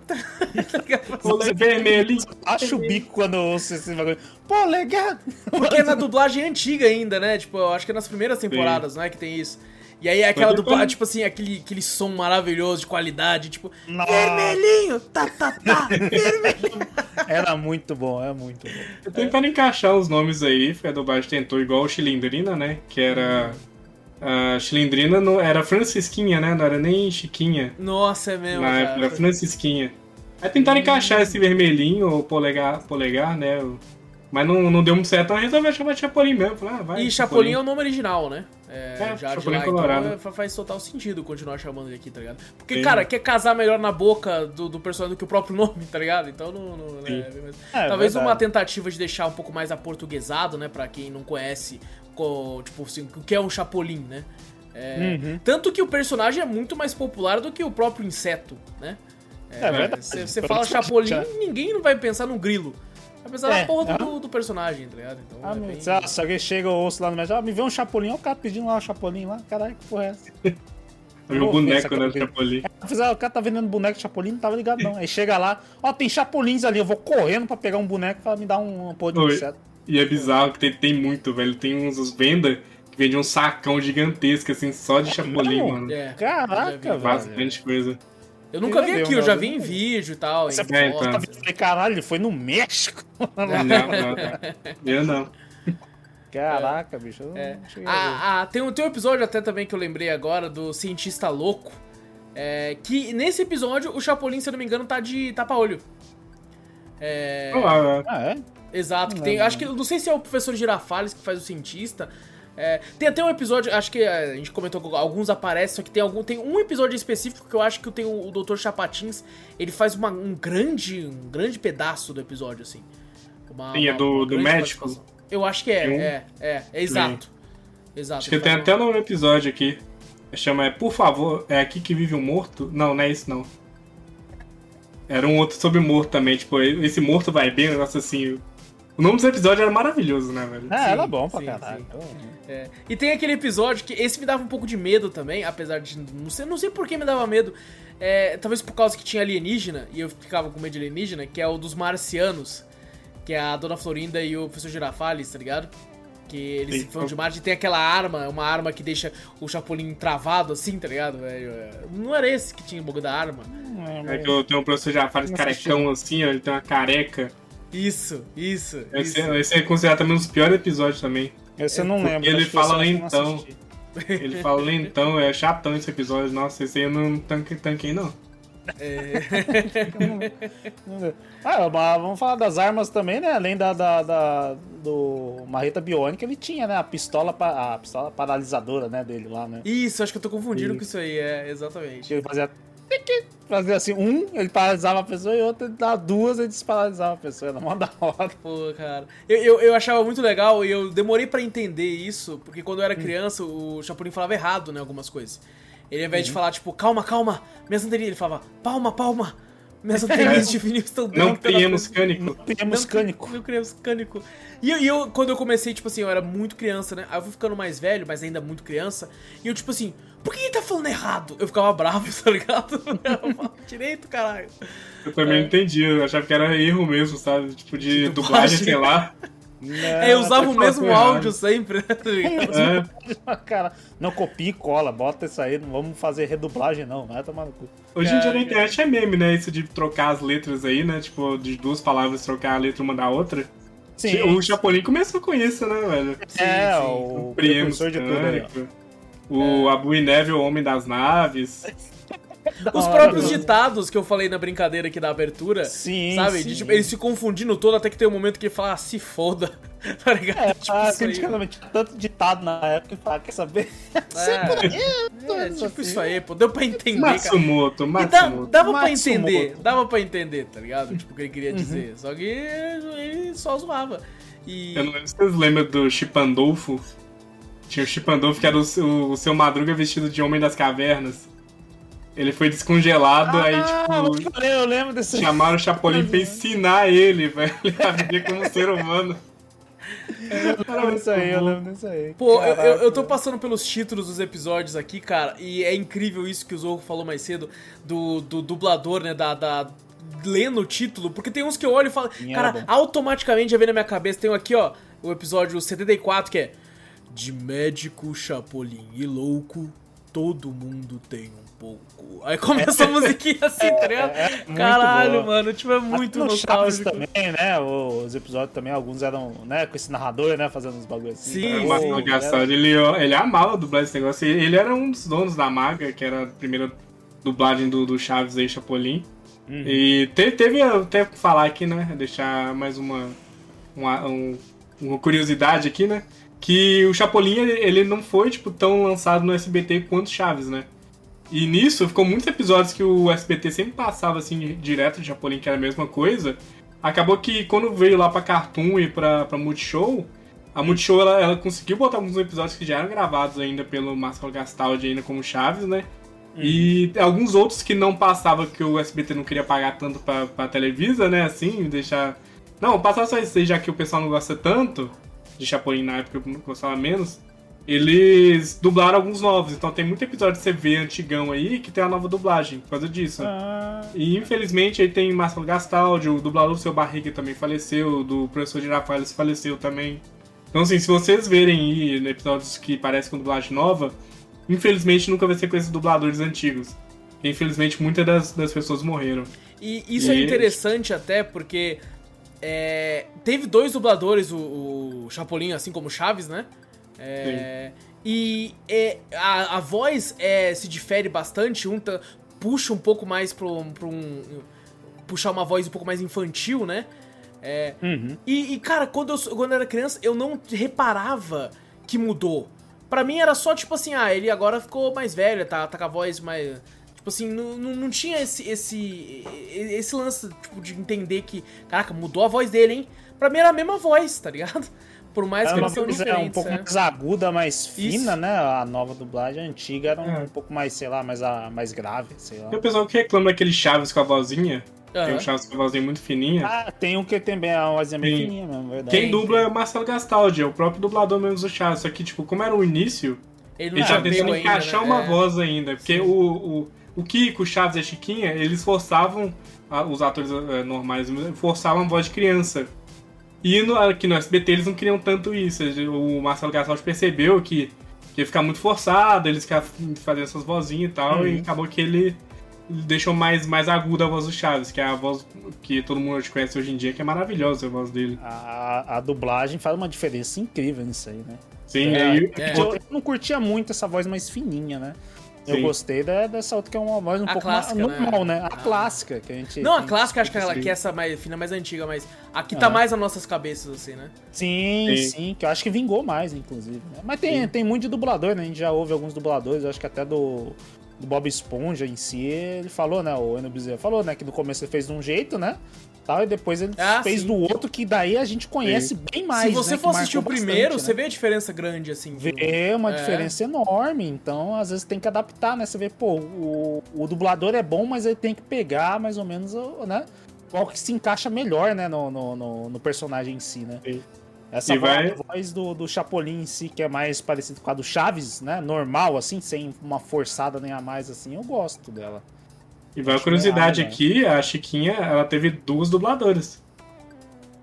Polegar vermelho. Acho o bico quando eu ouço esse bagulho. Polegar! Porque é na dublagem antiga ainda, né? Tipo, eu acho que é nas primeiras temporadas, Sim. não é? Que tem isso. E aí aquela dublagem, tipo assim, aquele, aquele som maravilhoso de qualidade, tipo, Nossa. vermelhinho, tá, tá, tá, vermelhinho. Era muito bom, é muito bom. Eu tentando encaixar os nomes aí, porque a dublagem tentou igual o Chilindrina, né? Que era. A Chilindrina não, era Francisquinha, né? Não era nem Chiquinha. Nossa, é mesmo. Na época, era Francisquinha. Aí tentaram encaixar esse vermelhinho, ou polegar, polegar né? Mas não, não deu muito certo, então resolveu chamar de Chapolin mesmo. Falei, ah, vai, e Chapolin é o nome original, né? É, é já Chapolin lá, Colorado. Então faz total sentido continuar chamando ele aqui, tá ligado? Porque, Sim. cara, quer casar melhor na boca do, do, personagem do que o próprio nome, tá ligado? Então não. não né, é, talvez verdade. uma tentativa de deixar um pouco mais aportuguesado, né? Pra quem não conhece, tipo assim, o que é um Chapolin, né? É, uhum. Tanto que o personagem é muito mais popular do que o próprio inseto, né? É, é verdade. Você fala Chapolin, ninguém não vai pensar no grilo. Apesar é, da porra é. do, do, personagem, tá ligado? Então, ah, é bem... se, alguém chega ou ouço lá no médico, ah, me vê um Chapolin, olha o cara pedindo lá um Chapolin lá, caralho, que porra é essa? o boneco, né, do Chapolin. É, o cara tá vendendo boneco de Chapolin, não tava ligado não. Aí chega lá, ó, tem Chapolins ali, eu vou correndo pra pegar um boneco pra me dar um, um porra de inseto. E é bizarro que tem, tem muito, velho. Tem uns vendas que vendem um sacão gigantesco, assim, só de Chapolin, não, mano. É, Caraca, velho. Bastante coisa. Eu nunca vi aqui, eu já vi em vídeo e tal. Você é, então. falei, caralho, ele foi no México. Não, não, não. Eu não. Caraca, bicho. Eu é. ah, ah, tem, um, tem um episódio até também que eu lembrei agora do cientista louco. É, que nesse episódio o Chapolin, se eu não me engano, tá de tapa-olho. É... Ah, é? Exato, que tem. Acho que. Não sei se é o professor Girafales que faz o cientista. É, tem até um episódio, acho que a gente comentou que alguns aparecem, só que tem algum tem um episódio específico que eu acho que tem o, o Dr. Chapatins, ele faz uma, um grande um grande pedaço do episódio assim. Uma, Sim, é do, do médico. Eu acho que é, um... é, é, é, exato. Exato. Acho que tem até no episódio aqui. Chama é Por favor, é aqui que vive um morto? Não, não é isso não. Era um outro sobre morto também, tipo, esse morto vai bem, um negócio assim. O nome dos episódios era maravilhoso, né, velho? É, sim, era bom pra sim, caralho. Sim. É. E tem aquele episódio que esse me dava um pouco de medo também, apesar de. Não sei, não sei por que me dava medo. É, talvez por causa que tinha alienígena, e eu ficava com medo de alienígena, que é o dos marcianos. Que é a Dona Florinda e o Professor Girafales, tá ligado? Que eles Sim. vão de Marte e tem aquela arma, uma arma que deixa o Chapolin travado assim, tá ligado, velho? Não era esse que tinha o bug da arma. É que eu tenho um professor Girafales carecão assim, ó, ele tem uma careca. Isso, isso. Esse, isso. É, esse é considerado também um dos piores episódios também. Esse eu não lembro. Ele fala lentão. Ele fala lentão, é chatão esse episódio. Nossa, esse aí eu não tanque, tanquei, não. É. ah, mas vamos falar das armas também, né? Além da, da, da do Marreta Biônica, ele tinha, né? A pistola, a pistola paralisadora, né? Dele lá, né? Isso, acho que eu tô confundindo isso. com isso aí, é, exatamente. Ele fazia fazia assim, um, ele paralisava a pessoa e outro, ele dava duas, ele desparalisava a pessoa, era mó da hora. Pô, cara. Eu, eu, eu, achava muito legal e eu demorei para entender isso, porque quando eu era hum. criança, o Chapolin falava errado, né, algumas coisas. Ele ao invés uhum. de falar, tipo, calma, calma, minhas anteriores, ele falava, palma, palma. Minhas anteriores de vinil estão dentro. Não temos cânico. Não temos cânico. Não criamos cânico. E eu, e eu, quando eu comecei, tipo assim, eu era muito criança, né? Aí eu fui ficando mais velho, mas ainda muito criança. E eu, tipo assim, por que ele tá falando errado? Eu ficava bravo, tá ligado? Eu falo direito, caralho. Eu também é. não entendi, eu achava que era erro mesmo, sabe? Tipo, de, de dublagem, sei lá. Não, é, eu usava o mesmo áudio sempre, né? Tá é. Cara, não copia e cola, bota isso aí, não vamos fazer redublagem não, vai tomar no cu. Hoje em dia na internet é meme, né? Isso de trocar as letras aí, né? Tipo, de duas palavras trocar a letra uma da outra. Sim. O Chapolin começou com isso, né, velho? Sim, é, sim. o, o precursor de tudo aí. O é. Abu Neve, o Homem das Naves. Os próprios ditados que eu falei na brincadeira aqui da abertura, sim, sabe? Sim. De, tipo, eles se confundindo todo até que tem um momento que ele fala, ah, se foda. tá ligado? É, tipo, ah, antigamente tinha tanto ditado na época que fala, quer saber? É, é, tipo isso aí, pô. Deu pra entender, Matsumoto, cara. Matsumoto. Dá, dava Matsumoto. pra entender, dava pra entender, tá ligado? Tipo, o que ele queria uhum. dizer. Só que ele só zoava. E... Eu não lembro se vocês lembram do Chipandolfo. Tinha o Chipandolfo que era o, o, o seu Madruga vestido de Homem das Cavernas. Ele foi descongelado, ah, aí, tipo. Eu lembro desse. Chamaram o Chapolin pra ensinar ele, velho, a viver como ser humano. Eu lembro disso aí, eu lembro disso aí. Pô, eu, eu, eu, tô passando pelos títulos dos episódios aqui, cara, e é incrível isso que o Zorro falou mais cedo, do, do dublador, né, da, da lendo o título, porque tem uns que eu olho e falo, cara, automaticamente já vem na minha cabeça, tem um aqui, ó, o episódio 74, que é De médico, chapolim e louco, todo mundo tem um pouco. Aí começa a musiquinha assim, tá? É, é Caralho, boa. mano, tipo, é muito nostálgico. também, né? Os episódios também, alguns eram, né, com esse narrador, né, fazendo uns bagulhos assim. Sim, o Marcelo Gastão, ele, ele amava dublar esse negócio. Ele era um dos donos da Maga, que era a primeira dublagem do, do Chaves aí, Chapolin. Uhum. E teve, teve até que falar aqui, né, deixar mais uma, uma, um, uma curiosidade aqui, né? Que o Chapolin, ele não foi, tipo, tão lançado no SBT quanto Chaves, né? E nisso, ficou muitos episódios que o SBT sempre passava assim direto de Chapolin, que era a mesma coisa. Acabou que quando veio lá pra Cartoon e pra, pra Multishow, a Multishow ela, ela conseguiu botar alguns episódios que já eram gravados ainda pelo Marcelo Gastaldi ainda como Chaves, né? Uhum. E alguns outros que não passavam, que o SBT não queria pagar tanto pra, pra Televisa, né? Assim, deixar. Não, passar só isso aí, já que o pessoal não gosta tanto de Chapolin na época, eu gostava menos eles dublaram alguns novos. Então tem muito episódio de CV antigão aí que tem a nova dublagem por causa disso. Ah. E infelizmente aí tem Marcelo Gastaldi, o dublador do seu Barriga também faleceu, do professor Girafales faleceu também. Então assim, se vocês verem aí episódios que parecem com dublagem nova, infelizmente nunca vai ser com esses dubladores antigos. Infelizmente muitas das, das pessoas morreram. E isso é e... é interessante até porque é, teve dois dubladores, o, o Chapolin, assim como o Chaves, né? É, e é, a, a voz é, se difere bastante, um tá, puxa um pouco mais pra um, pra um. puxar uma voz um pouco mais infantil, né? É, uhum. e, e, cara, quando eu, quando eu era criança, eu não reparava que mudou. Pra mim era só tipo assim, ah, ele agora ficou mais velho, tá, tá com a voz mais. Tipo assim, não, não, não tinha esse, esse, esse lance tipo, de entender que, caraca, mudou a voz dele, hein? Pra mim era a mesma voz, tá ligado? Por mais que eles são diferentes. É um pouco é. mais aguda, mais fina, Isso. né? A nova dublagem a antiga era um, é. um pouco mais, sei lá, mais, a, mais grave, sei lá. E o pessoal que reclama daquele Chaves com a vozinha. Uhum. Tem um Chaves com a vozinha muito fininha. Ah, tem um que também é uma vozinha bem fininha mesmo, verdade. Quem dubla é o Marcelo Gastaldi, é o próprio dublador mesmo do Chaves. Só que, tipo, como era o início, ele, ele já tentando encaixar ainda, né? uma é. voz ainda. Porque o, o, o Kiko, o Chaves e a Chiquinha, eles forçavam, os atores eh, normais, forçavam a voz de criança. E no, aqui no SBT eles não queriam tanto isso. O Marcelo Gastaldi percebeu que, que ia ficar muito forçado, eles queriam fazer essas vozinhas e tal, uhum. e acabou que ele deixou mais, mais aguda a voz do Chaves, que é a voz que todo mundo conhece hoje em dia, que é maravilhosa a voz dele. A, a dublagem faz uma diferença incrível nisso aí, né? Sim, é, é. Eu, eu não curtia muito essa voz mais fininha, né? Eu gostei da, dessa outra que é uma voz um A pouco clássica, mais normal, né? né? A Ah. clássica que a gente. Não, a clássica acho que ela que é essa mais fina, mais antiga, mas aqui tá Ah. mais nas nossas cabeças, assim, né? Sim, Sim. sim, que eu acho que vingou mais, inclusive. né? Mas tem, tem muito de dublador, né? A gente já ouve alguns dubladores, eu acho que até do, do Bob Esponja em si, ele falou, né? O Eno Bezerra falou, né? Que no começo ele fez de um jeito, né? Tal, e depois ele Ah, fez sim. do outro, que daí a gente conhece bem mais. Se você né, for assistir o primeiro, bastante, você né? vê a diferença grande, assim. do- Vê uma É. diferença enorme, então às vezes tem que adaptar, né? Você vê, pô, o, o dublador é bom, mas ele tem que pegar mais ou menos, né? Qual que se encaixa melhor, né, no, no, no- no personagem em si, né? Sim. Essa E voz, vai- voz do, do Chapolin em si, que é mais parecido com a do Chaves, né? Normal, assim, sem uma forçada nem a mais, assim, eu gosto dela. E vai a curiosidade né? aqui, a Chiquinha, ela teve duas dubladoras.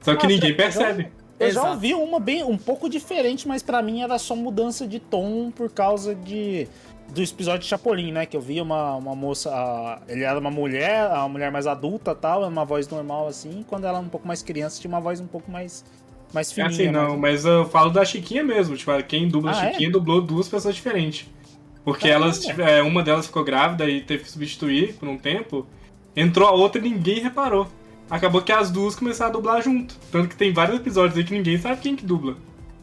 Só que Ah, ninguém já- percebe. Eu Exato. já ouvi uma bem um pouco diferente, mas pra mim era só mudança de tom por causa de do episódio de Chapolin, né? Que eu vi uma, uma moça, a- ele era uma mulher, uma mulher mais adulta, tal, uma voz normal assim, quando ela era um pouco mais criança tinha uma voz um pouco mais mais É fininha. assim, não, mais- mas eu falo da Chiquinha mesmo. Tipo, quem dubla a Ah, é? Chiquinha dublou duas pessoas diferentes. Porque Caramba. elas, é, uma delas ficou grávida e teve que substituir por um tempo. Entrou a outra e ninguém reparou. Acabou que as duas começaram a dublar junto. Tanto que tem vários episódios aí que ninguém sabe quem que dubla.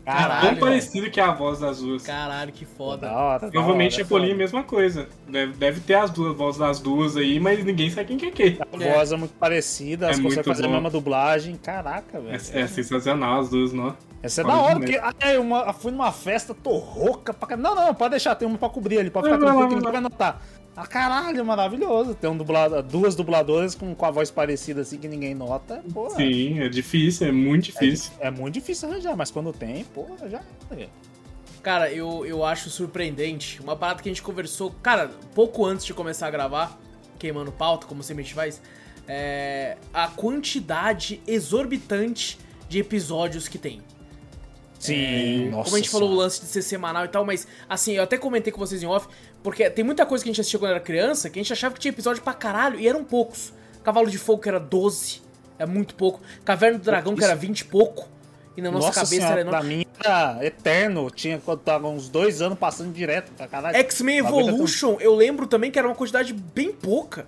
Caralho, Tão parecido que é a voz das duas. Caralho, que Da foda. hora, da Provavelmente hora, Chapolin é a mesma coisa. Deve, deve ter as duas vozes das duas aí, mas ninguém sabe quem que é quem. A voz é muito parecida, elas É conseguem muito fazer a bom. mesma dublagem. Caraca, velho. É, é sensacional as duas, não? Essa é Pode da hora, porque ah, é uma, eu fui numa festa, tô rouca pra caralho. Não, não, pode deixar, tem uma pra cobrir ali, pode ficar tranquilo que vai ninguém vai notar. Ah, caralho, maravilhoso. Tem um dublado, duas dubladoras com, com a voz parecida assim que ninguém nota. Porra, Sim, é difícil, é muito difícil. é muito difícil arranjar, mas quando tem, porra, já. Cara, eu, eu acho surpreendente. Uma parada que a gente conversou, cara, pouco antes de começar a gravar, queimando pauta, como sempre a gente faz, é a quantidade exorbitante de episódios que tem. Sim, nossa. Como a gente falou o senhora. lance de ser semanal e tal, mas assim, eu até comentei com vocês em off, porque tem muita coisa que a gente assistia quando era criança que a gente achava que tinha episódio pra caralho e eram poucos. Cavalo de Fogo que era 12, é muito pouco. Caverna do Dragão que era 20 e pouco. E na nossa, Nossa cabeça senhora, era enorme. pra mim era eterno. Tinha quando tava uns dois anos passando direto pra caralho. X-Men tá Evolution, eu lembro também que era uma quantidade bem pouca.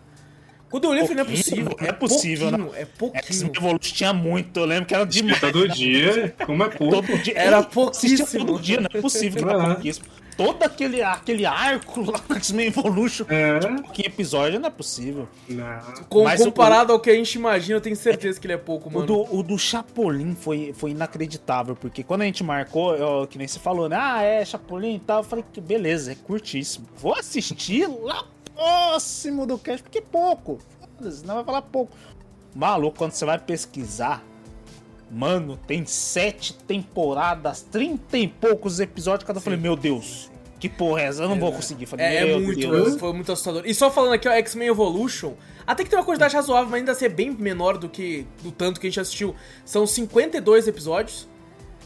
Quando eu olhei, eu falei, não é possível. Não é possível, pouquinho, né? É pouquinho. X-Men Evolution tinha muito, eu lembro que era demais. Todo dia, como é pouco. Todo dia. Era pouquíssimo. todo dia, não é possível que era pouquíssimo. Todo aquele, aquele arco lá no X-Men Evolution. É. Que episódio não é possível. Não. Com- Mas o- comparado ao que a gente imagina, eu tenho certeza que ele é pouco, O mano. do, o do Chapolin foi, foi inacreditável, porque quando a gente marcou, eu- que nem você falou, né? Ah, é Chapolin e tal. Eu falei que beleza, é curtíssimo. Vou assistir lá próximo do cast, porque é pouco. Foda-se, não vai falar pouco. Maluco, quando você vai pesquisar, mano, tem sete temporadas, trinta e poucos episódios cada. Eu falei, meu Deus, que porra é essa? Eu não vou conseguir. Falei, É, é muito, Deus. foi muito assustador. E só falando aqui, ó, X-Men Evolution, até que tem uma quantidade razoável, mas ainda ser bem menor do que do tanto que a gente assistiu. São 52 episódios.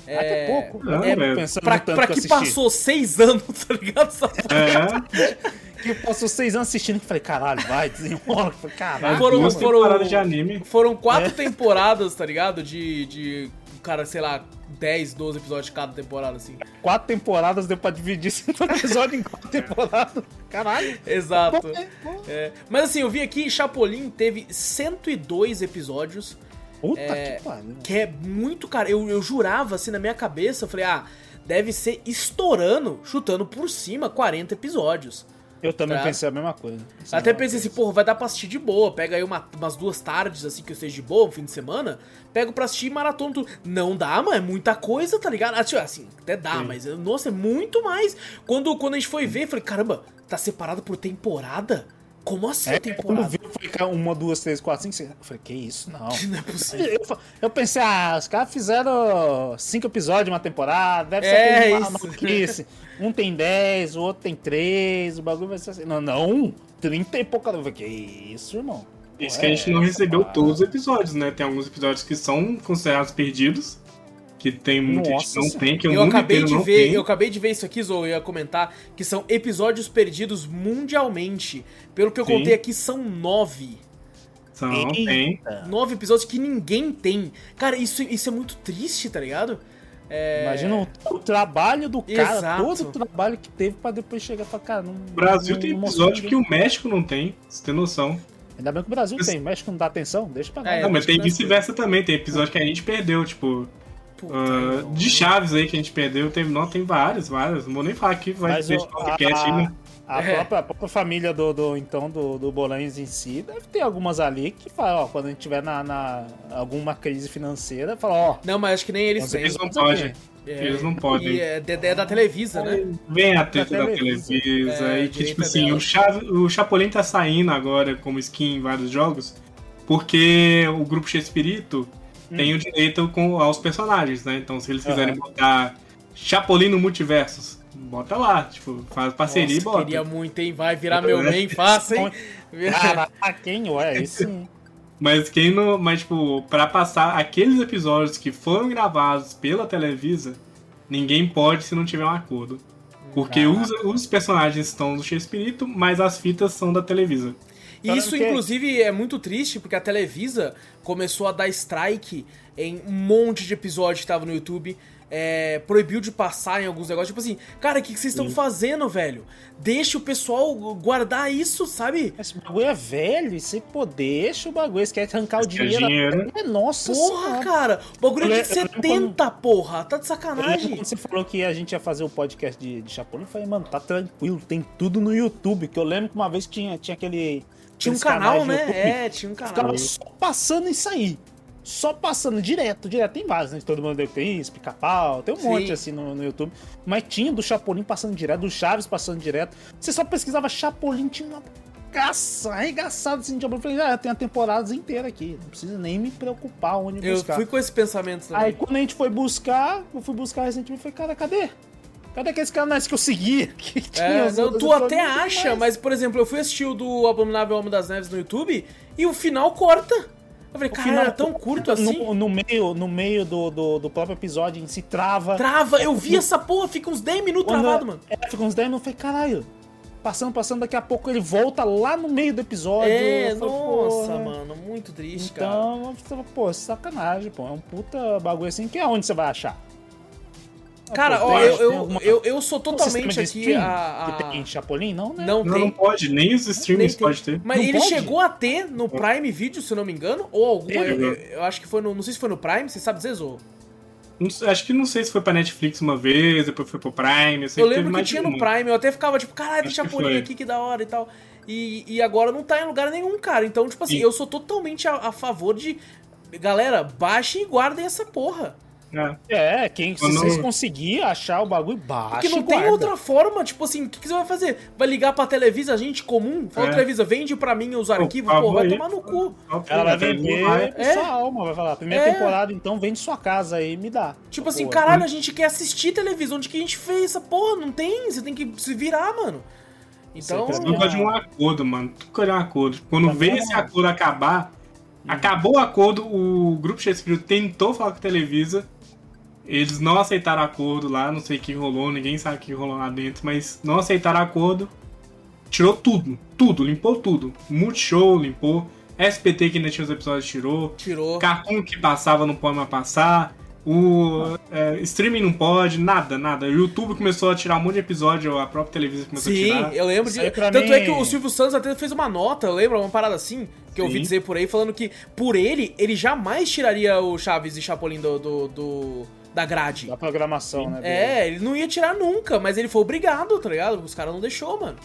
Que é pouco. Não, É, Pra, pra que, que passou 6 anos, tá ligado? Essa É, Que passou seis anos assistindo que eu falei, caralho, vai, desenrola. Falei, caralho. Foram- foram- temporadas de anime. Foram É. quatro temporadas, tá ligado? De, de, cara, sei lá, 10, 12 episódios de cada temporada, assim. quatro temporadas deu pra dividir cinco episódios em quatro temporadas. Caralho. Exato. É. É, mas assim, eu vi aqui, Chapolin teve 102 episódios, Puta É, que pariu. que é muito, cara, eu, eu jurava, assim, na minha cabeça, eu falei, ah, deve ser estourando, chutando por cima 40 episódios. Eu também Tá. pensei a mesma coisa. Pensei Até pensei assim, coisa. porra, vai dar pra assistir de boa. Pega aí uma- umas duas tardes, assim, que eu esteja de boa, um fim de semana. Pego pra assistir maratona tudo. Não dá, mano, é muita coisa, tá ligado? Tipo, Assim, até dá, Sim. mas, nossa, é muito mais. Quando, quando a gente foi ver, falei, caramba, tá separado por temporada? Como assim É, temporada? quando viu, foi uma, duas, três, quatro, cinco, seis. Eu falei, que isso, não. Não é possível. Eu, eu pensei, ah, os caras fizeram cinco episódios uma temporada, deve ser É, aquele isso. maluquice. Um tem dez, o outro tem três, o bagulho vai ser assim. Não, não, trinta e pouca. Eu falei, que isso, irmão? Isso Pô, que a gente é não recebeu parada. todos os episódios, né? Tem alguns episódios que são considerados perdidos, que tem muita gente não tem, que o Eu mundo acabei de não ver, tem. eu acabei de ver isso aqui, Zou, eu ia comentar, que são episódios perdidos mundialmente. Pelo que eu Sim. contei aqui, são nove. São, Eita. tem. Nove episódios que ninguém tem. Cara, isso, isso é muito triste, tá ligado? É... Imagina o, o, trabalho do cara, Exato. todo o trabalho que teve pra depois chegar e falar, cara, não. O Brasil não, tem não episódio que o México não tem, você tem noção. Ainda bem que o Brasil Mas- tem, o México não dá atenção, deixa pra lá. É, não, mas tem é vice-versa também, tem episódio que a gente perdeu, tipo. Puta, não. de Chaves aí que a gente perdeu, tem, não, tem vários, vários. Não vou nem falar aqui, vai Mas ter o- podcast a- ainda. A, É. própria, a própria família do, do então do, do Bolães em si deve ter algumas ali que falam, ó, quando a gente tiver na, na alguma crise financeira, fala, ó, Não, mas acho que nem eles têm. Eles não podem. É, Eles não podem. E é, é da Televisa, né? Vem a treta Da da Televisa. Televisa, É, e que, tipo assim, dela. o, Chave, o Chapolin tá saindo agora como skin em vários jogos, porque o grupo Tem o direito com, aos personagens, né? Então, se eles quiserem Aham. botar Chapolin no Multiversos, bota lá, tipo, faz parceria Nossa, e bota. queria muito, hein? Vai virar meu main fácil, hein? caraca, quem? Ué, isso sim. Mas quem não. Mas, tipo, pra passar aqueles episódios que foram gravados pela Televisa, ninguém pode se não tiver um acordo. Porque os, os personagens estão do X-Espírito, mas as fitas são da Televisa. E isso, inclusive, é muito triste, porque a Televisa começou a dar strike em um monte de episódios que tava no YouTube. é, proibiu de passar em alguns negócios. Tipo assim, cara, o que, que vocês estão fazendo, velho? Deixa o pessoal guardar isso, sabe? Esse bagulho é velho, e você pô, deixa o bagulho, você quer arrancar o dinheiro. dinheiro. É, nossa Porra, senhora. cara. O bagulho é de le- eu lembro 70, porra. Tá de sacanagem. quando você falou que a gente ia fazer o podcast de, de Chapolin, eu falei, mano, tá tranquilo, tem tudo no YouTube. Que eu lembro que uma vez tinha, tinha aquele. Tinha um canal, de né? É, tinha um canal. Ficava só passando isso aí. Só passando direto, direto. Tem vários, né? Todo mundo deve ter isso, pica-pau, tem um Sim. monte assim no, no YouTube. Mas tinha do Chapolin passando direto, do Chaves passando direto. Você só pesquisava Chapolin, tinha uma caça, arregaçada assim de Chapolin. Eu falei, ah, tem a temporadas inteira aqui. Não precisa nem me preocupar onde Eu buscar. fui com esse pensamento também. Aí quando a gente foi buscar, eu fui buscar recentemente, eu falei, cara, cadê? Cadê aqueles canais que eu seguia? Que É, não, tu até acha, mais. mas, por exemplo, eu fui assistir o do Abominável Homem das Neves no YouTube e o final corta. Eu falei, O cara, final era tão curto assim. No, no meio, no meio do, do, do próprio episódio em si, trava. Trava, eu vi essa porra, fica uns 10 minutos Quando- travado, mano. É, fica uns 10 minutos, eu falei, caralho. Passando, passando, daqui a pouco ele volta lá no meio do episódio. É, falei, nossa, porra. mano, muito triste, cara. Então, eu falei, pô, sacanagem, pô. É um puta bagulho assim, que é onde você vai achar? Cara, ó, eu, eu, alguma- eu, eu sou totalmente aqui stream a. a- Que tem Chapolin? Não, né? Não Não, tem. não pode, nem os Nem streamers tem. pode ter. Mas Não ele pode? chegou a ter no Prime Video, se eu não me engano, ou algum. Teve? Eu, eu- eu acho que foi no. Não sei se foi no Prime, você sabe dizer, acho que não sei se foi pra Netflix uma vez, depois foi pro Prime. Eu, sei Eu que lembro que de tinha no. Prime, eu até ficava tipo, caralho, tem que Chapolin aqui, que da hora e tal. E, e agora não tá em lugar nenhum, cara. Então, tipo assim, Sim. eu sou totalmente a, a favor de. Galera, baixem e guardem essa porra. É. É, quem, se vocês conseguirem achar o bagulho, baixa Porque não e tem guarda. outra forma, tipo assim, o que, que você vai fazer? Vai ligar pra Televisa, a gente comum? Fala, É. Televisa, vende pra mim os arquivos, Pô, pô, vai aí. tomar no cu. Ela vai vender É. sua alma, vai falar. Primeira É. temporada, então, vende sua casa aí, me dá. Tipo assim, Pô, caralho, a gente quer assistir televisão, onde que a gente fez essa porra? Não tem, você tem que se virar, mano. Então. Você causa de um acordo, mano. Tudo de um acordo. Quando Tá bom. esse acordo acabar, acabou o acordo, o grupo Shakespeare tentou falar com a Televisa. Eles não aceitaram acordo lá, não sei o que rolou, ninguém sabe o que rolou lá dentro, mas não aceitaram acordo. Tirou tudo, tudo, limpou tudo. Multishow limpou, SPT que ainda tinha os episódios tirou, Tirou. Cartoon que passava não pode mais passar. O é, streaming não pode, nada, nada. O YouTube começou a tirar um monte de episódio, a própria televisão começou Sim, a tirar. eu lembro de. Tanto mim- é que o Silvio Santos até fez uma nota, eu lembro, uma parada assim, que eu ouvi Sim. dizer por aí, falando que por ele, ele jamais tiraria o Chaves e Chapolin do, do, do- da grade. Da programação, né? dele. É, ele não ia tirar nunca, mas ele foi obrigado, tá ligado? Os caras não deixou, mano.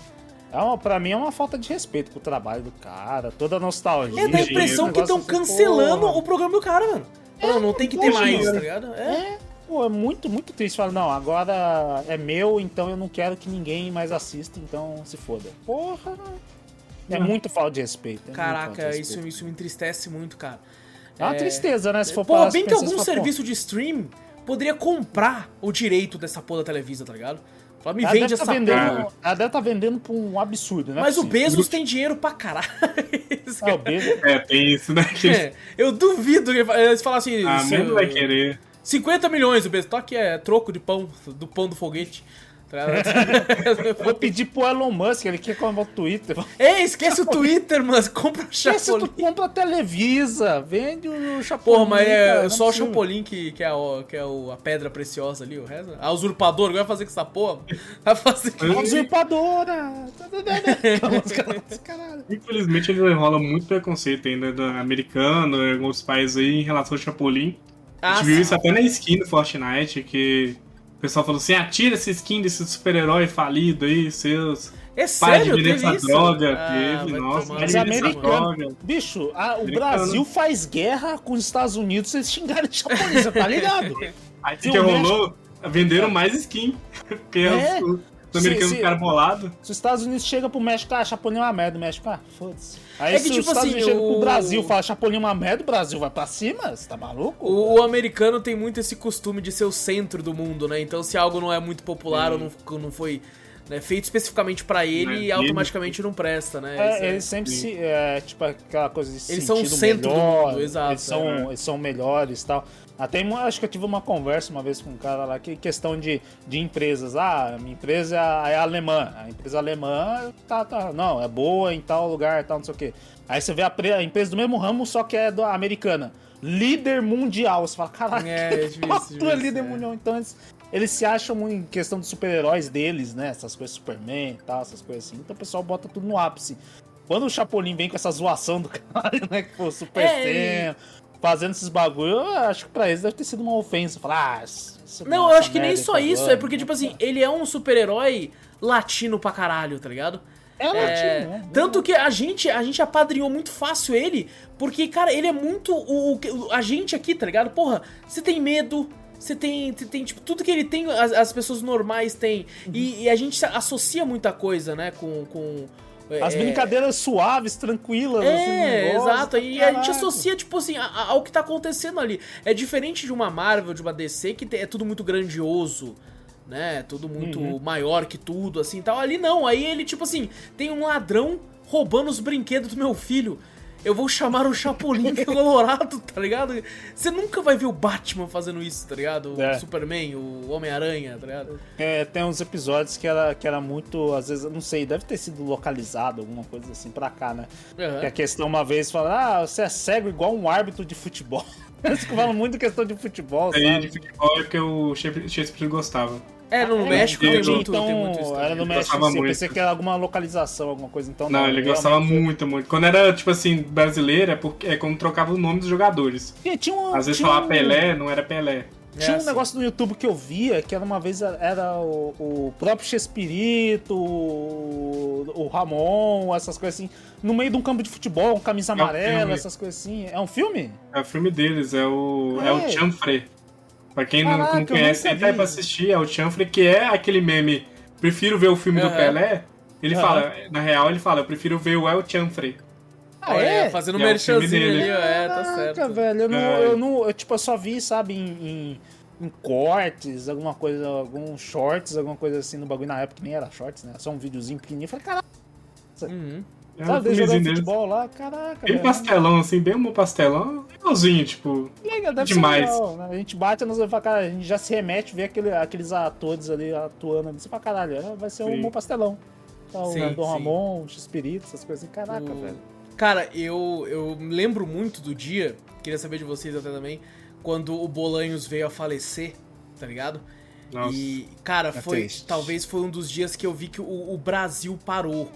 É uma, pra mim é uma falta de respeito com o trabalho do cara, toda a nostalgia. É da Dinheiro, impressão que estão assim, cancelando porra. o programa do cara, mano. Não, não tem que ter mais, tá ligado? É. Pô, é muito, muito triste. Fala, não, agora é meu, então eu não quero que ninguém mais assista, então se foda. Porra, é muito falta de respeito. é falta de Caraca, respeito. isso, isso me entristece muito, cara. É uma tristeza, né? Se for Pô, bem pra que algum serviço de stream poderia comprar o direito dessa porra da Televisa, tá ligado? Fala, me ela vende deve essa tá vendendo, porra. Ela deve tá vendendo por um absurdo, né? Mas o Bezos tem dinheiro pra caralho. Ah, o Bezos. É, tem isso, né? É, eu duvido que eles falam assim. a se- mesmo vai querer. 50 milhões o Bezos. Toque é troco de pão, do pão do foguete. Vou pedir pro Elon Musk, ele quer comprar o Twitter. Ei, esquece o Twitter, mano. Compra o Chapolin. tu compra a Televisa, vende o Chapolin. Porra, mas é cara, só o Chapolin que, que é, o, que é o, a pedra preciosa ali, o resto. A usurpadora, o que vai fazer com essa porra? Vai fazer com... A usurpadora! Infelizmente ele rola muito preconceito ainda do americano, em alguns países aí, em relação ao Chapolin. Ah, a gente viu isso até na skin do Fortnite, que pessoal falou assim: atira essa skin desse super-herói falido aí, seus. É sério? Teve essa isso? droga, ah, teve, nossa, mas americano. Bicho, a, o americano. Brasil faz guerra com os Estados Unidos, eles xingaram de japonês, tá ligado? Aí que rolou, venderam mais skin. Porque é. os, os americanos ficaram bolados. Se os Estados Unidos chegam pro México, ah, Chapolin é uma merda, o México, ah, foda-se. Aí é que, se tipo os Estados assim, Unidos o... chega pro Brasil fala Chapolin é uma merda, o Brasil vai pra cima? Você tá maluco? O, o, americano tem muito esse costume de ser o centro do mundo, né? Então se algo não é muito popular Sim. ou não, não foi né, feito especificamente para ele, e automaticamente não presta, né? É, eles sempre se. É, tipo aquela coisa de Eles são o centro melhor, do mundo, exato. Eles são, é. eles são melhores e tal. Até acho que eu tive uma conversa uma vez com um cara lá que questão de, de empresas. Ah, minha empresa é, é alemã. A empresa alemã tá, tá, não, é boa em tal lugar, tal, não sei o quê. Aí você vê a, a empresa do mesmo ramo, só que é do, americana. Líder mundial. Você fala, caraca, é, é difícil, é líder é. mundial. Então eles, eles se acham em questão dos super-heróis deles, né? Essas coisas Superman e tal, essas coisas assim. Então o pessoal bota tudo no ápice. Quando o Chapolin vem com essa zoação do cara, né? Que foi Super é, fazendo esses bagulho, eu acho que pra eles deve ter sido uma ofensa. Falar, ah, Não, eu acho que nem só isso, é porque, tipo assim, ele é um super-herói latino pra caralho, tá ligado? É, é latino, né? Tanto que a gente, a gente apadrinhou muito fácil ele, porque, cara, ele é muito o, o a gente aqui, tá ligado? Porra, você tem medo, você tem, tem, tipo, tudo que ele tem, as, as pessoas normais têm. Uhum. E, e, a gente associa muita coisa, né, com, com as é... brincadeiras suaves, tranquilas, é, assim, exato. E caraca. a gente associa, tipo assim, ao que tá acontecendo ali. É diferente de uma Marvel, de uma DC, que é tudo muito grandioso né? Tudo muito uhum. maior que tudo, assim tal. Ali não, aí ele, tipo assim, tem um ladrão roubando os brinquedos do meu filho eu vou chamar o Chapolin Colorado, tá ligado? Você nunca vai ver o Batman fazendo isso, tá ligado? O é. Superman, o Homem-Aranha, tá ligado? É, tem uns episódios que era, que era muito, às vezes, não sei, deve ter sido localizado, alguma coisa assim pra cá, né? Uhum. Que a questão uma vez fala, ah, você é cego igual um árbitro de futebol. Eles falam muito questão de futebol, sabe? É, de futebol é porque o Shakespeare gostava. É, no México tem muito, então, tem muito isso. Era no México, sim, eu pensei que era alguma localização, alguma coisa. Então, não, não ele gostava muito, muito. Quando era, tipo assim, brasileiro, é, porque, é quando trocava o nome dos jogadores. E, tinha um, Às vezes falava um... Pelé, não era Pelé. Tinha é um assim. negócio no YouTube que eu via, que era uma vez era o, o próprio Chespirito, o, o, Ramon, essas coisas assim, no meio de um campo de futebol, um camisa é amarela, essas coisas assim. É um filme? É o filme deles, é o, é. é o Chanfrey. Pra quem Caraca, não, conhece, entra aí pra assistir, é o Chanfrey, que é aquele meme. Prefiro ver o filme uhum. do Pelé. Ele uhum. fala, na real, ele fala, eu prefiro ver o El Chanfrey. Ah, é? Fazendo um é merchanzinho ali, é, tá certo. velho, eu não, é. eu não, eu, tipo, eu só vi, sabe, em, em, em, cortes, alguma coisa, alguns shorts, alguma coisa assim no bagulho na época, que nem era shorts, né? Só um videozinho pequenininho. Eu falei, caralho. Uhum. É Sabe, um jogando futebol lá, caraca. Bem velho. pastelão, assim, bem um pastelão, legalzinho, tipo. Legal, deve demais. Ser legal, né? A gente bate nos fala, cara, a gente já se remete, vê aquele, aqueles atores ali atuando ali, você fala, caralho, é, vai ser sim. um bom pastelão. Tá, o sim, Dom sim. Ramon, o X-Espírito, essas coisas assim, caraca, o... velho. Cara, eu, eu lembro muito do dia, queria saber de vocês até também, quando o Bolanhos veio a falecer, tá ligado? Nossa, e, cara, é foi. Triste. Talvez foi um dos dias que eu vi que o, o Brasil parou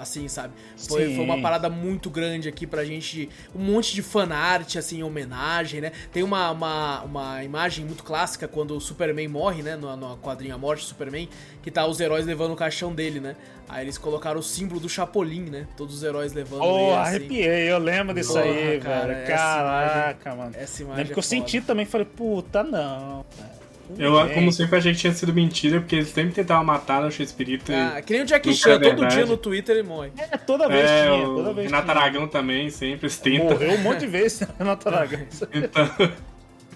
assim, sabe? Foi, foi uma parada muito grande aqui pra gente, um monte de fanart, assim, em homenagem, né? Tem uma, uma, uma imagem muito clássica quando o Superman morre, né? No, no quadrinho A Morte do Superman, que tá os heróis levando o caixão dele, né? Aí eles colocaram o símbolo do Chapolin, né? Todos os heróis levando oh, ele, assim. arrepiei, eu lembro disso Porra, aí, cara, velho. Caraca, imagem, mano. Essa imagem Lembro é que eu senti também, falei, puta, não, cara. Eu, como sempre, achei que tinha sido mentira, porque eles sempre tentavam matar o Shakespeare. Ah, que nem o Jack Chan, é todo dia no Twitter ele morre. É, toda vez é, tinha, toda vez Renato Aragão também, sempre se tenta. Morreu um monte de vezes, Renato Aragão. então...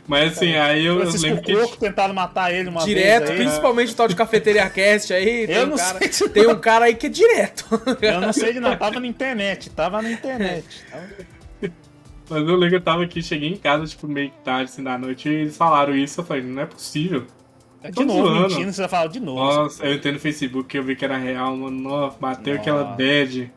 Mas assim, é. aí eu, Francisco lembro que... Croco tentaram matar ele uma direto, vez. Direto, principalmente o tal de Cafeteria Cast aí. Tem eu um não cara, sei Tem um cara aí que é direto. Eu não sei de nada, tava na internet, tava na internet. Mas eu lembro que eu tava aqui, cheguei em casa, tipo, meio que tarde, assim, da noite, e eles falaram isso, eu falei, não é possível. De Tô novo, zoando. mentindo, você vai falar de novo. Nossa, eu entrei no Facebook que eu vi que era real, mano. Nossa, bateu aquela Nossa. bad.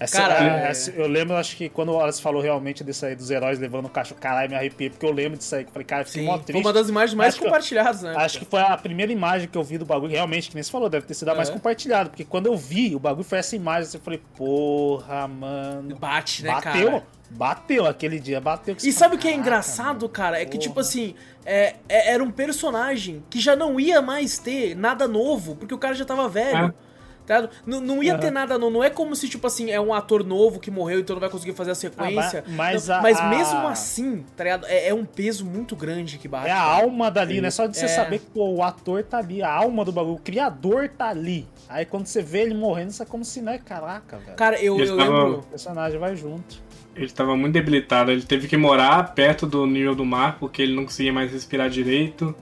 Essa, Cara, é, é- essa- eu lembro, acho que quando o Wallace falou realmente disso aí, dos heróis levando o cachorro, caralho, me arrepiei, porque eu lembro disso aí. que eu Falei, cara, fiquei mó foi triste. uma das imagens mais Acho eu- compartilhadas, né? Acho que foi a primeira imagem que eu vi do bagulho, realmente, que nem você falou, deve ter sido a mais É. compartilhada, porque quando eu vi o bagulho foi essa imagem, assim, eu falei, porra, mano. Bate, né, bateu, cara? bateu, aquele dia bateu. E sabe o que é engraçado, cara? É que, tipo assim, é, é- era um personagem que já não ia mais ter nada novo, porque o cara já tava velho. É. Tá? Não, não ia ter Aham. nada novo. Não é como se, tipo assim, é um ator novo que morreu, então não vai conseguir fazer a sequência. Ah, mas Não, a- mas a- mesmo assim, tá ligado? É, é um peso muito grande que bate. É a cara. alma dali, né? Só de você É. saber que pô, o ator tá ali, a alma do bagulho, o criador tá ali. Aí quando você vê ele morrendo, isso é como se, né? Caraca, velho. Cara, eu, eu tavam- lembro. O personagem vai junto. Ele tava muito debilitado. Ele teve que morar perto do nível do mar porque ele não conseguia mais respirar direito.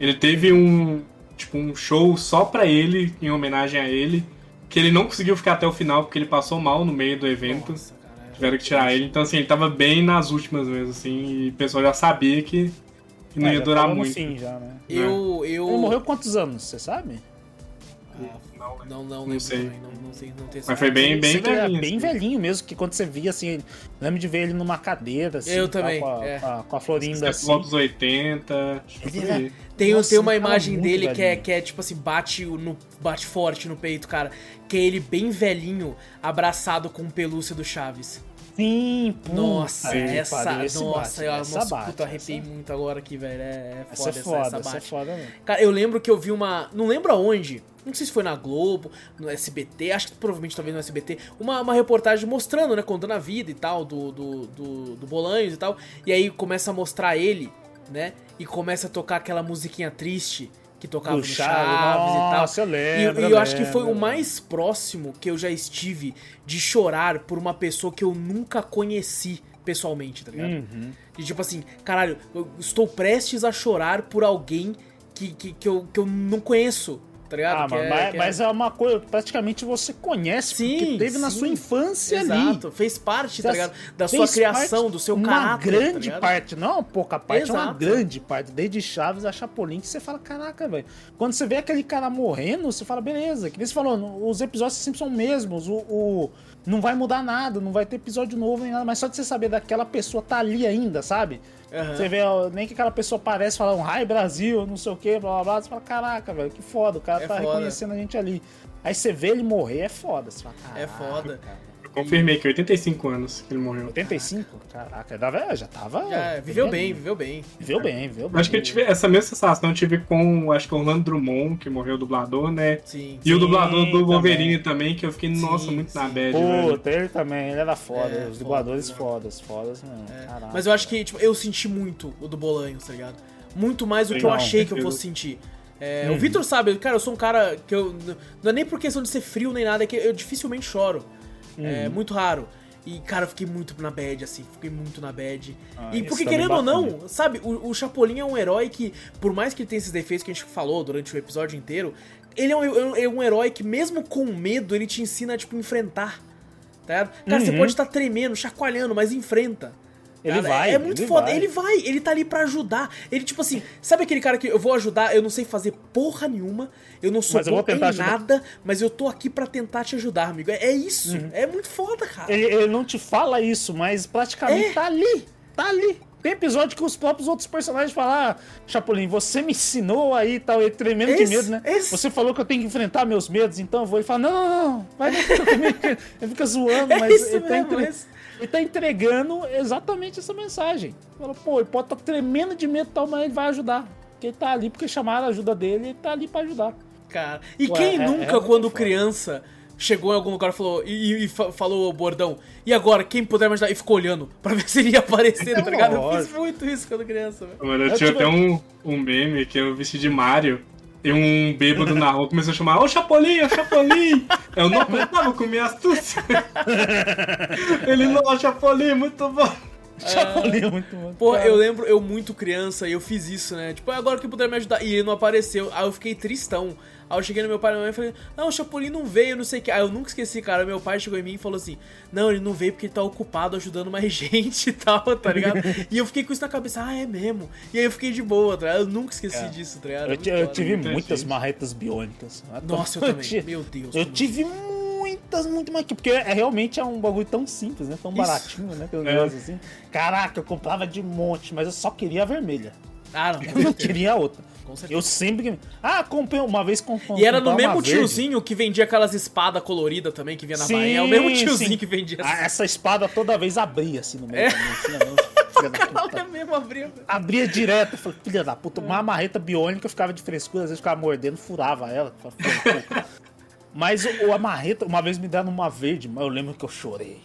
Ele teve um tipo um show só pra ele, em homenagem a ele, que ele não conseguiu ficar até o final porque ele passou mal no meio do evento. Nossa, cara, é- Tiveram que tirar ele. Então assim, ele tava bem nas últimas mesmo assim, e o pessoal já sabia que, que não Ah, ia durar muito. fim já, né? Eu, eu... Ele morreu quantos anos, você sabe? Ah, Não, né? não, não, Não lembro sei. também, Não, não sei, não tenho Mas foi bem, bem era velhinho. bem assim. velhinho mesmo, que quando você via assim, lembro de ver ele numa cadeira, assim, Eu tal, também, com, a, é. com, a, com a Florinda é assim. dos 80. acho que Ele por era- aí. Tem, Nossa, tem uma imagem dele que é, que é tipo assim, bate, no, bate forte no peito, cara. Que é ele bem velhinho, abraçado com o pelúcia do Chaves. Sim, puta Nossa, que essa. pariu, esse nossa, bate, eu, essa nossa, bate, puta, arrepiei essa- muito agora aqui, velho. É, é Essa foda é essa, foda, essa essa é bate. foda mesmo. Cara, eu lembro que eu vi uma. Não lembro aonde. Não sei se foi na Globo, no SBT, acho que provavelmente talvez no SBT, uma, uma reportagem mostrando, né, contando a vida e tal, do, do, do, do Bolanhos e tal. E aí começa a mostrar ele, né? E começa a tocar aquela musiquinha triste que tocava no Chaves, e tal. nossa, eu E, lembro, e eu eu acho que foi o mais próximo que eu já estive de chorar por uma pessoa que eu nunca conheci pessoalmente, tá ligado? Uhum. De tipo assim, caralho, eu estou prestes a chorar por alguém que, que, que, eu, que eu não conheço, tá ligado? Ah, Que é- mas, que é- mas é uma coisa, praticamente você conhece, Sim, porque teve na sim. sua infância ali. Exato, fez parte, tá ligado? Da sua criação, do seu uma caráter. grande tá ligado? parte, não uma pouca parte, é uma Exato. grande parte. Desde Chaves a Chapolin, que você fala, caraca, velho. Quando você vê aquele cara morrendo, você fala, beleza. Que nem você falou, os episódios sempre são mesmos. O, o- não vai mudar nada, não vai ter episódio novo nem nada. Mas só de você saber daquela pessoa tá ali ainda, sabe? Aham. Você vê, nem que aquela pessoa parece falar um Rai Brasil, não sei o que, blá blá blá. Você fala, caraca, velho, que foda, o cara É tá foda. reconhecendo a gente ali. Aí você vê ele morrer, é foda. Você fala, É foda. cara. Confirmei que 85 anos que ele morreu. 85? Caraca, já, tava. Já, viveu bem, bem, viveu bem. Viveu bem, viveu bem. Acho que eu tive essa mesma sensação eu tive com, acho que Orlando Drummond, que morreu o dublador, né? Sim. E o Sim, dublador do também. Wolverine também, que eu fiquei, Sim, nossa, muito na sim. bad, velho. Puta, ele também, ele era foda. É, os foda, dubladores mano. fodas, fodas mesmo. É, Caraca. Mas eu acho que, tipo, eu senti muito o do Bolanhos, tá ligado? Muito mais do que eu achei que eu fosse sentir. É, Uhum. O Vitor sabe, cara, eu sou um cara que eu. Não é nem por questão de ser frio nem nada, é que eu dificilmente choro. É Uhum. muito raro. E, cara, eu fiquei muito na bad, assim, fiquei muito na bad. Ah, e porque, querendo ou não, sabe, o, o Chapolin é um herói que, por mais que ele tenha esses defeitos que a gente falou durante o episódio inteiro, ele é um, é um herói que, mesmo com medo, ele te ensina a, tipo, enfrentar. Tá? Cara, você Uhum. pode estar tremendo, chacoalhando, mas enfrenta. Ele Cara, vai, É muito ele foda. vai. Ele vai, ele tá ali pra ajudar. Ele, tipo assim, sabe aquele cara que eu vou ajudar, eu não sei fazer porra nenhuma, eu não sou Mas bom em ajudar. nada, mas eu tô aqui pra tentar te ajudar, amigo. É, é isso. É muito foda, cara. Uhum. Ele, ele não te fala isso, mas praticamente É. tá ali. Tá ali. Tem episódio que os próprios outros personagens falam: ah, Chapolin, você me ensinou aí e tal, ele tremendo Esse- de medo, né? esse- Você falou que eu tenho que enfrentar meus medos, então eu vou. Ele fala: não, não, não, vai não, eu também quero." Ele fica zoando, É mas isso ele, tá mesmo, entre- é. Ele tá entregando exatamente essa mensagem. Fala, pô, ele pode estar tremendo de medo e tal, mas ele vai ajudar. Porque ele tá ali, porque chamaram a ajuda dele, ele tá ali pra ajudar. Cara. E Ué, quem é- é nunca, muito quando foda. criança, chegou em algum lugar e falou, e, e fa- falou o bordão, e agora, quem puder me ajudar? E ficou olhando pra ver se ele ia aparecer, tá ligado? Eu fiz muito isso quando criança, velho. Mano, eu Eu tinha tive- até um, um meme que eu vesti de Mario. E um bêbado na rua começou a chamar, ô Chapolin, ô Chapolin! Eu não aguentava com minha astúcia. Ele, não, Chapolin, muito bom. Chapolin é muito bom. Pô, eu lembro, eu muito criança, e eu fiz isso, né? Tipo, agora que puder me ajudar. E ele não apareceu. Aí eu fiquei tristão. Aí eu cheguei no meu pai e minha mãe e falei, não, o Chapolin não veio, não sei o que. Aí eu nunca esqueci, cara. Meu pai chegou em mim e falou assim: Não, ele não veio porque ele tá ocupado ajudando mais gente e tal, tá ligado? e eu fiquei com isso na cabeça, ah, é mesmo. E aí eu fiquei de boa, tá ligado? Eu nunca esqueci É. disso, tá ligado? Eu, Muito ti- eu tive muita muitas marretas biônicas. Nossa, eu também. Meu Deus. Eu tive muitas, muito mais. Porque é, realmente é um bagulho tão simples, né? Tão Isso. baratinho, né? Aquele É. negócio assim. Caraca, eu comprava de monte, mas eu só queria a vermelha. Ah, não. Eu não queria outra. Com certeza. Eu sempre. Ah, comprei uma vez com. E era no mesmo uma verde. tiozinho que vendia aquelas espadas coloridas também, que vinha na Sim, Bahia. É o mesmo tiozinho sim. que vendia Ah, essa espada toda vez abria assim no meio. É. Caralho, é mesmo abriu. Abria direto. Eu falei, filha da puta, uma marreta biônica ficava de frescura, às vezes ficava mordendo, furava ela. Mas o, o- a marreta, uma vez me deram uma verde, mas eu lembro que eu chorei.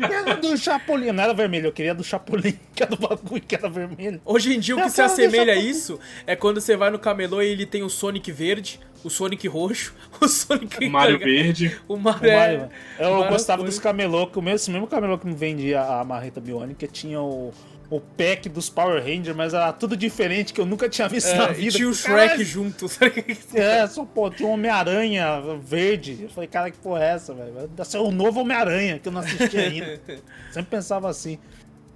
Era do Chapolin, não era vermelho, eu queria do Chapolin, que era do bagulho que era vermelho. Hoje em dia o Eu que se quero assemelha a isso é quando você vai no camelô e ele tem o Sonic verde, o Sonic roxo, o Sonic... O Mario Verde. O Mario, O é- Mario, eu o Mario gostava dos camelô, que o mesmo, esse mesmo camelô que me vendia a marreta biônica tinha o, o pack dos Power Rangers, mas era tudo diferente que eu nunca tinha visto na É, e vida. tinha o Shrek junto. sabe? É, só, pô, tinha um Homem-Aranha verde. Eu falei, cara, que porra é essa, velho? Vai ser o novo Homem-Aranha, que eu não assisti ainda. Sempre pensava assim.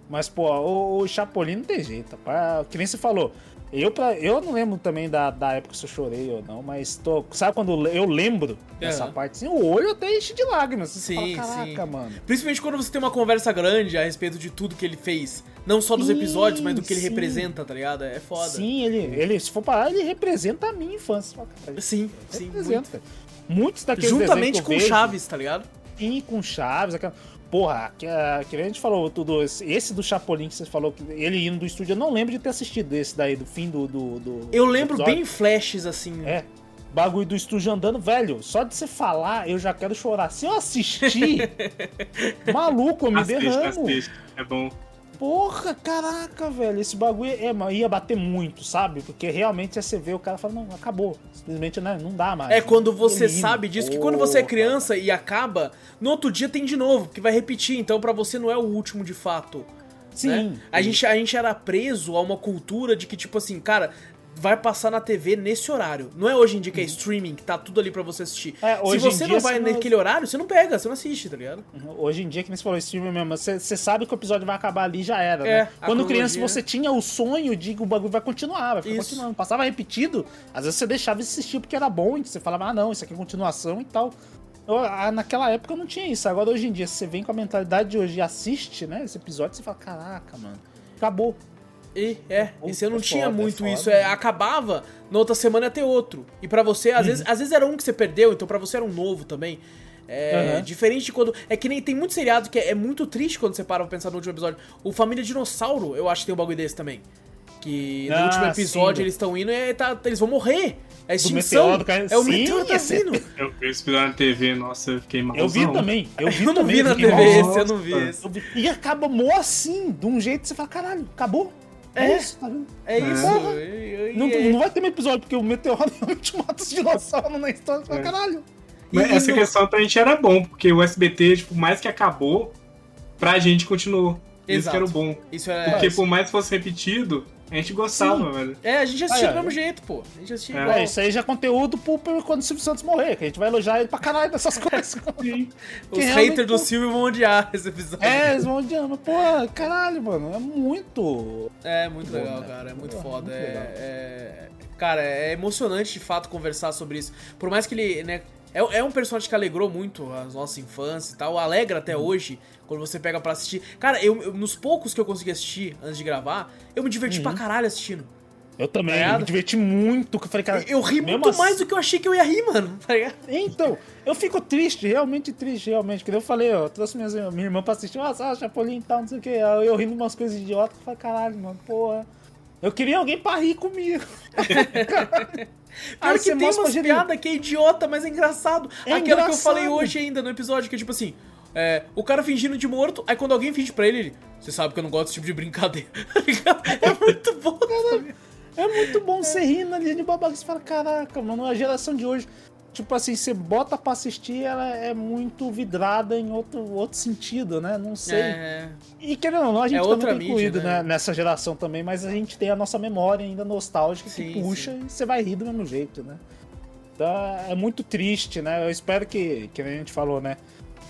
Mas, pô, o, o Chapolin não tem jeito, rapaz. Que nem você falou. Eu, pra, eu não lembro também da, da época se eu chorei ou não, mas tô, sabe quando eu lembro dessa Aham. parte assim, o olho até enche de lágrimas. Sim, fala, caraca, sim. mano. Principalmente quando você tem uma conversa grande a respeito de tudo que ele fez. Não só dos Sim, episódios, mas do que ele sim. representa, tá ligado? É foda. Sim, ele, ele, se for parar, ele representa a minha infância. Fala, cara, Sim, sim. representa. Muitos daqueles Juntamente com vejo- Chaves, tá ligado? Sim, com Chaves, aquela. Porra, que, a- que nem a gente falou tudo. Esse, do Chapolin que você falou, que ele indo do estúdio, eu não lembro de ter assistido esse daí, do fim do. do, do- Eu lembro episódio. bem flashes, assim. É. Bagulho do estúdio andando, velho. Só de você falar, eu já quero chorar. Se eu assistir, maluco, eu me Assiste, derramo. assiste. É bom. Porra, caraca, velho. Esse bagulho é, ia bater muito, sabe? Porque realmente você vê o cara fala, não, acabou. Simplesmente né, não dá mais. É quando você Menino, sabe disso, que quando você é porra. criança e acaba, no outro dia tem de novo, porque vai repetir, então pra você não é o último de fato. Sim. né? A, gente, a gente era preso a uma cultura de que, tipo assim, cara, vai passar na TV nesse horário. Não é hoje em dia que é streaming, que tá tudo ali pra você assistir. É, Se você dia não vai você não- naquele horário, você não pega, você não assiste, tá ligado? Hoje em dia, que nem você falou, streaming mesmo, você você sabe que o episódio vai acabar ali já era, É, né? Quando criança cronologia. você tinha o sonho de que o bagulho vai continuar, vai ficar Isso. continuando. Passava repetido, às vezes você deixava de assistir porque era bom, e você falava, ah não, isso aqui é continuação e tal. Eu, ah, naquela época eu não tinha isso. Agora hoje em dia, se você vem com a mentalidade de hoje e assiste, né, esse episódio, você fala, caraca, mano, acabou. E é, e você não É tinha foda, é muito foda, isso, é, acabava, na outra semana ia ter outro. E pra você, às, vezes, às vezes era um que você perdeu, então pra você era um novo também. É, Aham. Diferente de quando. É que nem tem muito seriado que é, é muito triste quando você para pra pensar no último episódio. O Família Dinossauro, eu acho que tem um bagulho desse também. Que no Ah, último sim, episódio do- eles estão indo e tá- eles vão morrer. É extinção. meteoro caindo. É o Sim, meteoro tá esse- vindo. Eu vi esse episódio na TV, nossa, eu fiquei mal. Eu vi também, eu vi Eu não também. vi na TV mal. esse, eu não vi esse. E acaba mó assim, de um jeito que você fala, caralho, acabou. É, É. isso, tá vendo? É isso. E- Não, não vai ter um episódio, porque o meteoro realmente mata os dinossauros na história. Você fala, É. caralho. Mas E- essa no- questão pra gente era bom, porque o SBT, tipo, mais que acabou, pra gente continuou. Isso Exato. que era o bom. Isso é. Porque por mais que fosse repetido, a gente gostava, velho. É, a gente assistia Ah, é. do mesmo jeito, pô. A gente assistia É. igual. É, isso aí já é conteúdo pro, pro quando o Silvio Santos morrer, que a gente vai elogiar ele pra caralho dessas coisas. Sim. Os realmente, haters do Silvio vão odiar esse episódio. É, eles vão odiando. mas, Pô, caralho, mano. É muito. É muito Bom, legal, né? cara. É muito Porra, foda. muito é, legal. é- Cara, é emocionante de fato conversar sobre isso. Por mais que ele, né. É, é um personagem que alegrou muito a nossa infância e tal. Alegra até Uhum. hoje, quando você pega pra assistir. Cara, eu, eu- nos poucos que eu consegui assistir antes de gravar, eu me diverti pra caralho assistindo. Eu também, Tá eu me diverti muito. Que eu falei, cara. Eu, eu ri muito assim- mais do que eu achei que eu ia rir, mano. Tá ligado? Então, eu fico triste, realmente triste, realmente. Que eu falei, ó, eu trouxe minhas, minha irmã pra assistir, ah, ah, Chapolin e tal, não sei o que. Eu, eu rindo umas coisas idiotas, eu falei, caralho, mano, porra. Eu queria alguém pra rir comigo. Pior Aí que tem umas piadas que é idiota, mas é engraçado. É Aquela que eu engraçado. falei hoje ainda no episódio, que é tipo assim. é, o cara fingindo de morto, aí quando alguém finge pra ele, ele. Você sabe que eu não gosto desse tipo de brincadeira. Tá é muito bom. sabe? É muito bom você rindo ali de babaca. Você fala, caraca, mano, a geração de hoje. Tipo assim, você bota pra assistir, ela é muito vidrada em outro, outro sentido, né? Não sei. É. E querendo ou não, a gente É também tem mídia, incluído né? né, nessa geração também, mas a gente tem a nossa memória ainda nostálgica Sim, que puxa e você vai rir do mesmo jeito, né? Então, é muito triste, né? Eu espero que, que a gente falou, né?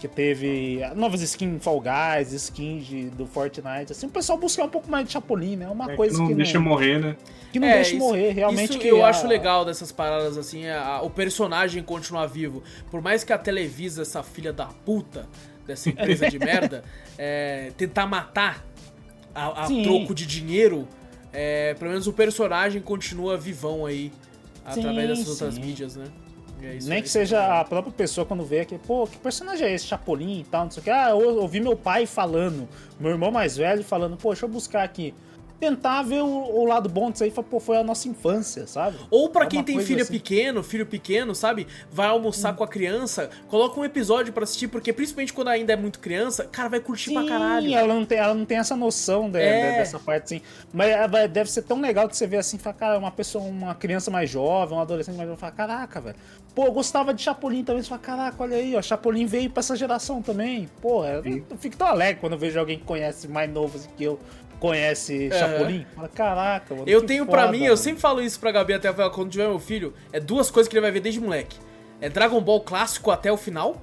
Que teve novas skins Fall Guys, skins de- do Fortnite. Assim, o pessoal buscar um pouco mais de Chapolin, né? Uma É, coisa que não que deixa não, morrer, né? Que não É, deixa isso- morrer. Realmente Isso que eu a- acho legal dessas paradas, assim, é a- o personagem continuar vivo. Por mais que a Televisa, essa filha da puta, dessa empresa de merda, é, tentar matar a, a troco de dinheiro, é, pelo menos o personagem continua vivão aí, através Sim, dessas outras sim. mídias, né? É Nem que seja a própria pessoa quando vê aqui, pô, que personagem é esse, Chapolin e tal, não sei o que. Ah, eu ouvi meu pai falando, meu irmão mais velho falando, pô, deixa eu buscar aqui. Tentar ver o, o lado bom disso aí, falar, pô, foi a nossa infância, sabe? Ou pra É quem tem filho assim. pequeno, filho pequeno, sabe? Vai almoçar com a criança, coloca um episódio pra assistir, porque principalmente quando ainda é muito criança, cara, vai curtir pra caralho. ela não tem, ela não tem essa noção de- É. de- dessa parte assim. Mas vai- deve ser tão legal que você vê assim, fala, cara, uma pessoa, uma criança mais jovem, um adolescente mais jovem, fala, caraca, velho. Pô, eu gostava de Chapolin também. Você fala, caraca, olha aí, ó, Chapolin veio pra essa geração também. Pô, eu, eu fico tão alegre quando eu vejo alguém que conhece mais novo assim, que eu conhece Chapolin. Fala, caraca, mano. Eu tenho pra foda, mim, eu mano." sempre falo isso pra Gabi até quando tiver meu filho, é duas coisas que ele vai ver desde moleque. É Dragon Ball clássico até o final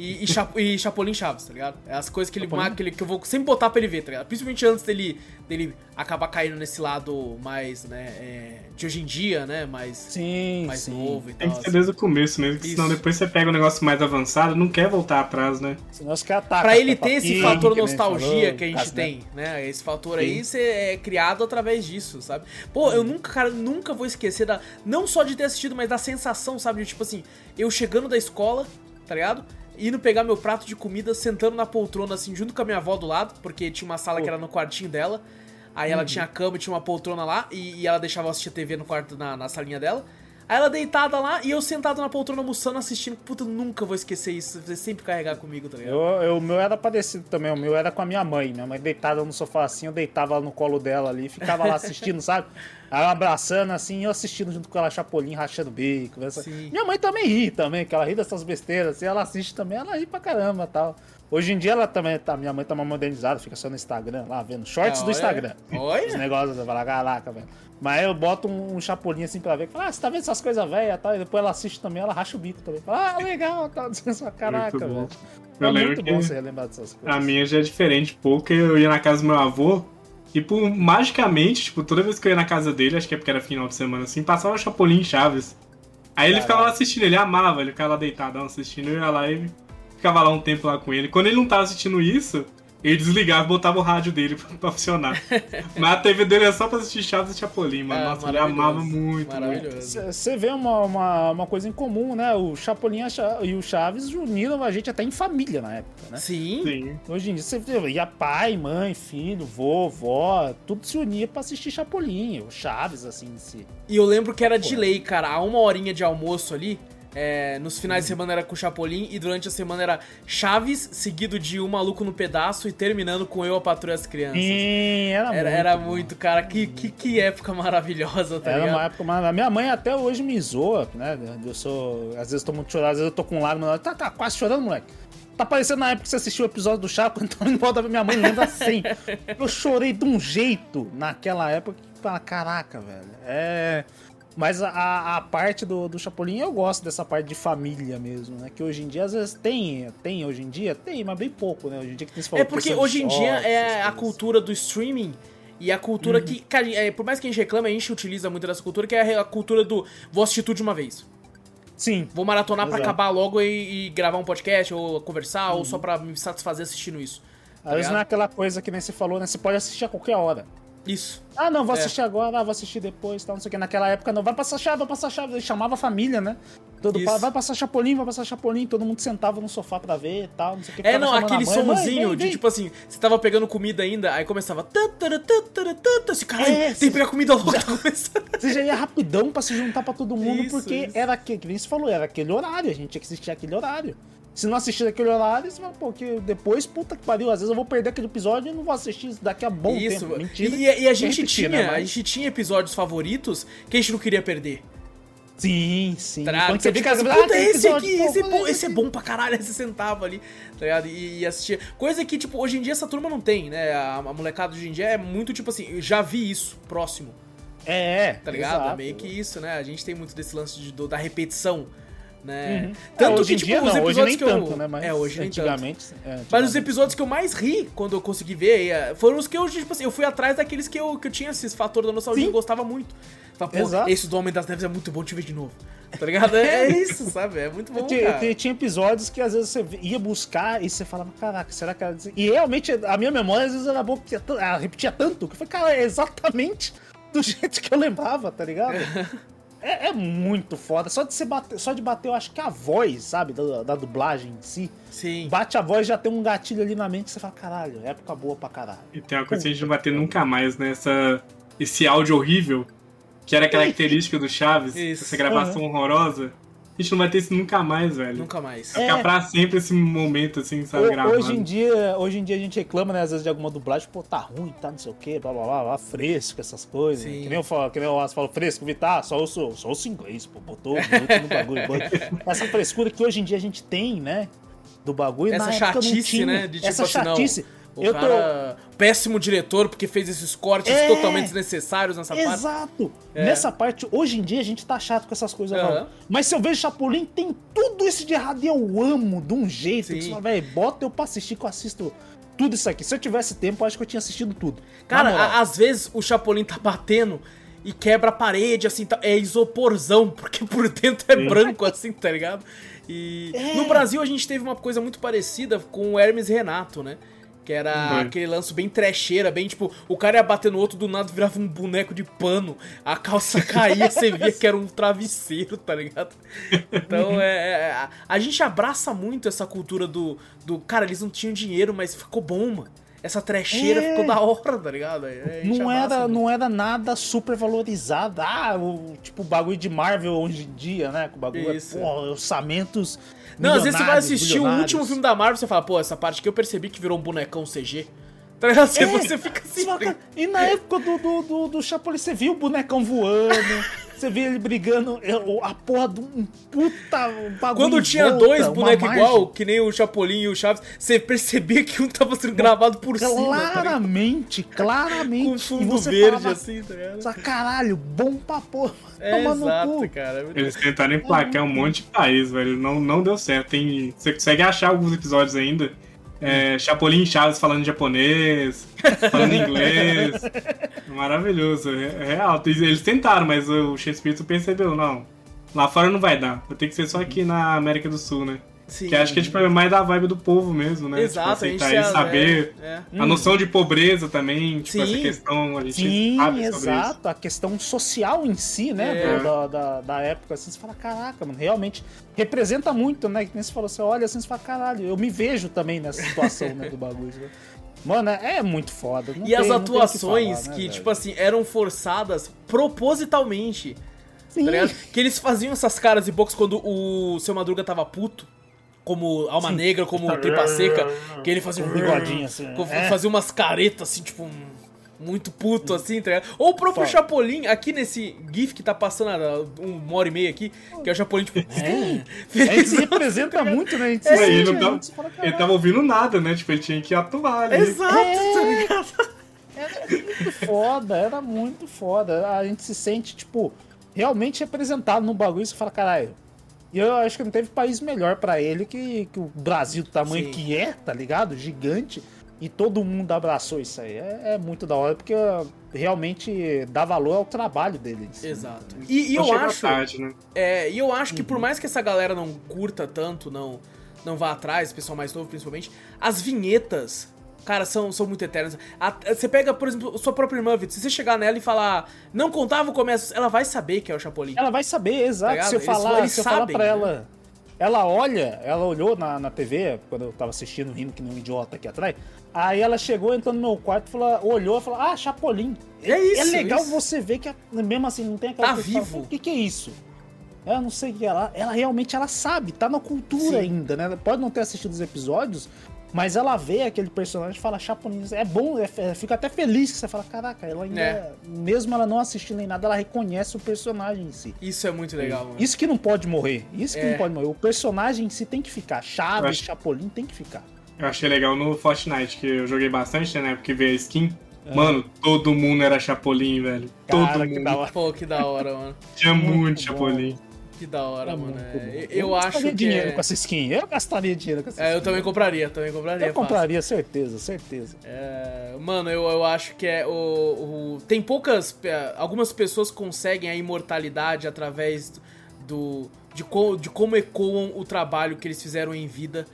e, e, Cha- e Chapolin Chaves, tá ligado? É as coisas que, ele, Chapolin? que, ele- que eu vou sempre botar pra ele ver, tá ligado? Principalmente antes dele, dele acabar caindo nesse lado mais, né, é, de hoje em dia, né, mais, Sim, mais sim. novo e Tem tal. que ser assim. desde o começo mesmo, porque Isso. senão depois você pega um negócio mais avançado, não quer voltar atrás, né? Senão caras atacam Pra ele ter esse fator que nostalgia falou, que a gente caso, né? tem, né? Esse fator aí você é criado através disso, sabe? Pô, eu nunca, cara, nunca vou esquecer da. Não só de ter assistido, mas da sensação, sabe? De tipo assim, eu chegando da escola, tá ligado? Indo pegar meu prato de comida, sentando na poltrona, assim, junto com a minha avó do lado, porque tinha uma sala que era no quartinho dela. Aí ela tinha a cama tinha uma poltrona lá, e, e ela deixava eu assistir TV no quarto, na, na salinha dela. Aí ela deitada lá e eu sentado na poltrona almoçando, assistindo. Puta, eu nunca vou esquecer isso. Você sempre carregar comigo, tá ligado? Eu, eu- o meu era parecido também, o meu era com a minha mãe. Minha mãe deitada no sofá assim, eu deitava no colo dela ali, ficava lá assistindo, sabe? Ela abraçando assim, eu assistindo junto com ela, Chapolin, rachando o bico. essa-. Minha mãe também ri também, que ela ri dessas besteiras, assim, ela assiste também, ela ri pra caramba tal. Hoje em dia ela também tá, minha mãe tá mais modernizada, fica só no Instagram, lá vendo shorts do Olha. Instagram. Olha. Os negócios, eu falo, caraca, velho. Mas eu boto um, um chapulinho assim pra ver, fala, ah, você tá vendo essas coisas velhas e tal, e depois ela assiste também, ela racha o bico também. Fala, ah, legal, tá, caraca, Muito bom. velho. Eu É lembro muito bom você relembrar dessas coisas. a minha já é diferente, porque eu ia na casa do meu avô e, por, magicamente, tipo, toda vez que eu ia na casa dele, acho que é porque era final de semana assim, passava Chapolin e Chaves. Aí ele ficava lá assistindo, ele amava, ele ficava lá deitadão assistindo, eu ia lá e ficava lá um tempo lá com ele. Quando ele não tava assistindo isso, ele desligava e botava o rádio dele pra, pra funcionar. Mas a TV dele é só pra assistir Chaves e Chapolin, mano. Ah, Nossa, ele amava muito, muito. Maravilhoso. Você vê uma, uma, uma coisa em comum, né? O Chapolin e o Chaves uniram a gente até em família na época, né? Sim. Sim. Hoje em dia você vê, ia pai, mãe, filho, vô, vó, tudo se unia pra assistir Chapolin, o Chaves, assim, em si. E eu lembro que era de lei, cara. A uma horinha de almoço ali. É, nos finais de semana era com o Chapolin e durante a semana era Chaves, seguido de Um Maluco no Pedaço e terminando com Eu, a Patrulha as Crianças. Sim, era, Era, muito. era bom. muito, cara. Que, que, que época maravilhosa, tá Era ligado? uma época, mas a minha mãe até hoje me zoa, né? Eu sou. Às vezes eu tô muito chorado, às vezes eu tô com lágrimas. Tá, tá quase chorando, moleque. Tá parecendo na época que você assistiu o episódio do Chaco, então em volta minha mãe lembra assim. Eu chorei de um jeito naquela época que fala, caraca, velho. É. Mas a, a parte do, do Chapolin, eu gosto dessa parte de família mesmo, né? Que hoje em dia, às vezes, tem, tem hoje em dia, tem, mas bem pouco, né? Hoje em dia que tem se É porque hoje em dia é a cultura do streaming e a cultura Uhum. que, cara, é, por mais que a gente reclame, a gente utiliza muito dessa cultura, que é a cultura do vou assistir tudo de uma vez. Sim. Vou maratonar pra Exato. acabar logo e, e gravar um podcast, ou conversar, Uhum. ou só pra me satisfazer assistindo isso. Tá Às vezes ligado? não é aquela coisa que nem você falou, né? Você pode assistir a qualquer hora. Isso. Ah, não, vou É. assistir agora, ah, vou assistir depois, tal, não sei o que. Naquela época, não, vai passar chave, vai passar chave. Ele chamava a família, né? Todo Isso. vai passar Chapolin, vai passar Chapolin. Todo mundo sentava no sofá pra ver e tal, não sei o que. É, não, aquele mãe, mãe, sonzinho vem, de vem. tipo assim, você tava pegando comida ainda, aí começava. tantara, tantara, tantara, Assim, caralho, É, tem que pegar comida logo, tá começando. Você já ia rapidão pra se juntar pra todo mundo, Isso, porque isso. era aquele, que nem você falou, era aquele horário, a gente tinha que assistir aquele horário. Se não assistir aquele horário, você fala, pô, que depois, puta que pariu, às vezes eu vou perder aquele episódio e não vou assistir daqui a bom Isso, tempo. Mentira. e, e a gente repetir, tinha, né, a mas- gente tinha episódios favoritos que a gente não queria perder. Sim, sim. Tá? Quando Você fica assim, ah, puta, aquele esse aqui, pô, esse, pô, esse é bom pra caralho, você sentava ali, tá ligado? E, e assistia. Coisa que, tipo, hoje em dia essa turma não tem, né? A, a molecada de hoje em dia é muito, tipo assim, eu já vi isso, próximo, É, é. tá ligado? É exato. meio que isso, né? A gente tem muito desse lance de, do- da repetição, né? Uhum. Tanto É, hoje que, tipo, dia os episódios hoje que nem eu... tanto, né? Mas é, hoje nem tanto. antigamente, é, Mas os antigamente. episódios que eu mais ri quando eu consegui ver é, foram os que eu, tipo assim, eu fui atrás daqueles que eu, que eu tinha esse fator da nostalgia Sim. e gostava muito. Fala, Exato. esse do Homem das Neves é muito bom, eu ver de novo. Tá ligado? É, é isso, sabe? É muito bom, Tinha, cara. tinha- episódios que às vezes você ia buscar e você falava, caraca, será que ela dizia? E realmente a minha memória às vezes era boa, porque ela repetia tanto que eu falei, cara, é exatamente do jeito que eu lembrava, tá ligado? É, é muito foda. Só de você bater, só de bater, eu acho que a voz, sabe, da, da dublagem em si. Sim. Bate a voz já tem um gatilho ali na mente que você fala, caralho, época boa pra caralho. E tem uma coisa que a gente não vai ter nunca mais, né? Essa, esse áudio horrível, que era característica do Chaves, Isso. essa gravação horrorosa. A gente não vai ter isso nunca mais, velho. Nunca mais. Vai ficar É. pra sempre esse momento, assim, sabe, Ho- gravado. Hoje em, dia, hoje em dia a gente reclama, né, às vezes, de alguma dublagem, pô, tá ruim, tá não sei o quê, blá blá blá, blá fresco, essas coisas. Sim. Que nem eu falo, que nem o Oz fala, fresco, Vitar, só ouço, só ouço inglês, pô, botou muito no bagulho. Essa frescura que hoje em dia a gente tem, né, do bagulho, Essa na época não chatice, tinha. né? De tipo Essa assim, não, chatice. O eu cara, péssimo diretor, porque fez esses cortes É. totalmente desnecessários nessa tô... parte. Exato! É. Nessa parte, hoje em dia a gente tá chato com essas coisas, não. Mas se eu vejo Chapolin, tem tudo isso de errado e eu amo de um jeito. Sim. Que você fala, velho, bota eu pra assistir que eu assisto tudo isso aqui. Se eu tivesse tempo, eu acho que eu tinha assistido tudo. Cara, às vezes o Chapolin tá batendo e quebra a parede, assim, tá- é isoporzão, porque por dentro é branco, assim, tá ligado? E É. no Brasil a gente teve uma coisa muito parecida com o Hermes Renato, né? Que era Foi. aquele lance bem trecheira, bem tipo, o cara ia bater no outro, do nada virava um boneco de pano, a calça caía, você via que era um travesseiro, tá ligado? Então é. é- a, a gente abraça muito essa cultura do, do. Cara, eles não tinham dinheiro, mas ficou bom, mano. Essa trecheira É. ficou da hora, tá ligado? É, não era, muito. não era nada super valorizado. Ah, o tipo o bagulho de Marvel hoje em dia, né? Com o bagulho Isso. é, pô, orçamentos. Não, às vezes você vai assistir o último filme da Marvel e você fala, pô, essa parte aqui eu percebi que virou um bonecão CG. Tá ligado? Você, É. você fica assim. E na época do, do, do, do Chapolin, você viu o bonecão voando, você via ele brigando, é, a porra de um puta bagulho. Quando tinha volta, dois bonecos igual, que nem o Chapolin e o Chaves, você percebia que um tava sendo gravado por cima. Tá? Claramente, claramente. Com E fundo você verde, falava, assim, tá ligado? "Nossa, Caralho, bom pra porra. É Toma no exato, cu." cara. é Eles tentaram emplacar um monte de país, velho. Não, não deu certo. Tem, você consegue achar alguns episódios ainda. É, Chapolin e Chaves falando japonês, falando inglês. Maravilhoso, é, é real. Eles tentaram, mas o Shakespeare percebeu, não. Lá fora não vai dar. Vai ter que ser só aqui na América do Sul, né? Sim. Que acho que é tipo, é mais da vibe do povo mesmo, né? Exato, tipo, aceitar e saber. é, é. A noção de pobreza também, tipo, Sim. essa questão, a gente Sim, sabe exato. A questão social em si, né? É. do- da, da época, assim, você fala, caraca, mano, realmente representa muito, né? Que nem você falou, você olha assim, você fala, caralho, eu me vejo também nessa situação, né, do bagulho. né? Mano, é é muito foda. não E as tem- tem o que atuações falar, né, que, tipo assim, eram forçadas propositalmente. Sim. Tá ligado? Que eles faziam essas caras e bocas quando o seu Madruga tava puto. Como Alma Sim. Negra, como Tripa Seca. Que ele fazia Com bigodinho, assim, é. Fazia umas caretas assim, tipo. um- Muito puto, assim, tá ligado? Ou o próprio Fala. Chapolin, aqui nesse GIF que tá passando há uma hora e meia aqui, que é o Chapolin, tipo. É. A gente feliz. se representa muito, né? A gente se É, sente, ele, não tava, fala, ele tava ouvindo nada, né? Tipo, ele tinha que atuar ali. Exato, É. tá ligado? Era muito foda, era muito foda. A gente se sente, tipo, realmente representado no bagulho. Você fala, caralho. E eu acho que não teve país melhor pra ele que, que o Brasil, do tamanho Sim. que é, tá ligado? Gigante. E todo mundo abraçou isso aí. É, é muito da hora, porque realmente dá valor ao trabalho dele. em si. Exato. E, e Só eu acho. tarde, né? É, e eu acho que por Uhum. mais que essa galera não curta tanto, não não vá atrás, pessoal mais novo principalmente, as vinhetas, cara, são, são muito eternas. A- você pega, por exemplo, sua própria irmã, Vitor, se você chegar nela e falar, não contava o começo, ela vai saber que é o Chapolin. Ela vai saber, exato. Tá se eu falar, eles se eu falar pra né? ela. Ela olha, ela olhou na, na TV, quando eu tava assistindo, rindo que nem um idiota aqui atrás. Aí ela chegou, entrou no meu quarto, falou, olhou e falou: Ah, Chapolin. É isso, É legal isso. você ver que, mesmo assim, não tem aquela Tá coisa que fala, vivo. O que, que é isso? Ela não sei o que ela. Ela realmente ela sabe, tá na cultura Sim. ainda, né? Ela pode não ter assistido os episódios, Mas ela vê aquele personagem e fala Chapolin. É bom, é, é, fica até feliz que você fala, caraca, ela ainda. É. Mesmo ela não assistindo nem nada, ela reconhece o personagem em si. Isso é muito legal, mano. Isso que não pode morrer. Isso que É. não pode morrer. O personagem em si tem que ficar. Chaves, acho- Chapolin tem que ficar. Eu achei legal no Fortnite, que eu joguei bastante, né? Porque veio a skin. É. Mano, todo mundo era Chapolin, velho. Cara, todo que mundo. da hora. Pô, que da hora, mano. Tinha Muito muito bom. Que da hora, É mano. muito bom. É, Eu, acho que. dinheiro é- com essa skin. Eu gastaria dinheiro com essa É, eu skin. também compraria, também compraria. Eu fácil. compraria, certeza, certeza. É, mano, eu, eu acho que é o, o- Tem poucas. é, Algumas pessoas conseguem a imortalidade através do. De, co- de como ecoam o trabalho que eles fizeram em vida.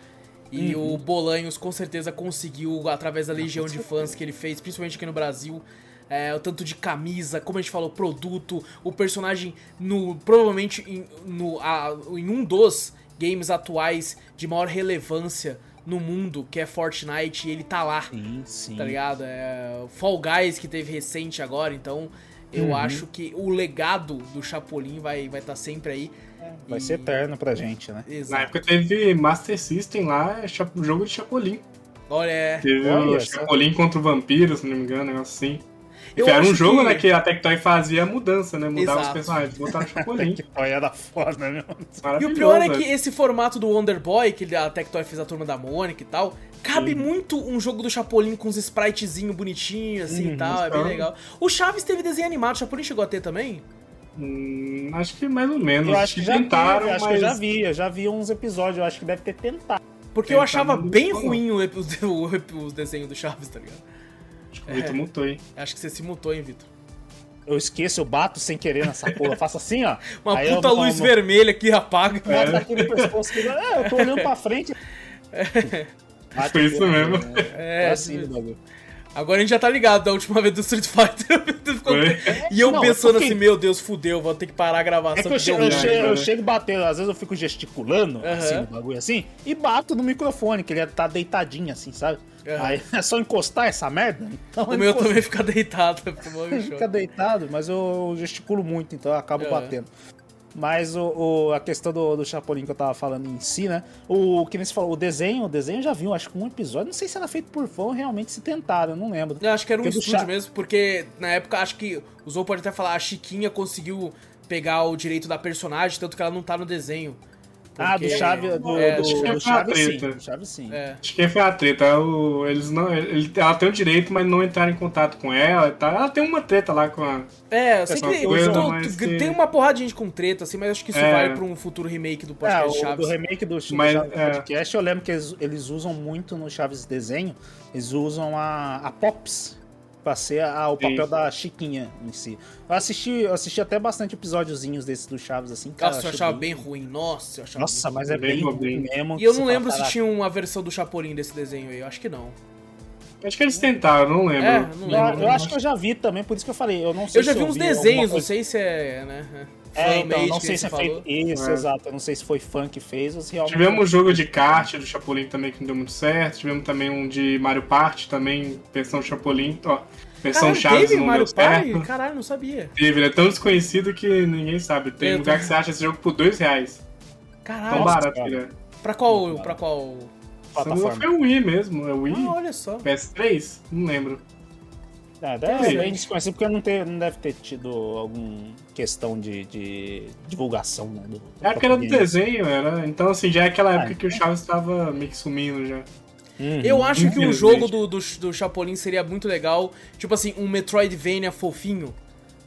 E Uhum. o Bolanhos com certeza conseguiu, através da legião de fãs que ele fez, principalmente aqui no Brasil. É, o tanto de camisa, como a gente falou, produto, o personagem no. Provavelmente em, no, a- em um dos games atuais de maior relevância no mundo, que é Fortnite, e ele tá lá Sim, sim. tá ligado? É, Fall Guys que teve recente agora, então eu Uhum. acho que o legado do Chapolin vai estar vai tá sempre aí. Vai E- ser eterno pra gente, né? Na Exato. época teve Master System lá, cha- jogo de Chapolin. Olha, é. Teve Olha o. Chapolin contra o vampiro, se não me engano, um negócio assim. Eu era um jogo, que- né, que a Tectoy fazia a mudança, né? Mudava Exato. os personagens, botava o Chapolin. Pai era foda, meu. E o pior é que esse formato do Wonder Boy, que a Tectoy fez a turma da Mônica e tal, cabe muito um jogo do Chapolin com uns spritezinhos bonitinhos, assim e Uhum, tal, é bem então. legal. O Chaves teve desenho animado, o Chapolin chegou a ter também? Hum, acho que mais ou menos. Eu acho que já tentaram, vi, acho mas... que eu já vi, eu já vi uns episódios, eu acho que deve ter tentado. Porque eu achava bem ruim o, o, ep- os desenhos do Chaves, tá ligado? Acho que o Vitor mutou, hein? Acho que você se mutou, hein, Vitor? Eu esqueço, eu bato sem querer nessa porra, eu faço assim, ó. Uma Aí eu puta não- luz vermelha que apaga. Bota aqui no pescoço que é, eu tô olhando pra frente. Foi isso aqui, mesmo. É, é assim o bagulho. Agora a gente já tá ligado da última vez do Street Fighter. E eu Não, pensando porque- assim, meu Deus, fudeu, vou ter que parar a gravação. É que eu, porque che- deu eu, ruim. che- eu chego batendo, às vezes eu fico gesticulando, Aham. assim, no bagulho assim, e bato no microfone, que ele tá deitadinho assim, sabe? Aham. Aí é só encostar essa merda. Então O eu meu encosto- também fica deitado. fica deitado, mas eu gesticulo muito, então eu acabo Aham. batendo. Mas o, o- a questão do, do Chapolin que eu tava falando em si, né? O que nem você falou, o desenho, o desenho já viu, acho que um episódio. Não sei se era feito por fã ou realmente se tentaram, eu não lembro. Eu acho que era um Porque estúdio Cha- mesmo, porque na época acho que o Zou pode até falar, a Chiquinha conseguiu pegar o direito da personagem, tanto que ela não tá no desenho. Ah, do Chave, do, É, do, acho que do Chaves sim. treta. Do Chaves sim. É. Acho que foi a treta. O, eles não, ele, ela tem o direito, mas não entraram em contato com ela tal. Ela tem uma treta lá com a. É, eu sei que coisa, tô- tem que- uma porra de gente com treta, assim, mas acho que isso É. vai pra um futuro remake do É, podcast o, Chaves. do remake do, do Mas, Chaves é. Podcast, eu lembro que eles, eles usam muito no Chaves Desenho, eles usam a, a Pops pra ser a- o papel Sim. da Chiquinha em si. Eu assisti, eu assisti até bastante episódiozinhos desses do Chaves, assim, cara. Nossa, eu achava bem ruim. Nossa, eu achava Nossa, bem mas é Bem bem ruim mesmo. E eu não lembro se tinha uma versão do Chapolin desse desenho aí. Eu acho que não. Acho que eles tentaram, não lembro. É, não Eu, lembro. eu acho que eu já vi também, por isso que eu falei. Eu não sei Eu já se vi uns desenhos, não sei se é, né? É, então, não sei se é feito. Isso, É. exato. Eu não sei se foi fã que fez ou se realmente. Tivemos um jogo de kart do Chapolin também que não deu muito certo. Tivemos também um de Mario Party também, versão Chapolin. Ó, versão Caralho, Chaves teve não Mario deu certo. Party? Caralho, não sabia. Teve, ele é tão desconhecido que ninguém sabe. Tem Eu lugar tô- que você acha esse jogo por dois reais. Caralho. Tão barato cara. ele é. Pra qual, pra qual... plataforma. Foi o Wii mesmo, é o Wii. Ah, olha só. PS3? Não lembro. É, deve bem desconhecido porque não, ter, não deve ter tido alguma questão de, de divulgação, né? Do, É porque era do desenho, era. Então, assim, já é aquela época Ah, que o Chaves tava meio que sumindo já. Uhum. Eu acho que um jogo do, do, do Chapolin seria muito legal. Tipo assim, um Metroidvania fofinho,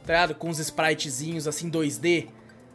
tá ligado? Com uns spritezinhos assim 2D,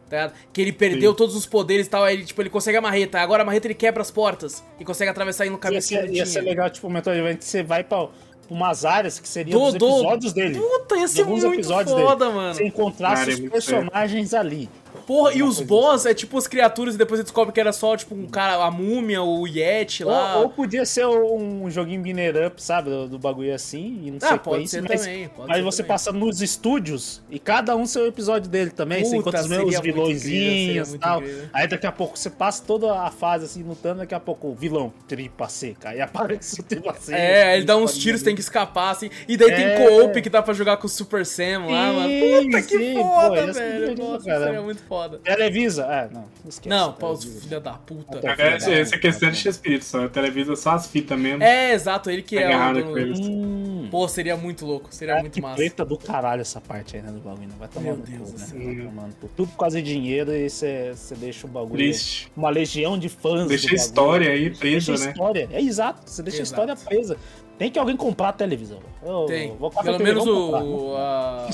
tá ligado? Que ele perdeu Sim. todos os poderes e tal, aí ele, tipo, ele consegue a marreta. Agora a marreta ele quebra as portas e consegue atravessar aí no Ia caminho ser, ia ser legal, tipo, o Metroidvania, que você vai pra umas áreas que seriam Do- dos do- episódios dele. Puta, ia De ser alguns muito episódios foda, dele. mano. Você encontrasse Cara, é os muito personagens ali. Porra, e os boss é tipo as criaturas e depois você descobre que era só, tipo, um cara, a múmia, o Yeti lá. Ou, ou podia ser um joguinho binner up, sabe? Do, do bagulho assim, e não sei ah, pode ser mas, também. Pode mas ser você também. passa nos estúdios e cada um seu episódio dele também. você Puta, encontra os meus vilõezinhos e tal. incrível. Aí daqui a pouco você passa toda a fase assim lutando, daqui a pouco o vilão, tripa seca. Aí aparece o tripa seca. É, ele dá uns tiros, tem que escapar, assim. E daí tem É. co-op que dá pra jogar com o Super Sam lá, mano. Puta que sim, foda, pô, velho. legal, Nossa, cara. seria muito foda. Televisa, é, não, esquece. Não, pô, filha da puta. Até- Agora, essa essa é questão de espírito só. Televisa só as fitas mesmo. É, exato, ele que é Agarrado com eles. Hum, Pô, seria muito louco, seria é, muito que massa. treta do caralho essa parte aí, né, do bagulho, né? Vai tomar Meu Deus cu, né? Vai tomar no cu. Tudo por causa de dinheiro e você deixa o bagulho... Triste. Uma legião de fãs Deixa a história aí presa, deixa a né? história, é exato, você deixa Exato. a história presa. Tem que alguém comprar a televisão. Eu Tem. Pelo a televisão, menos o, a-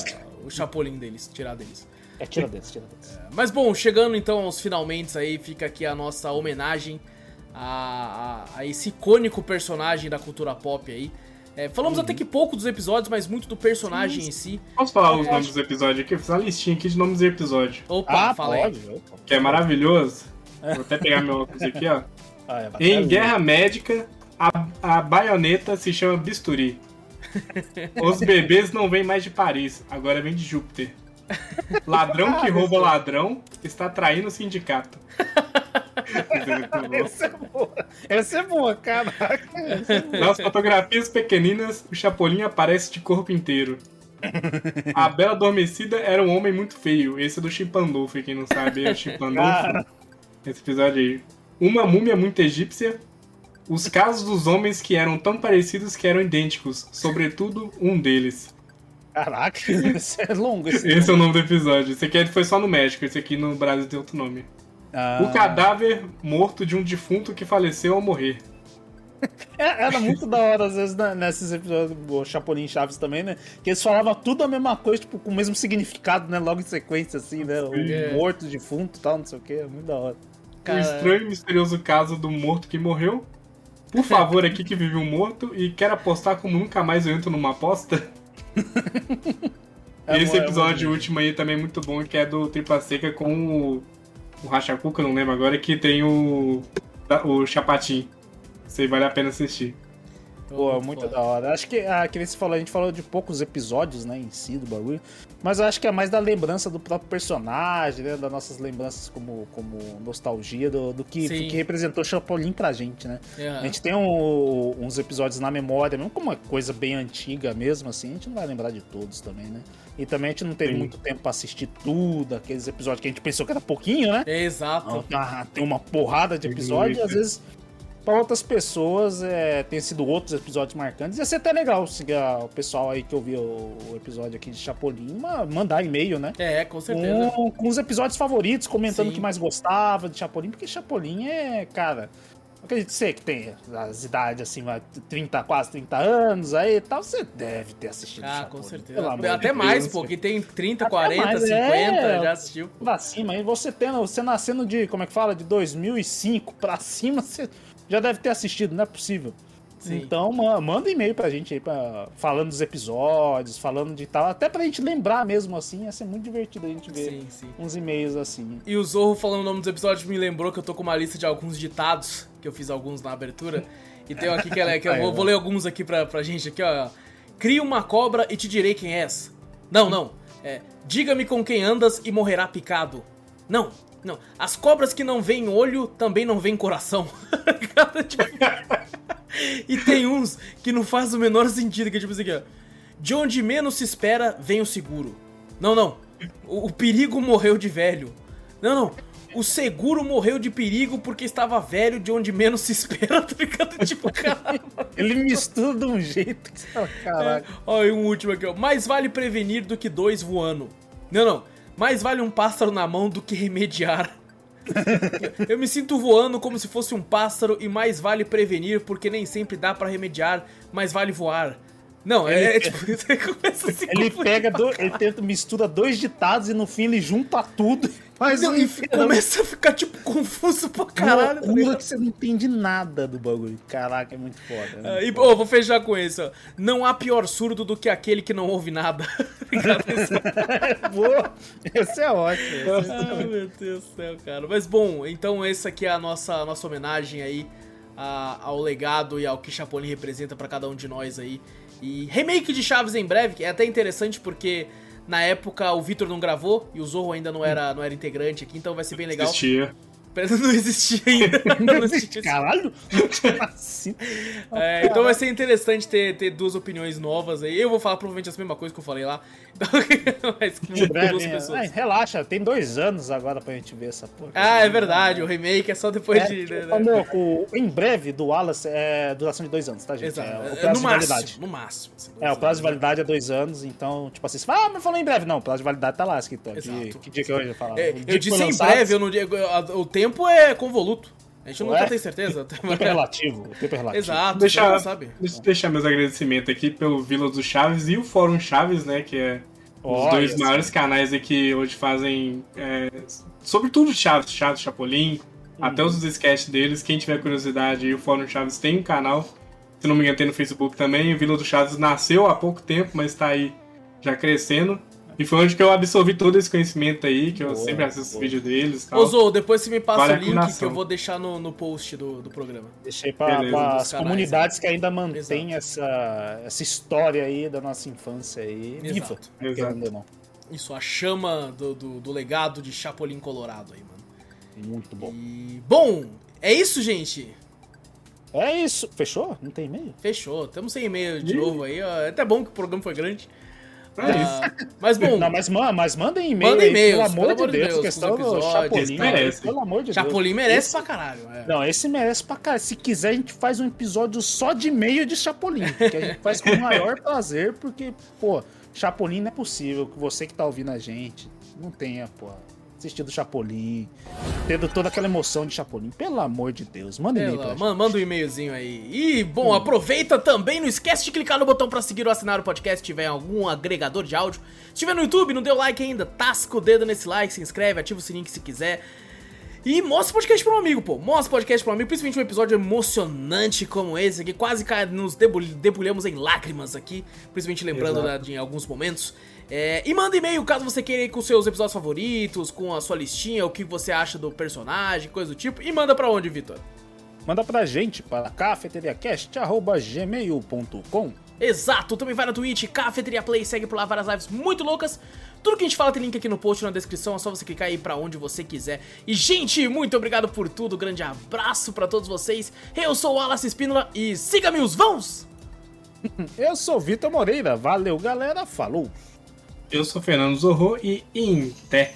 o chapolim deles, tirar deles. É, tira deles, tira deles. Mas bom, chegando então aos finalmente aí, fica aqui a nossa homenagem a, a- a esse icônico personagem da cultura pop aí. É, falamos Uhum. até que pouco dos episódios, mas muito do personagem em si. Posso falar os É, nomes dos episódios aqui? Eu fiz uma listinha aqui de nomes de episódio. Opa, Ah, fala aí. pode. opa. Que é maravilhoso. Vou até pegar meu óculos aqui, ó. Ah, é, Em. Guerra Médica, a, a baioneta se chama Bisturi. Os bebês não vêm mais de Paris, agora vem de Júpiter. Ladrão que rouba ladrão está traindo o sindicato. Essa é boa. Essa é boa, caraca. Nas fotografias pequeninas, o Chapolin aparece de corpo inteiro. A Bela Adormecida era um homem muito feio. Esse é do Chipandolfo, quem não sabe, é o Chipandolfo. Esse episódio aí. Uma múmia muito egípcia. Os casos dos homens que eram tão parecidos que eram idênticos. Sobretudo, um deles. Caraca, esse é longo. Esse, Esse é o nome do episódio. Esse aqui foi só no México. Esse aqui no Brasil tem outro nome. Ah, O cadáver morto de um defunto que faleceu ao morrer. é- Era muito da hora, às vezes, né, nesses episódios do Chapolin Chaves também, né? Que eles falavam tudo a mesma coisa, tipo, com o mesmo significado, né? Logo em sequência, assim, né? O É. morto, defunto e tal, não sei o que. É muito da hora. Cara, O estranho e misterioso caso do morto que morreu. Por favor, aqui que vive um morto e quer apostar como nunca mais eu entro numa aposta. É e esse bom, é episódio bom. último aí também é muito bom, que é do Tripa Seca com o, o Rachacuca, eu não lembro agora, que tem o, o Chapatin. Isso aí vale a pena assistir. Pô, muito da hora. Acho que, ah, que nem você falou, a gente falou de poucos episódios, né, em si do bagulho. Mas eu acho que é mais da lembrança do próprio personagem, né? Das nossas lembranças como, como nostalgia do, do que, do que representou o Chapolin pra gente, né? É. A gente tem um- uns episódios na memória, mesmo como uma coisa bem antiga mesmo, assim, a gente não vai lembrar de todos também, né? E também a gente não teve Sim. muito tempo pra assistir tudo, aqueles episódios que a gente pensou que era pouquinho, né? É, exato. Ah, tem uma porrada de episódios, e às vezes para outras pessoas é, tem sido outros episódios marcantes. Ia ser até legal se o pessoal aí que ouviu o episódio aqui de Chapolin ma- mandar e-mail, né? É, com certeza. Com, com os episódios favoritos, comentando o que mais gostava de Chapolin, porque Chapolin é, cara. Acredito ser que tem as idades assim, vai 30, quase 30 anos aí e tal, você deve ter assistido Ah, Chapolin. com certeza. Até mais, Deus. pô, que tem 30, Até 40, mais, 50, é. já assistiu. pra cima. Aí você tendo, você nascendo de, como é que fala, de 2005 pra cima, você já deve ter assistido, não é possível. Sim. Então, ma- manda e-mail pra gente aí, pra, falando dos episódios, falando de tal, até pra gente lembrar mesmo assim, ia ser muito divertido a gente ver Sim, sim. uns e-mails assim. E o Zorro falando o nome dos episódios me lembrou que eu tô com uma lista de alguns ditados, que eu fiz alguns na abertura. E tem um aqui que, é, que eu vou, vou ler alguns aqui pra, pra gente aqui, ó. Cria uma cobra e te direi quem és. Não, não. É, diga-me com quem andas e morrerá picado. Não, não. As cobras que não veem olho também não veem coração. Cara, tipo- e tem uns que não faz o menor sentido, que é tipo assim, ó. De onde menos se espera, vem o seguro. Não, não. O, o perigo morreu de velho. Não, não. O seguro morreu de perigo porque estava velho de onde menos se espera, tá ligado? Tipo, caralho. Ele mistura de um jeito que você fala, caraca. Ó, e um último aqui, ó. Mais vale prevenir do que dois voando. Não, não. Mais vale um pássaro na mão do que remediar. Eu- me sinto voando como se fosse um pássaro e mais vale prevenir porque nem sempre dá pra remediar, mais vale voar. Não, é, é tipo, você começa a se Ele pega, do, ele tenta, mistura dois ditados e no fim ele junta tudo faz Não, um e começa a ficar, tipo, confuso pra caralho. tá loucura ligado? que você não entende nada do bagulho. Caraca, é muito foda. né? Ah, e, ô, vou fechar com isso, ó. Não há pior surdo do que aquele que não ouve nada. Esse- Boa. Esse é ótimo. esse é- Ai, meu Deus do céu, cara. Mas bom, então essa aqui é a nossa, a nossa homenagem aí a- ao legado e ao que Chapolin representa pra cada um de nós aí. E remake de Chaves em breve, que é até interessante porque na época o Vitor não gravou e o Zorro ainda não era, não era integrante aqui, então vai ser bem legal. Assistia. Não existia ainda. Não existia. Caralho! assim. É, então vai ser interessante ter, ter duas opiniões novas aí. Eu vou falar provavelmente as mesmas coisas que eu falei lá. Mas com duas pessoas. É, relaxa, tem dois anos agora pra gente ver essa porra. Ah, é verdade. O remake é só depois é, de. Tipo, né, né? o, em breve, do Wallace é duração de dois anos, tá, gente? Exato. É, o prazo no de máximo, validade. No máximo. Assim, é, o prazo de validade é dois anos, então, tipo assim, você fala, ah, mas falou em breve. Não, o prazo de validade tá lá escrito. Exato. Que, que dia que eu ia falar? É, eu disse em breve, eu não, o tempo é convoluto. A gente nunca tem certeza. O tempo é relativo. O tempo é relativo. Exato, deixa, sabe. Deixa eu deixar meus agradecimentos aqui pelo Vila do Chaves e o Fórum Chaves, né? Que é oh, os dois maiores canais aqui hoje fazem. É, sobretudo Chaves, Chaves, Chapolin, uhum. até os sketches deles. Quem tiver curiosidade, o Fórum Chaves tem um canal. Se não me engano, tem no Facebook também. O Vila do Chaves nasceu há pouco tempo, mas está aí já crescendo. E foi onde que eu absorvi todo esse conhecimento aí, que eu boa, sempre assisto boa. vídeo deles. Ô, Zou, depois você me passa vale o link que eu vou deixar no, no post do, do programa. Deixei pra, pra as comunidades que ainda mantêm essa, essa história aí da nossa infância aí viva. Exato. Não. Isso, a chama do, do, do, legado de Chapolin Colorado aí, mano. Muito bom. E, bom, é isso, gente. É isso. Fechou? Não tem e-mail? Fechou. Estamos sem e-mail de Ih. novo aí. É até bom que o programa foi grande. É isso. Mas bom. Não, mas, mas mandem e-mail. Mandem e-mails, pelo amor, pelo de Deus. Deus questão do Chapolin. Merece. Pelo amor de Chapolin Deus. merece esse, pra caralho. É. Não, esse merece pra caralho. Se quiser, a gente faz um episódio só de e-mail de Chapolin. Que a gente faz com o maior prazer, porque, pô, Chapolin não é possível que você que tá ouvindo a gente não tenha, pô assistindo Chapolin, tendo toda aquela emoção de Chapolin. Pelo amor de Deus, manda um e-mail pra. Manda um e-mailzinho aí. E, bom, hum. aproveita também, não esquece de clicar no botão para seguir ou assinar o podcast se tiver algum agregador de áudio. Se tiver no YouTube, não deu like ainda, tasca o dedo nesse like, se inscreve, ativa o sininho se quiser. E mostra o podcast um amigo, pô. Mostra o podcast um amigo, principalmente um episódio emocionante como esse aqui. Quase nos debulhamos em lágrimas aqui, principalmente lembrando da, de alguns momentos. É, e manda e-mail caso você queira ir com seus episódios favoritos, com a sua listinha, o que você acha do personagem, coisa do tipo. E manda para onde, Vitor? Manda pra gente para cafeteriacast.gmail.com Exato, também vai na Twitch, Cafeteria Play, segue por lá várias lives muito loucas. Tudo que a gente fala tem link aqui no post na descrição, é só você clicar aí pra onde você quiser. E, gente, muito obrigado por tudo, grande abraço para todos vocês. Eu sou o Wallace Espínola e siga-me os vãos! Eu sou o Vitor Moreira, valeu galera, falou! Eu sou Fernando Zorro e Inté.